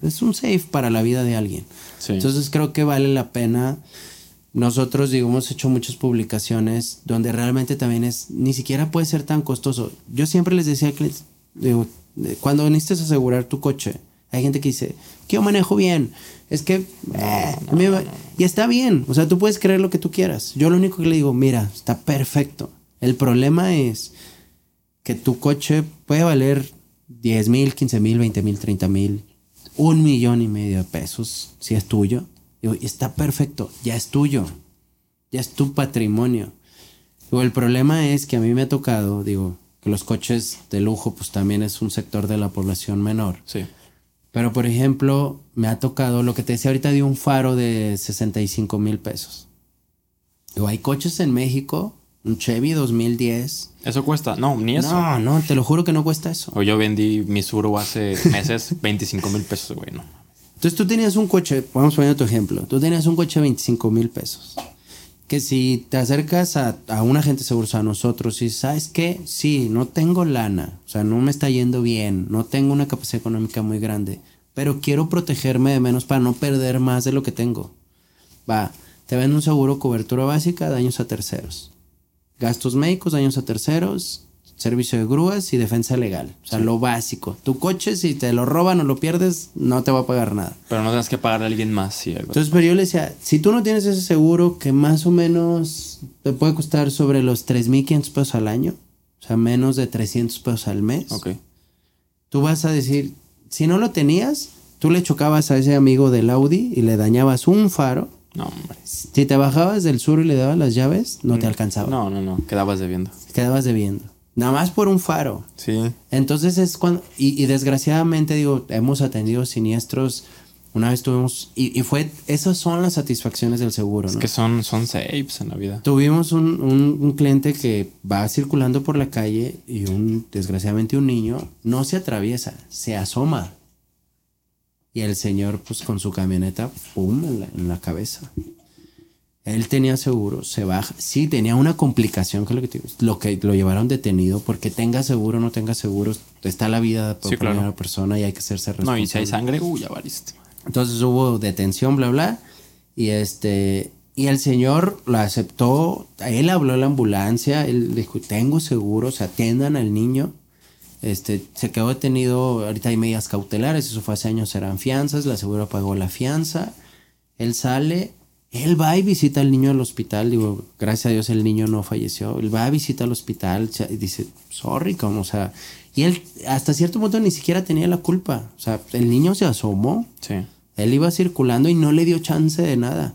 es un save para la vida de alguien. Sí. Entonces creo que vale la pena. Nosotros, digo, hemos hecho muchas publicaciones donde realmente también es, ni siquiera puede ser tan costoso. Yo siempre les decía que, digo, cuando necesites asegurar tu coche, hay gente que dice, que yo manejo bien, es que, eh, a mí me va-". y está bien, o sea, tú puedes creer lo que tú quieras. Yo lo único que le digo, mira, está perfecto. El problema es que tu coche puede valer 10 mil, 15 mil, 20 mil, 30 mil, un millón y medio de pesos si es tuyo. Digo, y está perfecto, ya es tuyo, ya es tu patrimonio. Digo, el problema es que a mí me ha tocado, digo, que los coches de lujo pues también es un sector de la población menor. Sí. Pero por ejemplo, me ha tocado lo que te decía ahorita de un faro de 65 mil pesos. Digo, hay coches en México, un Chevy 2010. Eso cuesta. No, ni eso. No, no, te lo juro que no cuesta eso. O yo vendí mi hace meses 25 mil pesos, güey, no. Entonces tú tenías un coche, vamos poniendo tu ejemplo, tú tenías un coche de 25 mil pesos. Que si te acercas a, a un agente seguro, a nosotros, y sabes que sí, no tengo lana, o sea, no me está yendo bien, no tengo una capacidad económica muy grande, pero quiero protegerme de menos para no perder más de lo que tengo. Va, te venden un seguro cobertura básica, daños a terceros. Gastos médicos, daños a terceros, servicio de grúas y defensa legal. O sea, lo básico. Tu coche, si te lo roban o lo pierdes, no te va a pagar nada. Pero no tienes que pagarle a alguien más, sí, algo. Entonces, pero yo le decía, si tú no tienes ese seguro que más o menos te puede costar sobre los 3.500 pesos al año, o sea, menos de 300 pesos al mes, Ok. tú vas a decir, si no lo tenías, tú le chocabas a ese amigo del Audi y le dañabas un faro. No, hombre. Si te bajabas del sur y le dabas las llaves, no te alcanzaba. No, no, no. Quedabas debiendo. Quedabas debiendo. Nada más por un faro. Sí. Entonces es cuando, y, y desgraciadamente digo, hemos atendido siniestros, una vez tuvimos, y, y fue, esas son las satisfacciones del seguro, Es ¿no? que son, son saves en la vida. Tuvimos un, un- un cliente que va circulando por la calle y un, desgraciadamente un niño no se atraviesa, se asoma. Y el señor, pues con su camioneta, ¡pum! en la, en la cabeza. Él tenía seguro, se baja. Sí, tenía una complicación que lo que, te lo que lo llevaron detenido, porque tenga seguro o no tenga seguro, está la vida por Sí, claro. primera persona y hay que hacerse responsable. No, y si hay sangre, uy, ya valiste. Entonces hubo detención, bla, bla. Y este. Y el señor lo aceptó. Él habló a la ambulancia. Él dijo: Tengo seguro, se atiendan al niño. Este, se quedó detenido. Ahorita hay medidas cautelares. Eso fue hace años, eran fianzas. La seguro pagó la fianza. Él sale Él va y visita al niño al hospital. Digo, gracias a Dios el niño no falleció. Él va a visitar al hospital y dice, sorry, como, o sea. Y él hasta cierto punto ni siquiera tenía la culpa. O sea, el niño se asomó. Sí. Él iba circulando y no le dio chance de nada.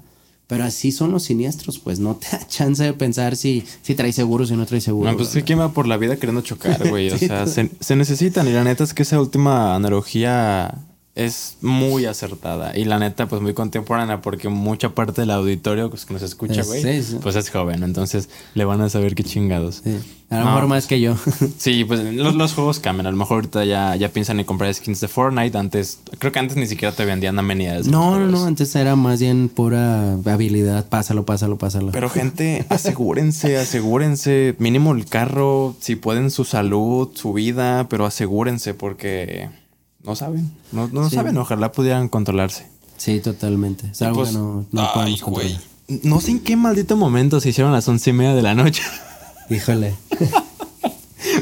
Pero así son los siniestros, pues no te da chance de pensar si, si trae seguro, si no trae seguro. No, pues sí, ¿quién va por la vida queriendo chocar, güey? O sea, se, se, necesitan. Y la neta es que esa última analogía es muy acertada y la neta pues muy contemporánea porque mucha parte del auditorio pues, que nos escucha, güey, pues es joven, entonces le van a saber qué chingados. A lo mejor más que yo. sí, pues los, los, juegos cambian, a lo mejor ahorita ya, ya piensan en comprar skins de Fortnite, antes, creo que antes ni siquiera te vendían amenidades. No, no, no, antes era más bien pura habilidad, pásalo, pásalo, pásalo. Pero gente, asegúrense, asegúrense, mínimo el carro, si pueden su salud, su vida, pero asegúrense porque no saben. No, no saben. Ojalá pudieran controlarse. Sí, totalmente. Es algo pues, que no, no podemos controlar. No sé en qué maldito momento se hicieron las once y media de la noche. Híjole.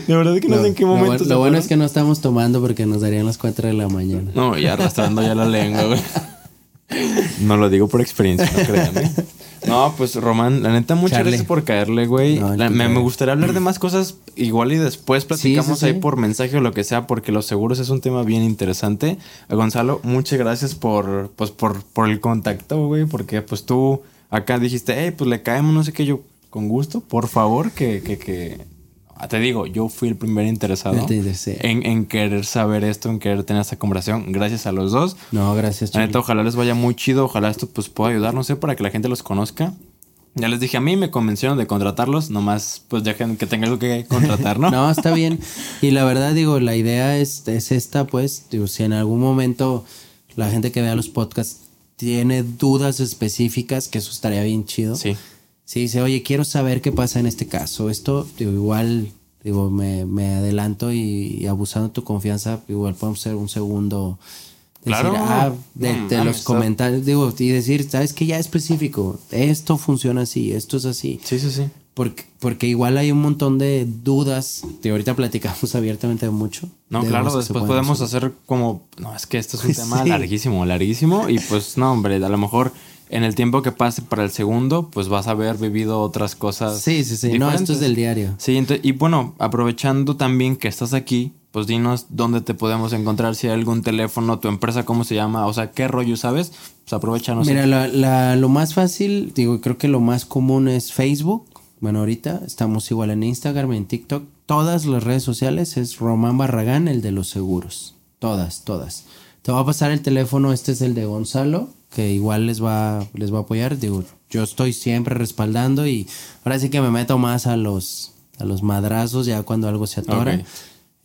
De verdad que no, sé en qué momento. Lo, bueno es que no estamos tomando porque nos darían las 4 de la mañana. No, ya arrastrando ya la lengua, güey. No lo digo por experiencia, no créanme. No, pues Román, la neta, muchas gracias por caerle, güey. me, gustaría hablar de más cosas igual y después platicamos ahí por mensaje o lo que sea, porque los seguros es un tema bien interesante. Gonzalo, muchas gracias por, pues, por, por el contacto, güey, porque pues tú acá dijiste, hey, pues le caemos, no sé qué, yo, con gusto, por favor, que, que, que te digo, yo fui el primer interesado en, querer saber esto, en querer tener esta conversación. Gracias a los dos. No, gracias. Neta, ojalá les vaya muy chido. Ojalá esto pues pueda ayudar, no sé, para que la gente los conozca. Ya les dije, a mí me convencieron de contratarlos, nomás pues dejen que tenga algo que contratar, ¿no? no, está bien. Y la verdad, digo, la idea es, es esta, pues, digo, si en algún momento la gente que vea los podcasts tiene dudas específicas, que eso estaría bien chido. Sí si dice, oye, quiero saber qué pasa en este caso, esto, digo, igual, digo, me, me adelanto y, abusando de tu confianza, igual podemos hacer un segundo. claro. Ah, de, los comentarios, digo, y decir, sabes que ya específico, esto funciona así, esto es así. Sí, sí, sí. Porque, porque igual hay un montón de dudas, que ahorita platicamos abiertamente mucho. No, claro, después podemos hacer como, no, es que esto es un tema larguísimo, larguísimo, y pues no, hombre, a lo mejor en el tiempo que pase para el segundo, pues vas a haber vivido otras cosas. Sí, sí, sí. No, esto es del diario. Sí, y bueno, aprovechando también que estás aquí, pues dinos dónde te podemos encontrar, si hay algún teléfono, tu empresa, cómo se llama, o sea, qué rollo sabes. Pues aprovechanos. Mira, la, lo más fácil, digo, creo que lo más común es Facebook. Bueno, ahorita estamos igual en Instagram, en TikTok. Todas las redes sociales es Román Barragán, el de los seguros. Todas, todas. Te va a pasar el teléfono, este es el de Gonzalo que igual les va, les va a apoyar. Digo, yo estoy siempre respaldando y ahora sí que me meto más a los, a los madrazos ya cuando algo se atora.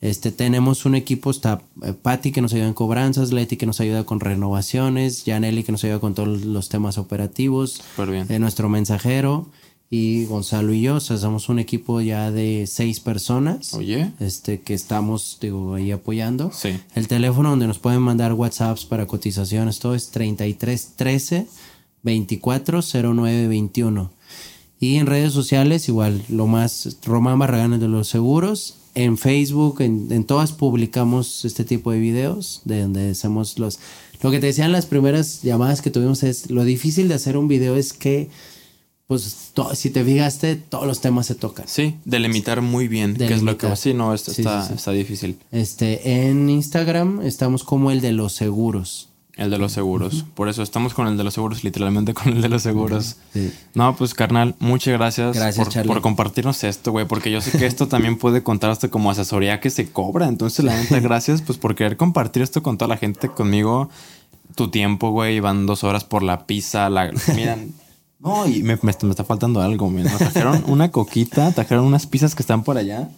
Este, tenemos un equipo, está eh, Patty que nos ayuda en cobranzas, Leti que nos ayuda con renovaciones, Janelli que nos ayuda con todos los temas operativos, de nuestro mensajero y Gonzalo y yo, o sea, somos un equipo ya de seis personas. Oye. Este, que estamos, digo, ahí apoyando. Sí. El teléfono donde nos pueden mandar WhatsApps para cotizaciones, todo es 33 13 24 09 21. Y en redes sociales, igual, lo más, Román Barragán de los seguros. En Facebook, en, en todas publicamos este tipo de videos, de donde hacemos los... Lo que te decían las primeras llamadas que tuvimos es, lo difícil de hacer un video es que pues si te fijaste, todos los temas se tocan. Sí, delimitar muy bien qué es lo que... Sí, no, esto está, está difícil. Este, en Instagram estamos como el de los seguros. El de los seguros. Por eso estamos con el de los seguros, literalmente con el de los seguros. No, pues carnal, muchas gracias, gracias por, compartirnos esto, güey, porque yo sé que esto también puede contar hasta como asesoría que se cobra. Entonces, la neta, gracias pues por querer compartir esto con toda la gente, conmigo. Tu tiempo, güey, van dos horas por la pizza, la... Miran, no, y me, está faltando algo. Me trajeron una coquita, trajeron unas pizzas que están por allá.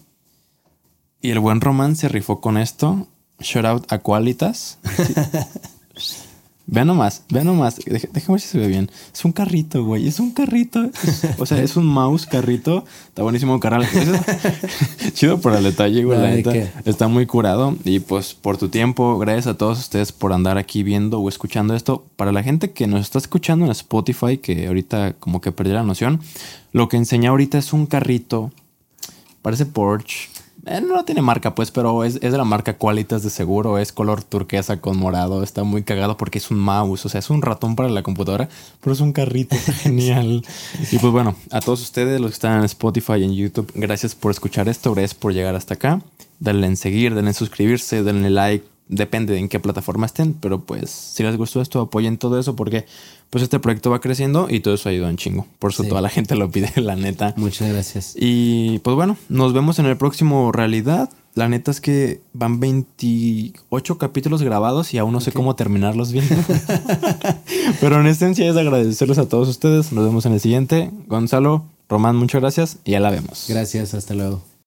Y el buen Román se rifó con esto. Shout out a Qualitas. Vean nomás, vean nomás. Déjame ver si se ve bien. Es un carrito, güey. Es un carrito. o sea, es un mouse carrito. Está buenísimo, carnal. Chido por el detalle, güey. La neta. Está muy curado. Y pues por tu tiempo, gracias a todos ustedes por andar aquí viendo o escuchando esto. Para la gente que nos está escuchando en Spotify, que ahorita como que perdió la noción, lo que enseñé ahorita es un carrito. Parece Porsche eh, no tiene marca, pues, pero es, es, de la marca Qualitas de seguro. Es color turquesa con morado. Está muy cagado porque es un mouse. O sea, es un ratón para la computadora, pero es un carrito. Genial. Y pues bueno, a todos ustedes, los que están en Spotify y en YouTube, gracias por escuchar esto. Gracias por llegar hasta acá. Denle en seguir, denle en suscribirse, denle like. Depende de en qué plataforma estén, pero pues si les gustó esto, apoyen todo eso porque pues este proyecto va creciendo y todo eso ayuda un chingo. Por eso toda la gente lo pide, la neta. Muchas gracias. Y pues bueno, nos vemos en el próximo Realidad. La neta es que van 28 capítulos grabados y aún no sé cómo terminarlos bien. Pero en esencia es agradecerles a todos ustedes. Nos vemos en el siguiente. Gonzalo, Román, muchas gracias y ya la vemos. Gracias, hasta luego.